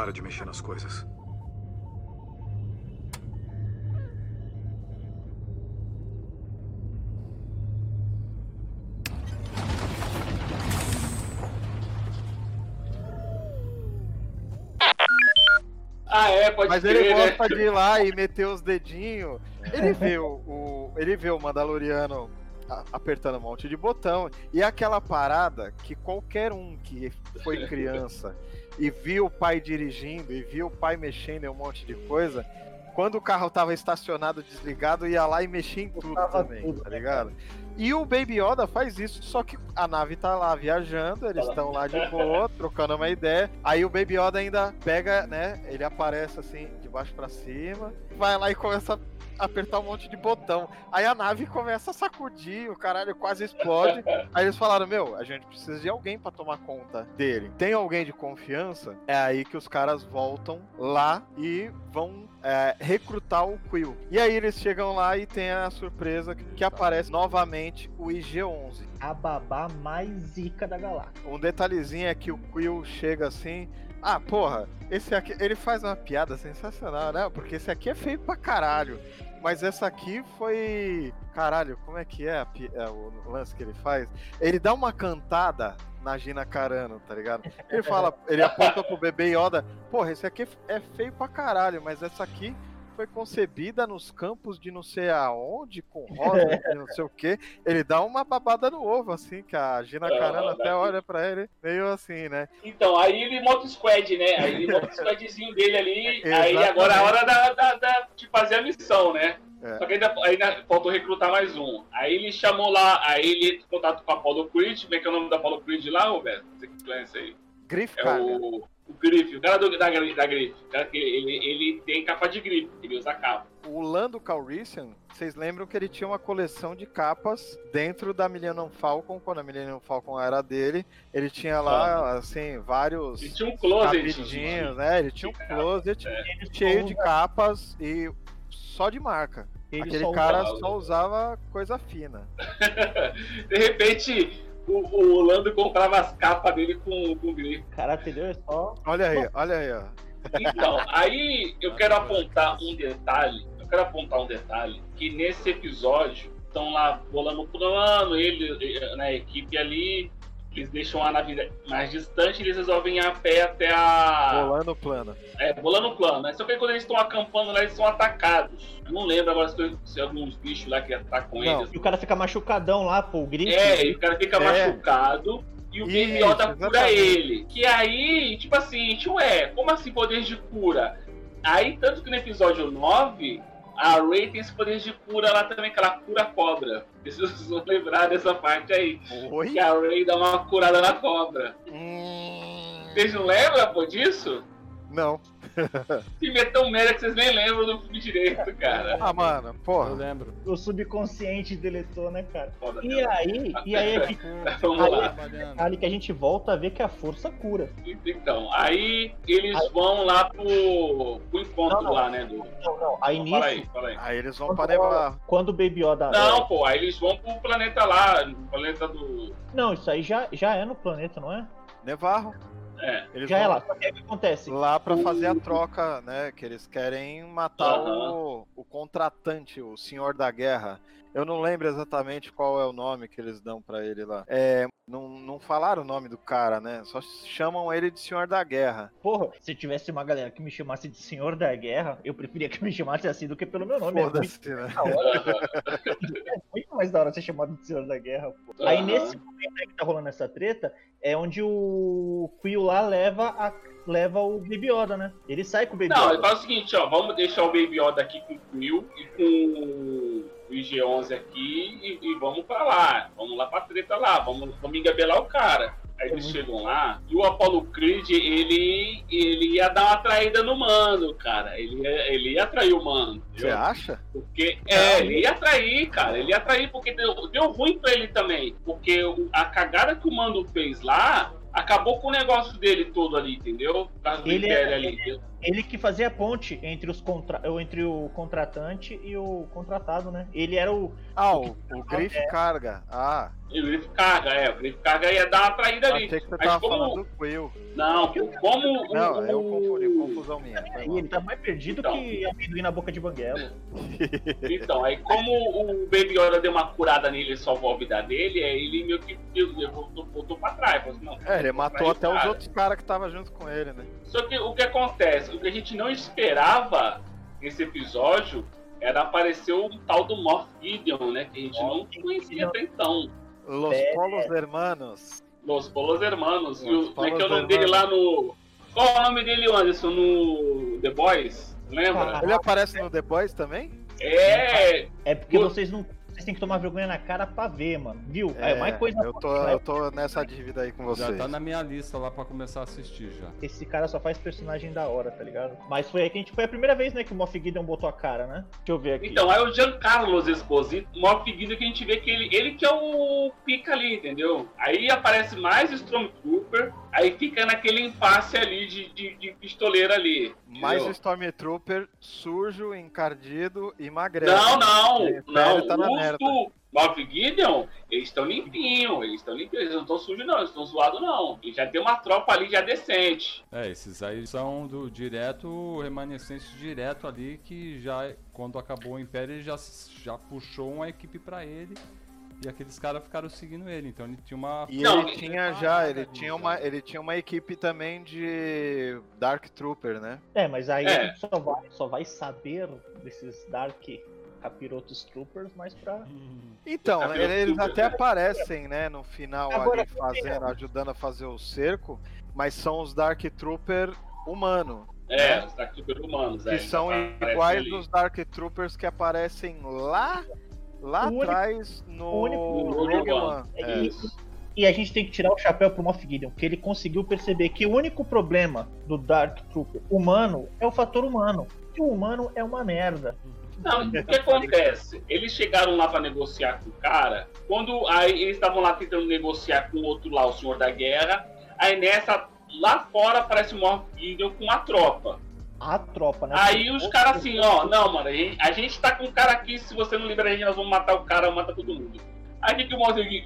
Para de mexer nas coisas. Ah, é, pode Mas crer, ele né? gosta de ir lá e meter os dedinhos. Ele vê o, o- ele vê o Mandaloriano apertando um monte de botão. E é aquela parada que qualquer um que foi (laughs) criança e viu o pai dirigindo e viu o pai mexendo em um monte de coisa, quando o carro tava estacionado, desligado, ia lá e mexia em tudo Botava também, tudo, tá né, ligado? E o Baby Yoda faz isso, só que a nave tá lá viajando, eles estão lá de boa, (laughs) trocando uma ideia. Aí o Baby Yoda ainda pega, né? Ele aparece assim, de baixo pra cima, vai lá e começa a apertar um monte de botão. Aí a nave começa a sacudir, o caralho quase explode. Aí eles falaram: Meu, a gente precisa de alguém pra tomar conta dele. Tem alguém de confiança? É aí que os caras voltam lá e vão é, recrutar o Quill. E aí eles chegam lá e tem a surpresa que, que aparece novamente o IG-11. A babá mais zica da galáxia. Um detalhezinho é que o Quill chega assim. Ah, porra, esse aqui. Ele faz uma piada sensacional, né? Porque esse aqui é feio pra caralho. Mas essa aqui foi. Caralho, como é que é, pi- é o lance que ele faz? Ele dá uma cantada na Gina Carano, tá ligado? Ele fala, ele aponta pro bebê Yoda, porra, esse aqui é feio pra caralho, mas essa aqui foi concebida nos campos de não sei aonde, com rosa, (laughs) de não sei o que. Ele dá uma babada no ovo, assim, que a Gina Ah, Carano até olha pra ele, meio assim, né? Então, aí ele monta o squad, né? Aí ele monta o squadzinho dele ali. (laughs) aí Exatamente. agora é a hora da, da- da- de fazer a missão, né? É. Só que ainda, ainda faltou recrutar mais um. Aí ele chamou lá, aí ele entra em contato com a Apollo Creed. Como é que é o nome da Apollo Creed lá, Roberto? Você que conhece aí. Griff É o, o Griff, o cara do, da, da que ele, ele tem capa de grife, ele usa capa. O Lando Calrissian, vocês lembram que ele tinha uma coleção de capas dentro da Millennium Falcon, quando a Millennium Falcon era dele. Ele tinha lá, assim, vários Ele tinha um closet. né? Ele tinha um closet Ele cheio de capas e só de marca. ele Aquele só cara usava- só usava coisa fina. (laughs) De repente, o, o Lando comprava as capas dele com, com grife. usa- Cara, entendeu? É só. Olha aí, olha aí, ó. Então, aí eu quero apontar um detalhe. Eu quero apontar um detalhe que nesse episódio estão lá bolando o plano, ele, na a equipe ali, eles deixam a nave mais distante, eles resolvem ir a pé até a. Rolando o plano. É, bolando o plano, né? Só que aí quando eles estão acampando lá, eles são atacados. Eu não lembro agora se, se alguns bichos lá que atacam Não. eles. E o cara fica machucadão lá, pô, o grito. É, e o cara fica É. machucado e o Yoda cura ele. Que aí, tipo assim, ué, como assim poder de cura? Aí, tanto que no episódio 9, a Ray tem esse poder de cura lá também, que ela cura a cobra. (laughs) Vocês vão lembrar dessa parte aí. Oi? Que a Ray dá uma curada na cobra. Hum, Vocês não lembram, pô, disso? Não. (laughs) Que é tão merda que vocês nem lembram do filme direito, cara. Ah, mano, Eu porra. lembro. O subconsciente deletou, né, cara? Foda, E aí, e aí a gente, (laughs) Vamos lá. Trabalhando. ali que a gente volta a ver que a força cura. Então, aí eles vão lá pro, pro encontro Não, não. lá, né? Do... Não, não. Aí Fala aí, nisso, fala aí. Aí eles vão pra nevar. quando o Baby Yoda. Não, pô, aí eles vão pro planeta lá, no planeta do. Não, isso aí já, já é no planeta, não é? Nevarro. É. Eles já é vão lá. Só que o que acontece? lá pra fazer a troca, né? Que eles querem matar Aham. o, o contratante, o senhor da guerra. Eu não lembro exatamente qual é o nome que eles dão pra ele lá. É, não, não falaram o nome do cara, né? Só chamam ele de senhor da guerra. Porra, se tivesse uma galera que me chamasse de Senhor da Guerra, eu preferia que me chamasse assim do que pelo meu nome. É muito, Foda-se, né? (laughs) da hora, é muito mais da hora ser chamado de Senhor da Guerra, pô. Aí Aham. nesse momento aí que tá rolando essa treta, é onde o Quill lá leva, a, leva o Baby Yoda, né? Ele sai com o Baby Não, ele Yoda. faz o seguinte, ó, vamos deixar o Baby Yoda aqui com o Quill e com o IG-11 aqui e, e vamos pra lá. Vamos lá pra treta lá, vamos, vamos engabelar o cara. Aí eles Uhum. chegam lá e o Apollo Creed, ele, ele ia dar uma traída no mano, cara. Ele ia, ele ia atrair o mano. Você acha? Porque, é, ele ia atrair, cara. Ele ia atrair porque deu, deu ruim pra ele também. Porque a cagada que o Mando fez lá acabou com o negócio dele todo ali, entendeu? Por causa do Ele Império é- ali. entendeu? Ele que fazia a ponte entre, os contra... entre o contratante e o contratado, né? Ele era o. Ah, o, o Griff carga. Ah, E o Griff carga, é. O Griff carga ia dar uma traída ali. achei que você Mas tava como- falando do Quill. Não, como o- Não, eu o- confundi, confusão minha. ele tá mais perdido Então. que amendoim na boca de banguelo. (laughs) Então, aí como o Baby Yoda deu uma curada nele e salvou a vida dele, aí ele meio que voltou, voltou pra trás. Falou assim, não, É, ele matou até os outros caras que estavam junto com ele, né? Só que o que acontece? O que a gente não esperava nesse episódio era aparecer o tal do Moff Gideon, né? Que a gente não conhecia até então. Los É. Polos Hermanos. Los Polos Hermanos. E Los o, como é que é o nome dele lá no. Qual é o nome dele, Anderson, no The Boys? Lembra? Ele aparece no The Boys também? É, É porque vocês não. Vocês têm que tomar vergonha na cara pra ver, mano. Viu? É, É, mais coisa. eu tô, eu tô nessa dívida aí com Já vocês. tá na minha lista lá pra começar a assistir já. Esse cara só faz personagem da hora, tá ligado? Mas foi aí que a gente. Foi a primeira vez, né, que o Moff Gideon botou a cara, né? Deixa eu ver aqui. Então, aí o Giancarlo Esposito, o maior seguido que a gente vê que ele, ele que é o pica ali, entendeu? Aí aparece mais Stormtrooper, aí fica naquele impasse ali de, de, de pistoleiro ali. Mais? Stormtrooper sujo, encardido e magrelo. Não, não, Ele não. tá do Moff Gideon, eles estão limpinhos, eles estão limpinhos, eles não estão sujos não, eles estão zoados não. E já tem uma tropa ali já decente. É, esses aí são do direto, remanescentes direto ali, que já, quando acabou o Império, ele já, já puxou uma equipe pra ele. E aqueles caras ficaram seguindo ele, então ele tinha uma. E Não, ele tinha já, ele tinha uma, ele tinha uma equipe também de Dark Trooper, né? É, mas aí É. a gente só vai, só vai saber desses Dark Capirotos Troopers mais pra. Então, eles Trooper, até né? aparecem, né, no final Agora, ali fazendo, ajudando a fazer o cerco, mas são os Dark Trooper humano, É, os Dark Trooper humanos, é. que são aparece iguais ali. dos Dark Troopers que aparecem lá lá O único- atrás no o único- Rogue Rogue One. É É. isso. E a gente tem que tirar o chapéu pro Moff Gideon, que ele conseguiu perceber que o único problema do Dark Trooper humano é o fator humano. Que o humano é uma merda. Não, o que acontece? Eles chegaram lá pra negociar com o cara, quando aí eles estavam lá tentando negociar com o outro lá, o Senhor da Guerra, aí nessa, lá fora aparece o Moff Gideon com a tropa. A tropa, né? Aí os caras assim, ó, não, mano, a gente, a gente tá com um cara aqui, se você não libera a gente, nós vamos matar o cara, mata todo mundo. Aí o que, que o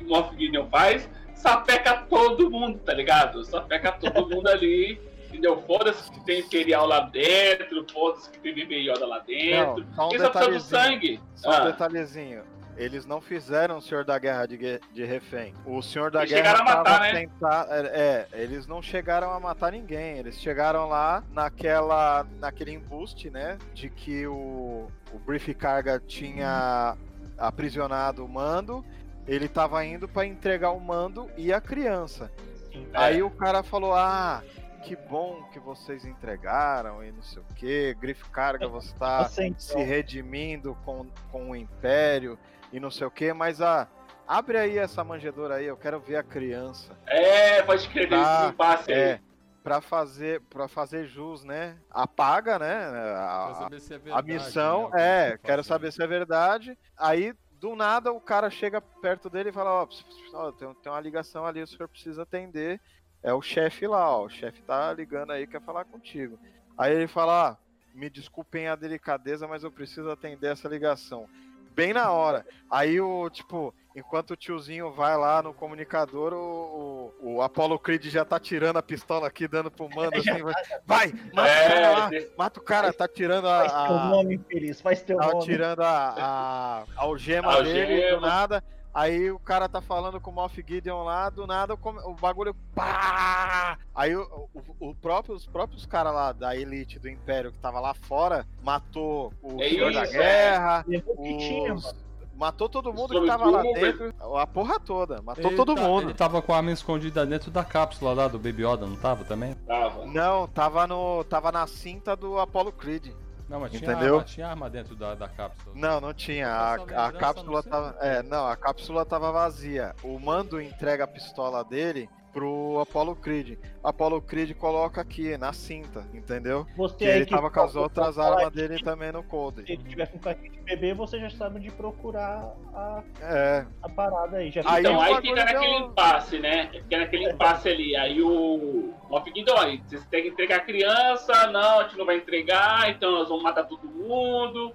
Moff Gideon faz? Sapeca todo mundo, tá ligado? Sapeca todo (laughs) mundo ali, entendeu? Foda-se que tem Imperial lá dentro, foda-se que tem BB Yoda lá dentro. Não, só um Quem só precisa do sangue? Só um Ah. detalhezinho. Eles não fizeram o Senhor da Guerra de, de refém. O Senhor da Eles Guerra chegaram a matar, né? tenta- é, é, eles não chegaram a matar ninguém. Eles chegaram lá naquela, naquele embuste, né? De que o, o Brief Carga tinha aprisionado o mando. Ele tava indo para entregar o mando e a criança. Sim. É. Aí o cara falou: Ah, que bom que vocês entregaram e não sei o que. Griff Carga, você tá Você, então, se redimindo com, com o Império e não sei o que, mas ah, abre aí essa manjedoura aí, eu quero ver a criança. É, pode escrever Tá, impasse aí. É, pra fazer, pra fazer jus, né? Apaga, né? Quero A, saber se é a verdade, missão né, é, quero saber se é verdade. Aí, do nada, o cara chega perto dele e fala, ó, ó, tem, tem uma ligação ali, o senhor precisa atender. É o chefe lá, ó. O chefe tá ligando aí, quer falar contigo. Aí ele fala, ah, me desculpem a delicadeza, mas eu preciso atender essa ligação. Bem na hora. Aí o, tipo, enquanto o tiozinho vai lá no comunicador, o, o, o Apollo Creed já tá tirando a pistola aqui, dando pro mando assim, vai, vai, mata o cara lá, É, mata o cara, tá tirando Faz teu a, a, nome infeliz, faz teu Tava nome. tirando a, a, a algema Algema. dele do nada. Aí o cara tá falando com o Moff Gideon lá, do nada o, bagulho. Pá! Aí o, o, o próprio, os próprios caras lá da elite do Império que tava lá fora matou o É Senhor da isso, Guerra, Levou o que tinha, os- matou todo mundo que tava lá dentro, a porra toda, matou Ele todo tá- mundo. Ele tava com a arma escondida dentro da cápsula lá do Baby Yoda, não tava também? tava. Não, tava, no, tava na cinta do Apollo Creed. Não, mas tinha Entendeu? arma, tinha arma dentro da, da cápsula. Não, não tinha. Essa A, a cápsula não sei. tava. É, não, a cápsula tava vazia. O mando entrega a pistola dele pro Apollo Creed. Apollo Creed coloca aqui na cinta, entendeu? Você Que aí ele que tava com as outras armas dele também no Se cold. ele tiver com carrinho de bebê, você já sabe onde procurar a, É. a parada aí. Já Aí então, aí fica naquele deu- impasse, né? Fica naquele impasse ali. Aí o Moff Gideon, aí, vocês têm que entregar a criança, não, a gente não vai entregar, então nós vamos matar todo mundo.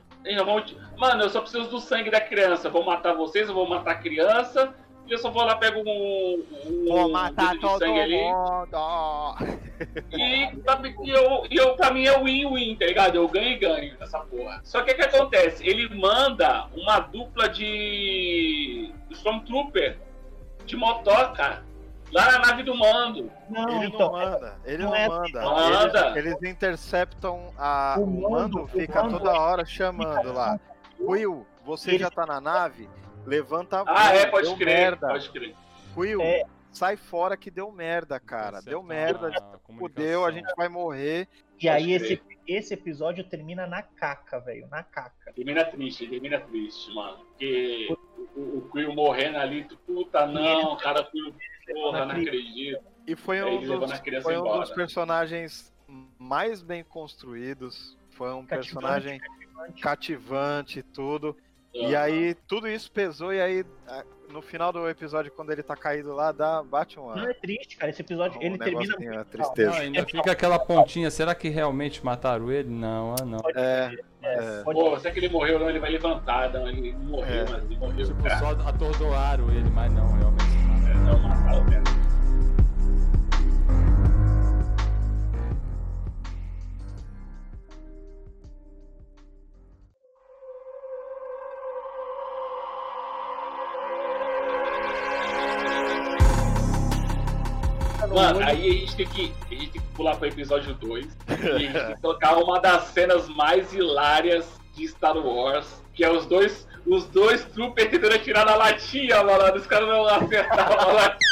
Mano, eu só preciso do sangue da criança. Vou matar vocês, eu vou matar a criança. E eu só vou lá, pego um. um Vou matar de todo sangue ali. mundo! E, sabe, e eu, e eu, pra mim é win-win, tá ligado? Eu ganho e ganho nessa porra. Só que o que acontece? Ele manda uma dupla de Stormtrooper de motoca lá na nave do mando. Não, Ele então. não manda, ele não não, é manda. assim. Manda. Eles, eles interceptam a. O O, mando- mando o fica mando toda é- hora chamando lá. Will, você Ele- já tá na nave? Levanta a Ah, é, deu pode crer, merda. pode crer. Will, É. sai fora que deu merda, cara. Deu merda, a fudeu, a gente vai morrer. E aí esse, esse episódio termina na caca, velho. Na caca. Termina triste, termina triste, mano. Porque o, o Quill morrendo ali, tu, puta, não, cara, Quill, porra, não acredito. E foi um, dos, foi um dos personagens mais bem construídos. Foi um Cativante, personagem cativante. cativante e tudo. E aí tudo isso pesou, e aí no final do episódio, quando ele tá caído lá, dá, bate uma. Não é triste, cara. Esse episódio, um ele termina negocinho, muito tristeza. Não, ainda fica aquela pontinha, será que realmente mataram ele? Não, ah não. É, É, é. pode- Pô, será que ele morreu? Não, ele vai levantar, não, ele não morreu, É. mas ele morreu. Tipo, cara. só atordoaram ele, mas não, realmente não. É, não, mataram mesmo. Mano, aí a gente tem que, a gente tem que pular pro episódio 2 e a gente tem que colocar uma das cenas mais hilárias de Star Wars, que é os dois, os dois troopers tentando atirar na latinha, mano. Os caras não acertavam a latinha.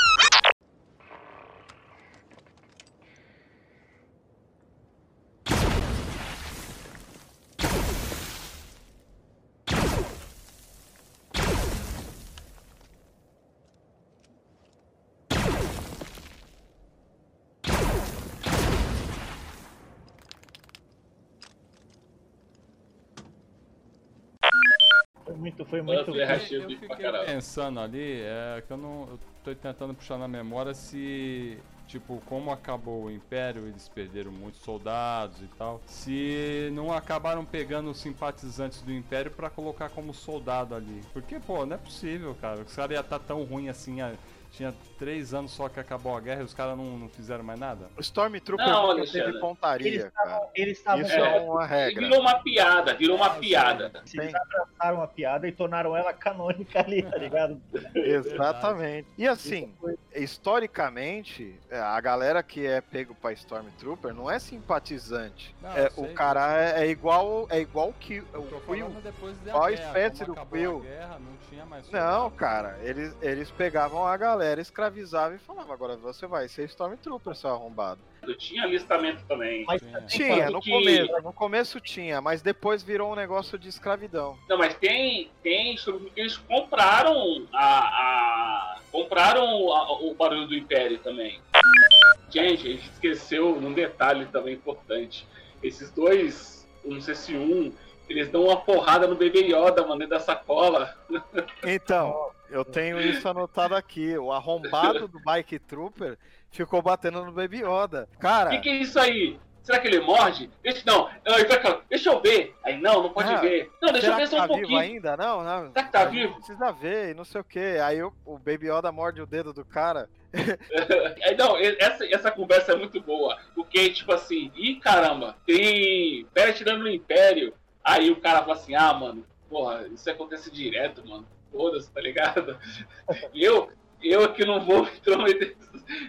Foi muito, foi muito. Eu pra fiquei pensando ali, é que eu não. Eu tô tentando puxar na memória se. Tipo, como acabou o Império, eles perderam muitos soldados e tal. Se não acabaram pegando os simpatizantes do Império pra colocar como soldado ali. Porque, pô, não é possível, cara. Os caras iam estar tão ruim assim. ah, Tinha três anos só que acabou a guerra e os caras não, não fizeram mais nada. O Stormtrooper Não, nunca teve pontaria, Eles cara. estavam. Eles estavam. Isso É. é uma regra. Virou uma piada, virou uma piada. Eles abraçaram a piada e tornaram ela canônica ali, tá ligado? (laughs) Exatamente. E assim, historicamente, é, a galera que é pego pra Stormtrooper não é simpatizante. Não, É, sei o cara é, é igual é igual que o Quill. Qual espécie do Quill? não tinha mais Não, soldado. cara, eles, eles pegavam a galera, escravizavam e falavam, agora você vai ser Stormtrooper, seu arrombado. Eu tinha alistamento também. Mas Tinha. No que- começo, no começo tinha, mas depois virou um negócio de escravidão. Não, mas tem, tem eles compraram a, a compraram a- o barulho do Império também. Gente, a gente esqueceu num detalhe também importante. Esses dois, não sei se um, eles dão uma porrada no bebê Yoda, mano, dentro da sacola. Então, eu tenho isso anotado aqui. O arrombado do Bike Trooper ficou batendo no Baby Yoda. O Cara, que, que é isso aí? Será que ele morde? Deixa, não, ele vai falar, deixa eu ver. Aí, não, não pode Ah, ver. Não, deixa eu ver só um tá vivo pouquinho. ainda? Não, não. Será que tá vivo? Precisa ver, não sei o que. Aí o, o Baby Yoda morde o dedo do cara. (laughs) É, Não, essa, essa conversa é muito boa. Porque, tipo assim, ih caramba, tem. Pera tirando no Império. Aí o cara fala assim, ah, mano, porra, isso acontece direto, mano. Foda-se, tá ligado? Eu, eu que não vou me intrometer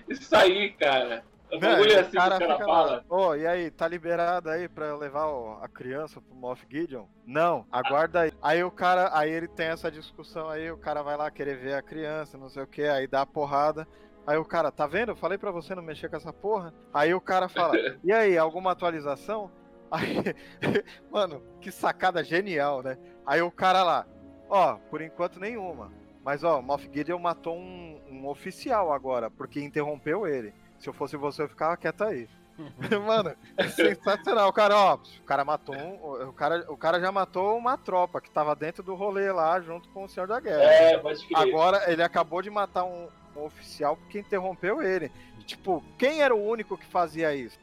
isso aí, cara. O bagulho é o assim que o cara fala. Ô, e aí, tá liberado aí pra levar o- a criança pro Moff Gideon? Não, aguarda aí. Aí o cara, aí ele tem essa discussão aí, o cara vai lá querer ver a criança, não sei o que, aí dá a porrada. Aí o cara, tá vendo? Eu falei pra você não mexer com essa porra. Aí o cara fala, (laughs) e aí, alguma atualização? Aí, (laughs) mano, que sacada genial, né? Aí o cara lá, ó, por enquanto nenhuma. Mas ó, Moff Gideon matou um, um oficial agora, porque interrompeu ele. Se eu fosse você, eu ficava quieto aí. (laughs) Mano, é sensacional. O cara, ó, o cara matou um, o cara, o cara já matou uma tropa que tava dentro do rolê lá junto com o Senhor da Guerra. É, pode crer. Agora ele acabou de matar um, um oficial porque interrompeu ele. Tipo, quem era o único que fazia isso?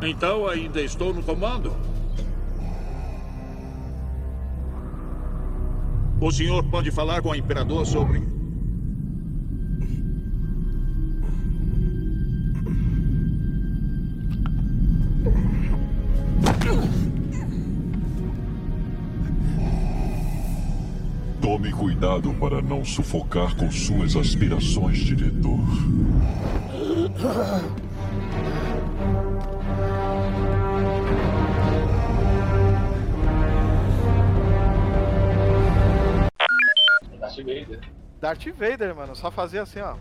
Então ainda estou no comando? O senhor pode falar com o imperador sobre. Tome cuidado para não sufocar com suas aspirações, diretor. Vader. Darth Vader, mano, só fazia assim, ó.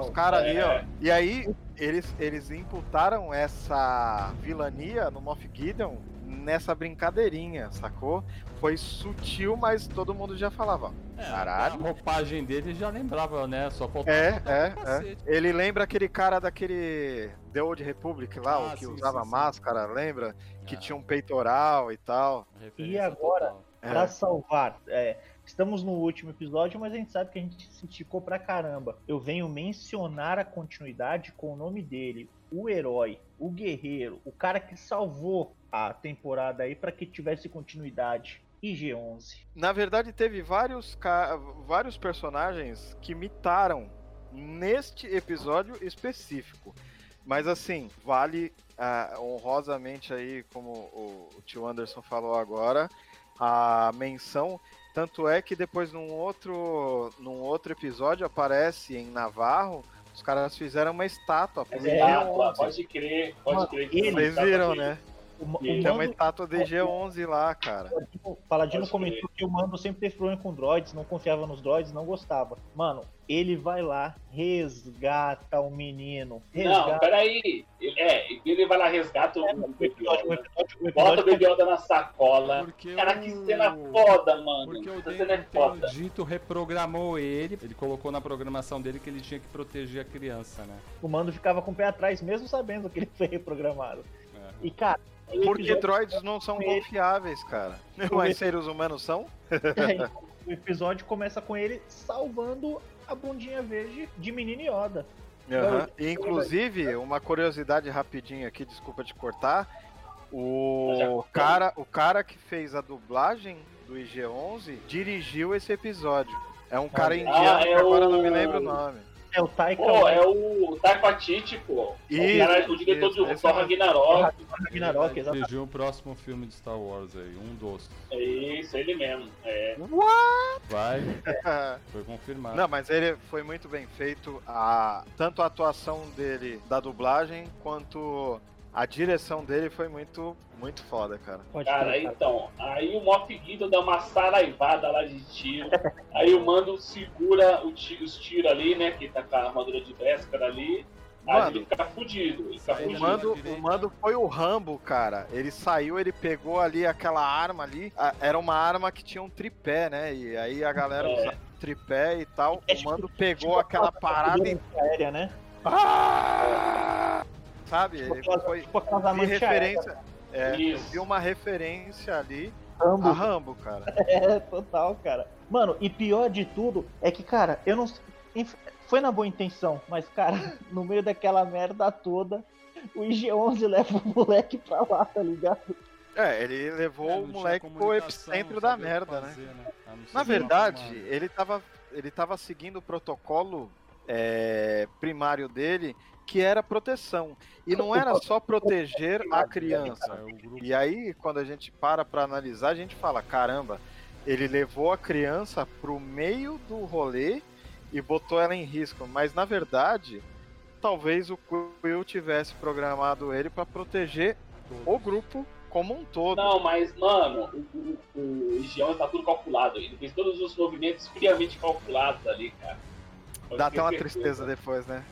Os caras ali, ó. É. E aí, eles, eles imputaram essa vilania no Moff Gideon nessa brincadeirinha, sacou? Foi sutil, mas todo mundo já falava. É, Caralho. A roupagem dele já lembrava, né? Só faltava É, (laughs) é, capacete. Ele lembra aquele cara daquele The Old Republic lá, Ah, o que sim, usava sim, sim. máscara, lembra? Que É. tinha um peitoral e tal. Referência E agora? total. É. Pra salvar. é, estamos no último episódio, mas a gente sabe que a gente se esticou pra caramba. Eu venho mencionar a continuidade com o nome dele. O herói, o guerreiro, o cara que salvou a temporada aí pra que tivesse continuidade. IG-11. Na verdade, teve vários, vários personagens que imitaram neste episódio específico. Mas assim, vale ah, honrosamente aí, como o, o tio Anderson falou agora, a menção. Tanto é que depois num outro, num outro episódio aparece em Navarro, os caras fizeram uma estátua É, Estátua, G11. pode crer, pode crer. Vocês viram, dele. né? O, o Tem uma estátua de G11 lá, cara. o Paladino Pode comentou que o Mando sempre teve problema com droids, não confiava nos droids, não gostava. Mano, ele vai lá, resgata o menino. Não, Resgata. peraí. Ele- É, ele vai lá, resgata o o Baby episódio, o episódio, o Bota o episódio Baby Yoda na sacola. Porque Cara, o- que cena foda, mano. Porque o cena é foda. Dito reprogramou ele, ele colocou na programação dele que ele tinha que proteger a criança, né? o Mando ficava com o pé atrás, mesmo sabendo que ele foi reprogramado. É. E, cara, o Porque episódio- droids não são ele- confiáveis, cara. Mas seres humanos são? (laughs) o episódio começa com ele salvando a bundinha verde de menino Yoda. E, Inclusive, uma curiosidade rapidinho aqui, desculpa te cortar. O cara, o cara que fez a dublagem do IG-11 dirigiu esse episódio. É um cara Ah, indiano é que agora o- não me lembro o nome. É o Taika Pô, é o Taika Waititi, pô. Isso, o, cara, o diretor isso, do Thor. Ragnarok. Ragnarok, Ele exatamente. dirigiu o próximo filme de Star Wars aí, um dos. É isso, ele mesmo. É. Vai, (laughs) foi confirmado. Não, mas ele foi muito bem feito. A, tanto a atuação dele da dublagem quanto a direção dele foi muito, muito foda, cara. Pode Cara, então, aí o Moff Gideon dá uma saraivada lá de tiro. aí o Mando segura o ti- os tiros ali, né? Que tá com a armadura de Beskar ali. Aí Mano, ele fica fudido. Ele fica Aí O fudido. mando, o mando foi o Rambo, cara. Ele saiu, ele pegou ali aquela arma ali. a- Era uma arma que tinha um tripé, né? E aí a galera É. usava tripé e tal. É O tipo- mando pegou tipo aquela parada e. aérea, né? Ah! Sabe? Tipo Ele foi. tipo amantes referência. É, vi uma referência ali a Rambo. Rambo, cara. (laughs) É, total, cara. Mano, e pior de tudo é que, cara, eu não. Foi na boa intenção, mas, cara, (laughs) no meio daquela merda toda, o IG-11 leva o moleque pra lá, tá ligado? É, ele É, levou não o moleque pro epicentro da merda, né? fazer, não ser Na verdade, ele tava, ele tava seguindo o protocolo é, primário dele, que era proteção. E não era só proteger a criança. É, E aí, quando a gente para pra analisar, a gente fala: caramba, ele levou a criança pro meio do rolê e botou ela em risco. Mas na verdade, talvez o Quill tivesse programado ele pra proteger o grupo como um todo. Não, mas, mano, o, o, o Gion tá tudo calculado. Ele fez todos os movimentos friamente calculados ali, cara. Dá até uma tristeza depois, né?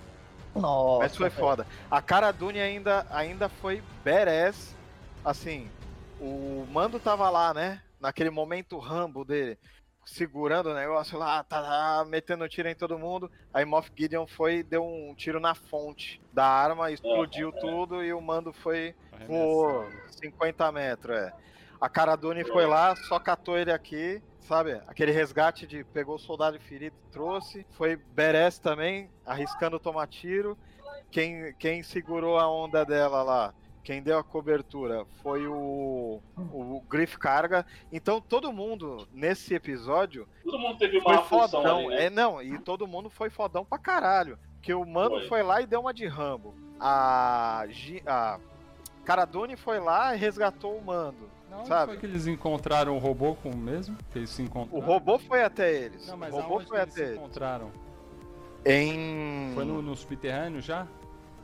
Nossa. Mas foi foda. A Cara Dune ainda, ainda foi badass. Assim, o Mando tava lá, né? Naquele momento Rambo dele, segurando o negócio lá, tá, tá, metendo tiro em todo mundo. Aí Moff Gideon foi e deu um tiro na fonte da arma, explodiu é. tudo e o Mando foi voou arremessado. 50 metros, é. A Cara Dune foi lá, só catou ele aqui, sabe? Aquele resgate de pegou o soldado ferido e trouxe. Foi Beres também, arriscando tomar tiro. Quem, quem segurou a onda dela lá, quem deu a cobertura foi o, o Griff Carga. Então todo mundo nesse episódio Todo mundo teve foi uma função fodão. ali, né? É, não, e todo mundo foi fodão pra caralho. Porque o mano Foi. foi lá e deu uma de Rambo. A, a Caradone foi lá e resgatou o mando. Não, sabe? foi que eles encontraram o robô com o mesmo? Que eles se encontraram? O robô foi até eles. Não, mas o robô foi que eles até se eles. encontraram? Em. Foi no, no subterrâneo já?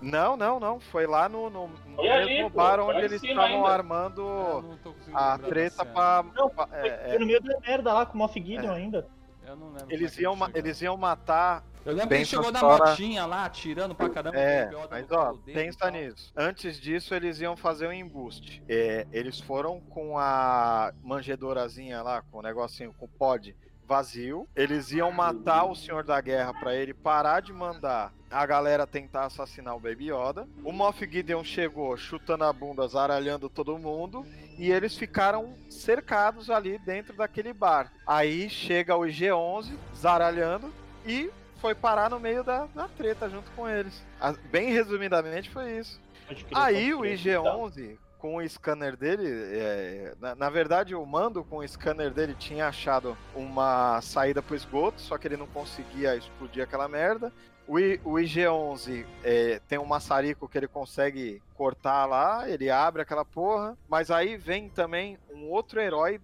Não, não, não. Foi lá no, no, no ali, mesmo pô, bar foi onde eles estavam ainda. armando conseguindo a treta pra. Não, pra- é, foi no meio da merda lá com o Moff Gideon É. ainda. É, Eu não lembro. Eles é iam, eles iam matar. Eu lembro que Pensa ele chegou na motinha lá, atirando pra caramba. É, mas ó, pensa nisso. Antes disso, eles iam fazer um embuste. É, eles foram com a manjedorazinha lá, com o negocinho, com o pod vazio. Eles iam matar o Senhor da Guerra pra ele parar de mandar a galera tentar assassinar o Baby Yoda. O Moff Gideon chegou chutando a bunda, zaralhando todo mundo. E eles ficaram cercados ali dentro daquele bar. Aí chega o IG-11, zaralhando, e foi parar no meio da, da treta junto com eles. A- bem resumidamente foi isso. Aí o crer. IG-11, com o scanner dele, é, na, na verdade o mando com o scanner dele tinha achado uma saída pro esgoto, só que ele não conseguia explodir aquela merda. O, I- o IG-11 é, tem um maçarico que ele consegue cortar lá, ele abre aquela porra, mas aí vem também um outro herói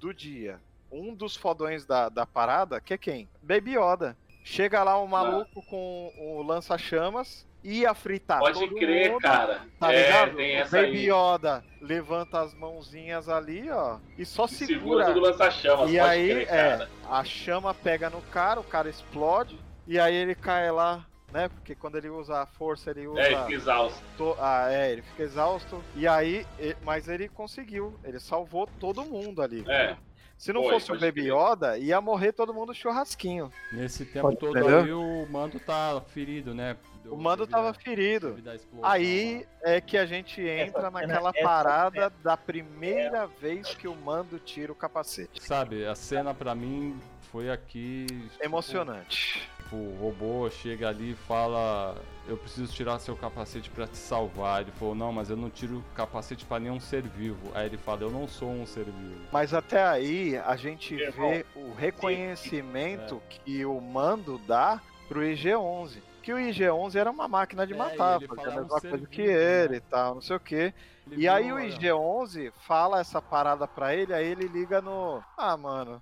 do dia. Um dos fodões da, da parada, que é quem? Baby Yoda. Chega lá um maluco com o lança-chamas, ia fritar Pode crer, mundo, cara. Tá é, ligado? tem essa Baby aí. Yoda levanta as mãozinhas ali, ó, e só Segura segura. tudo lança-chamas, e aí, crer, é, a chama pega no cara, o cara explode, e aí ele cai lá, né? Porque quando ele usa a força, ele usa. É, ele fica exausto. to- Ah, é, ele fica exausto. E aí, e- mas ele conseguiu, ele salvou todo mundo ali. É. Se não Foi, fosse o Baby. Yoda, ia morrer todo mundo churrasquinho. Nesse tempo Pode- todo entendeu? aí o mando tá ferido, né? Deu- O mando tava ferido. Aí é que a gente entra cena- naquela essa parada da primeira vez que o mando tira o capacete. Sabe, a cena pra mim foi aqui. tipo, Emocionante. Tipo, o robô chega ali e fala: Eu preciso tirar seu capacete pra te salvar. Ele falou: Não, mas eu não tiro capacete pra nenhum ser vivo. Aí ele fala: Eu não sou um ser vivo. Mas até aí a gente vê o reconhecimento que o mando dá pro IG-11. Que o IG-11 era uma máquina de É, matar, fazia a "Um mesma coisa que vivo", ele né? e tal, não sei o que. Ele E aí o olha, IG-11 fala essa parada pra ele, aí ele liga no... Ah, mano...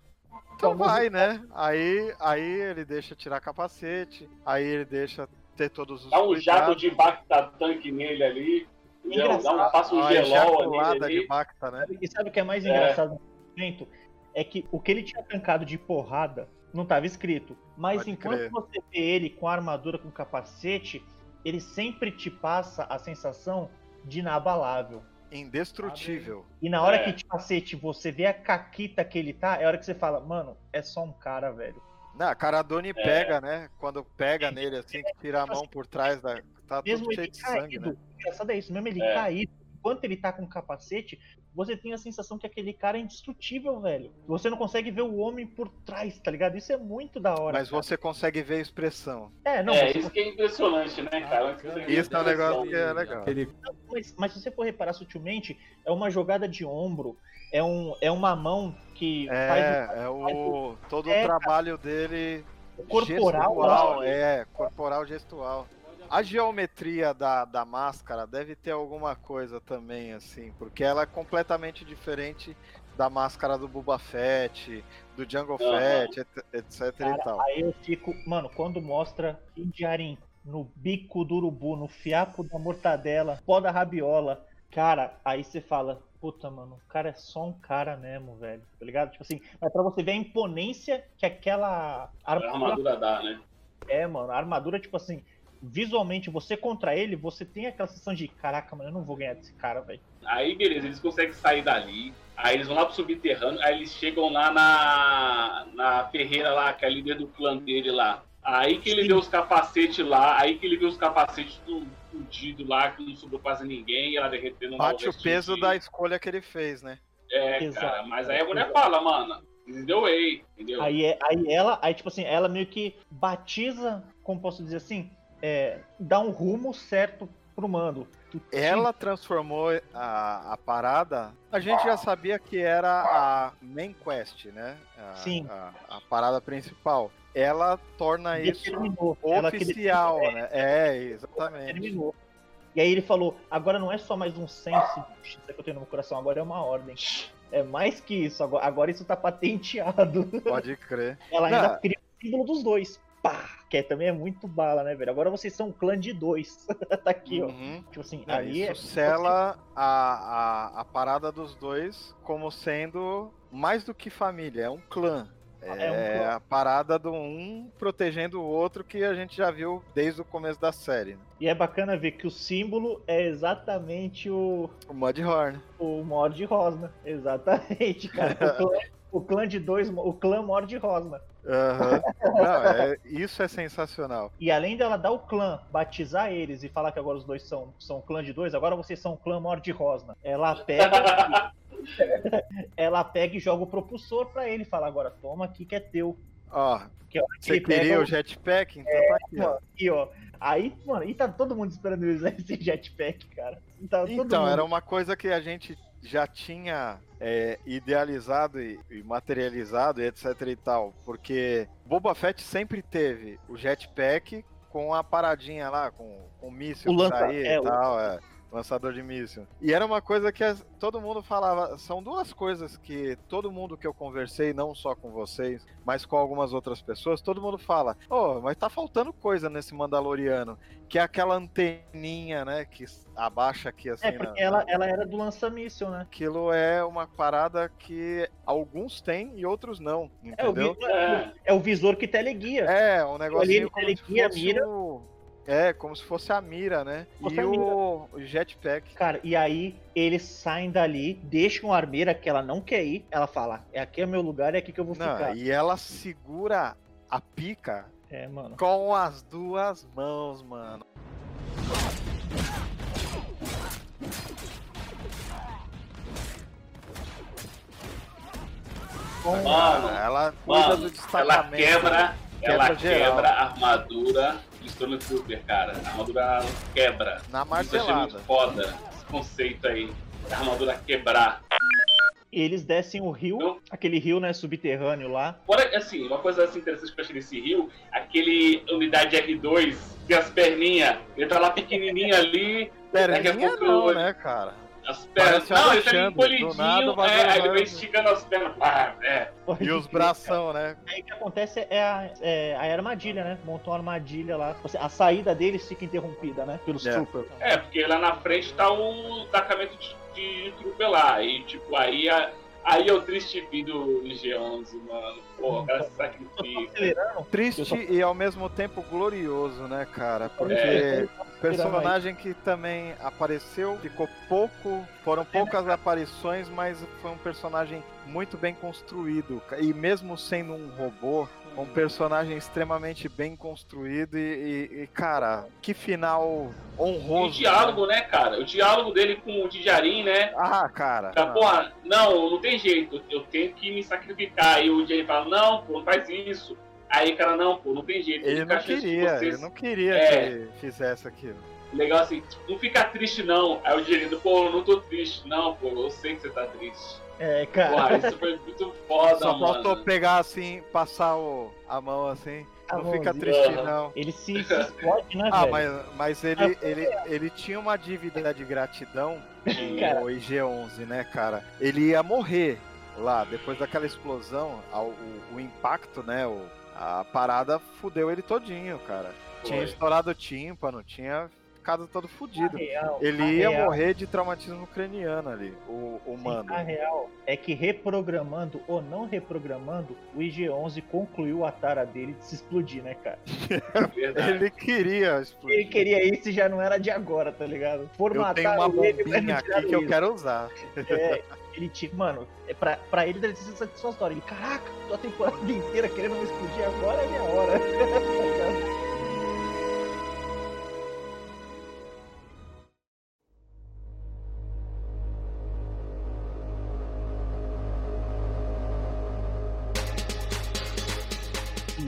Então Famoso- vai, né? Aí, aí ele deixa tirar capacete, aí ele deixa ter todos os Dá um jato de bacta tanque nele ali. Gel, dá um, passa um gelol ali. de Bacta, né? E sabe o que é mais É. engraçado nesse momento? É que o que ele tinha tancado de porrada não estava escrito. Mas Pode enquanto crer. você vê ele com a armadura, com capacete, ele sempre te passa a sensação de inabalável. Indestrutível. E na hora É. que, tipo, cacete, você vê a caquita que ele tá, é a hora que você fala, mano, é só um cara, velho. Não, a cara Doni É. pega, né? Quando pega nele assim, que tira a mão por trás da. Tá Mesmo tudo ele cheio de sangue, caído, né? o engraçado é isso, mesmo ele É. caído, enquanto ele tá com o capacete, você tem a sensação que aquele cara é indestrutível, velho. Você não consegue ver o homem por trás, tá ligado? Isso é muito da hora. Mas cara. você consegue ver a expressão. É, não, é, você isso que é impressionante, né, cara? Você Isso é um negócio que é legal. Aquele Mas, mas se você for reparar sutilmente, é uma jogada de ombro, é, um, é uma mão que faz É, é o. Todo É, o trabalho dele o corporal. gestual, é, corporal gestual. A geometria da, da máscara deve ter alguma coisa também, assim, porque ela é completamente diferente da máscara do Boba Fett, do Jungle Aham. Fett, et- etc e Cara, tal. aí eu fico, mano, quando mostra Indiarim no bico do urubu, no fiapo da mortadela, pó da rabiola, cara, aí você fala, puta, mano, o cara é só um cara mesmo, velho, tá ligado? Tipo assim, mas pra você ver a imponência que aquela A armadura armadura dá, né? é, mano, a armadura, tipo assim, visualmente, você contra ele, você tem aquela sensação de, caraca, mano, eu não vou ganhar desse cara, velho. Aí, beleza, eles conseguem sair dali. Aí eles vão lá pro subterrâneo. Aí eles chegam lá na, na Ferreira lá, que é a líder do clã dele lá. Aí que ele Sim. vê os capacetes lá. Aí que ele vê os capacetes do fudido lá, que não sobrou quase ninguém. E ela derretendo Bate o peso da escolha que ele fez, né? É, Exato. cara. Mas aí a mulher fala, mano, the way, entendeu? Aí, é, aí ela, aí tipo assim, ela meio que batiza, como posso dizer assim, é, dá um rumo certo pro mando. Ela transformou a, a parada. A gente já sabia que era a main quest, né? A, Sim. A, a parada principal. Ela torna isso determinou. Que oficial, né? É, exatamente. determinou. E aí ele falou, agora não é só mais um senso que eu tenho no meu coração, agora é uma ordem. É mais que isso, agora, agora isso tá patenteado. Pode crer. Ela ainda Não. cria o símbolo dos dois. Pá! Que é- também é muito bala, né, velho? Agora vocês são um clã de dois. (laughs) tá aqui, ó. Uhum. Tipo assim, Não, ali é. isso sela a, a, a parada dos dois como sendo mais do que família, é um clã. É um É clã. a parada do um protegendo o outro que a gente já viu desde o começo da série. né? E é bacana ver que o símbolo é exatamente o, O Mudhorn. o Mord Rosna. Exatamente, cara. O clã, o clã de dois, o clã Mord Rosna. Aham. Não, é, isso é sensacional. E além dela dar o clã, batizar eles e falar que agora os dois são, são um clã de dois, agora vocês são clã Mord Rosna. Ela pega. (laughs) ela pega e joga o propulsor pra ele fala: agora toma aqui que é teu. Ó, Que é hora que você queria o- jetpack? Então tá aqui, ó. E ó, aí, mano, e tá todo mundo esperando eles usar (laughs) esse jetpack, cara. Tá Então, mundo. era uma coisa que a gente já tinha é, idealizado e, e materializado e etc e tal. Porque Boba Fett sempre teve o jetpack com a paradinha lá, com, com o míssil O lança- saía é, e o- tal, é, lançador de míssil. E era uma coisa que as- todo mundo falava, são duas coisas que todo mundo que eu conversei, não só com vocês, mas com algumas outras pessoas, todo mundo fala, oh, mas tá faltando coisa nesse Mandaloriano, que é aquela anteninha, né, que abaixa aqui assim, É, na- porque ela, ela era do lança-míssil, né? aquilo é uma parada que alguns têm e outros não, É o, entendeu? vi- é, é o visor que teleguia. É, um negocinho como ele se fosse mira. o... É, como se fosse a mira, né? Fosse E o o jetpack. Cara, e aí eles saem dali, deixam a armeira que ela não quer ir. Ela fala: é aqui é meu lugar, é aqui que eu vou Não, ficar. e ela segura a pica É, mano. com as duas mãos, mano. Mano, ela mano, ela quebra, ela Quebra geral. quebra a armadura do Stormtrooper, cara. A armadura quebra. Na Isso eu achei muito martelada. foda, esse conceito aí. A armadura quebrar. Eles descem o rio, Não. aquele rio, né, subterrâneo lá. Fora, assim, uma coisa assim, interessante que eu achei nesse rio, aquele unidade R2, tem as perninhas, ele tá lá pequenininho ali, Perninha não, eu- né, cara? As pernas... Não, ele tá encolhidinho, vai é, aí ele vai esticando as pernas. Ah, é. E os bração, né? Aí o que acontece é a, é a armadilha, né? Montou uma armadilha lá. A saída deles fica interrompida, né? Pelos É. troopers. É, porque lá na frente tá o destacamento de, de trupe lá. E, tipo, aí, a- aí é o triste fim do G11, mano. Pô, o cara se sacrifica. Triste e ao mesmo tempo glorioso, né, cara? Porque É. personagem que também apareceu, ficou pouco, foram poucas aparições, mas foi um personagem muito bem construído. E mesmo sendo um robô, um personagem extremamente bem construído e, e- e, cara, que final E honroso. o diálogo, né, cara? O diálogo dele com o Dijarin, né? Ah, cara. Tá, não. porra, não, não tem jeito, eu tenho que me sacrificar. E o Dijarin fala, não, pô, não faz isso. Aí, cara, não, pô, não tem jeito. Ele não queria, vocês- ele não queria É. que ele fizesse aquilo. Legal assim, não fica triste não. Aí o Dijarin, pô, eu não tô triste. Não, pô, eu sei que você tá triste. É, cara. Porra, isso foi muito foda, Só mano. faltou pegar assim, passar o, a mão assim. A não fica triste, não. Ele se, se explode, né, (laughs) Ah, velho? mas, mas ele, ele, ele tinha uma dívida de gratidão (laughs) o IG-11, né, cara? Ele ia morrer lá, depois daquela explosão, a- o, o impacto, né, o, a parada fudeu ele todinho, cara. Tinha Foi. estourado o tímpano, tinha ficado todo fudido. real, Ele ia real- morrer de traumatismo craniano ali, o, o mano. A real é que reprogramando ou não reprogramando, o IG-11 concluiu a tara dele de se explodir, né, cara? (laughs) Ele queria explodir. Ele queria isso e já não era de agora, tá ligado? Eu tenho uma ele bombinha aqui que eu quero usar. É, ele tinha. Mano, é pra, pra ele deve ter sido satisfatório. Ele, caraca, tô a temporada (laughs) inteira querendo me explodir agora é minha hora. (laughs)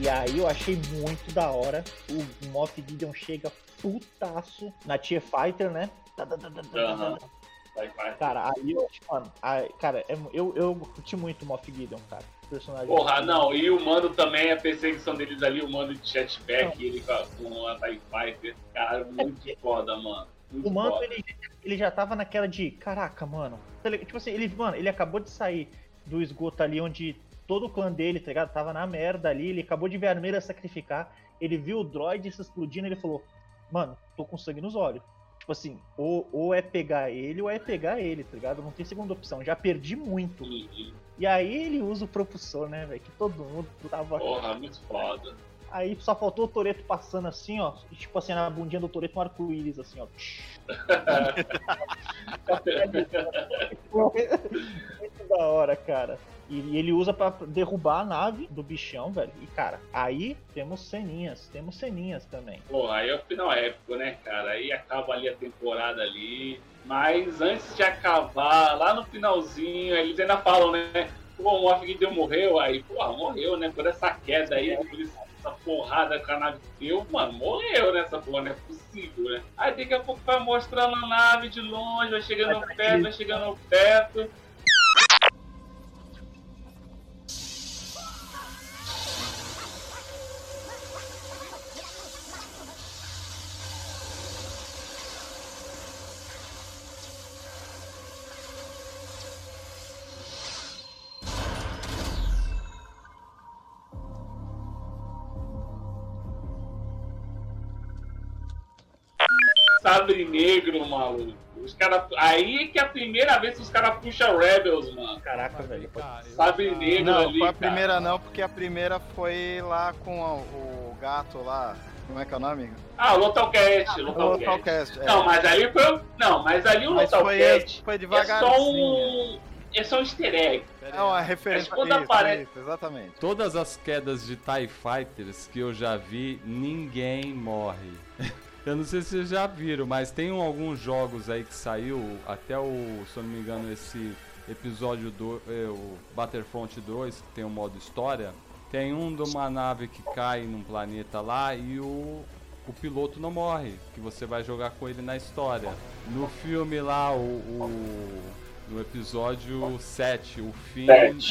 E aí eu achei muito da hora. O Moff Gideon chega putaço na Tier Fighter, né? Tá, tá, tá. Cara, aí eu acho, mano, aí, cara, é- eu, eu curti muito o Moff Gideon, cara. Personagem. Porra, não, e o mano também, a perseguição deles ali, o mano de jetpack, ele com a- TIE Fighter. Cara, muito foda, mano. Muito O mano, foda. ele, ele já tava naquela de, caraca, mano. Tipo assim, ele, mano, ele acabou de sair do esgoto ali onde todo o clã dele, tá ligado? Tava na merda ali, ele acabou de ver a armeira sacrificar, ele viu o droid se explodindo, ele falou, mano, tô com sangue nos olhos. Tipo assim, ou, ou é pegar ele ou é pegar ele, tá ligado? Não tem segunda opção. Já perdi muito. E aí ele usa o propulsor, né, velho? Que todo mundo tava. Porra, muito foda. Aí só faltou o Toreto passando assim, ó. E, tipo assim, na bundinha do Toreto um arco-íris, assim, ó. (laughs) (laughs) Muito da hora, cara. E ele usa pra derrubar a nave do bichão, velho. E, cara, aí temos ceninhas. Temos ceninhas também. Pô, aí é o final épico, né, cara? Aí acaba ali a temporada ali. Mas antes de acabar, lá no finalzinho, eles ainda falam, né? Pô, o Moff Gideon morreu. Aí, pô, morreu, né? Por essa queda aí, por essa porrada que a nave deu, mano, morreu nessa porra, não é possível, né? Aí daqui a pouco vai mostrando a nave de longe, vai chegando perto, vai chegando perto. Negro, maluco. Os cara... Aí que é a primeira vez que os caras puxam Rebels, mano. Caraca, velho. Sabre negro Não, ali. foi a cara. primeira não, porque a primeira foi lá com o gato lá. Como é que é o nome? Ah, o Localcast. O Localcast. Localcast, é. Não, mas ali foi. Não, mas ali o Mas foi, foi é só um. É só um easter egg. É uma referência. Mas quando isso, apare- isso, exatamente. Todas as quedas de TIE Fighters que eu já vi, ninguém morre. Eu não sei se vocês já viram, mas tem um- alguns jogos aí que saiu, até o, se eu não me engano, esse episódio do é, o Battlefront 2, que tem o modo história. Tem um de uma nave que cai num planeta lá e o, o piloto não morre, que você vai jogar com ele na história. No filme lá, o, o- no episódio 7, o Finn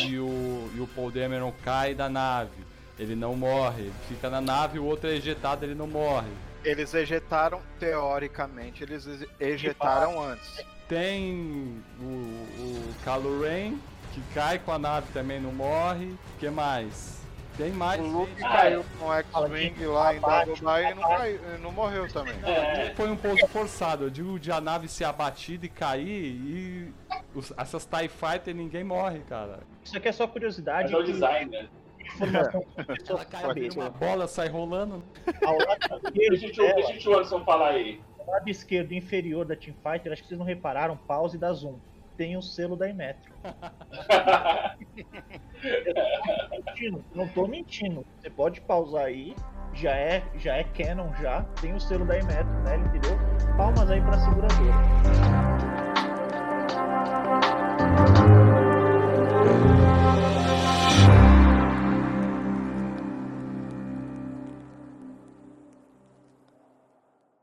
e o, e o Paul Dameron cai da nave. Ele não morre, ele fica na nave, o outro é ejetado, ele não morre. Eles ejetaram, teoricamente, eles ejetaram antes. Tem o, o Ren, que cai com a nave também não morre. que mais? Tem mais. O Luke gente. caiu com o X-Wing lá em Dagobah e não, caiu, não morreu também. É. Foi um pouco forçado. Eu digo de a nave ser abatida e cair e os- essas TIE Fighter ninguém morre, cara. Isso aqui é só curiosidade. Mas é o design, né? Informação Ela cai uma bola, sai rolando. Ao lado (laughs) esquerdo, o- dela, deixa o Anderson falar aí. ao lado esquerdo inferior da Team Fighter, acho que vocês não repararam, pause dá zoom. Tem o selo da Imetro. Mentindo, (laughs) não tô mentindo. Você pode pausar aí. Já é, já é canon já. Tem o selo da Imetro, né? Entendeu? Palmas aí pra seguradora.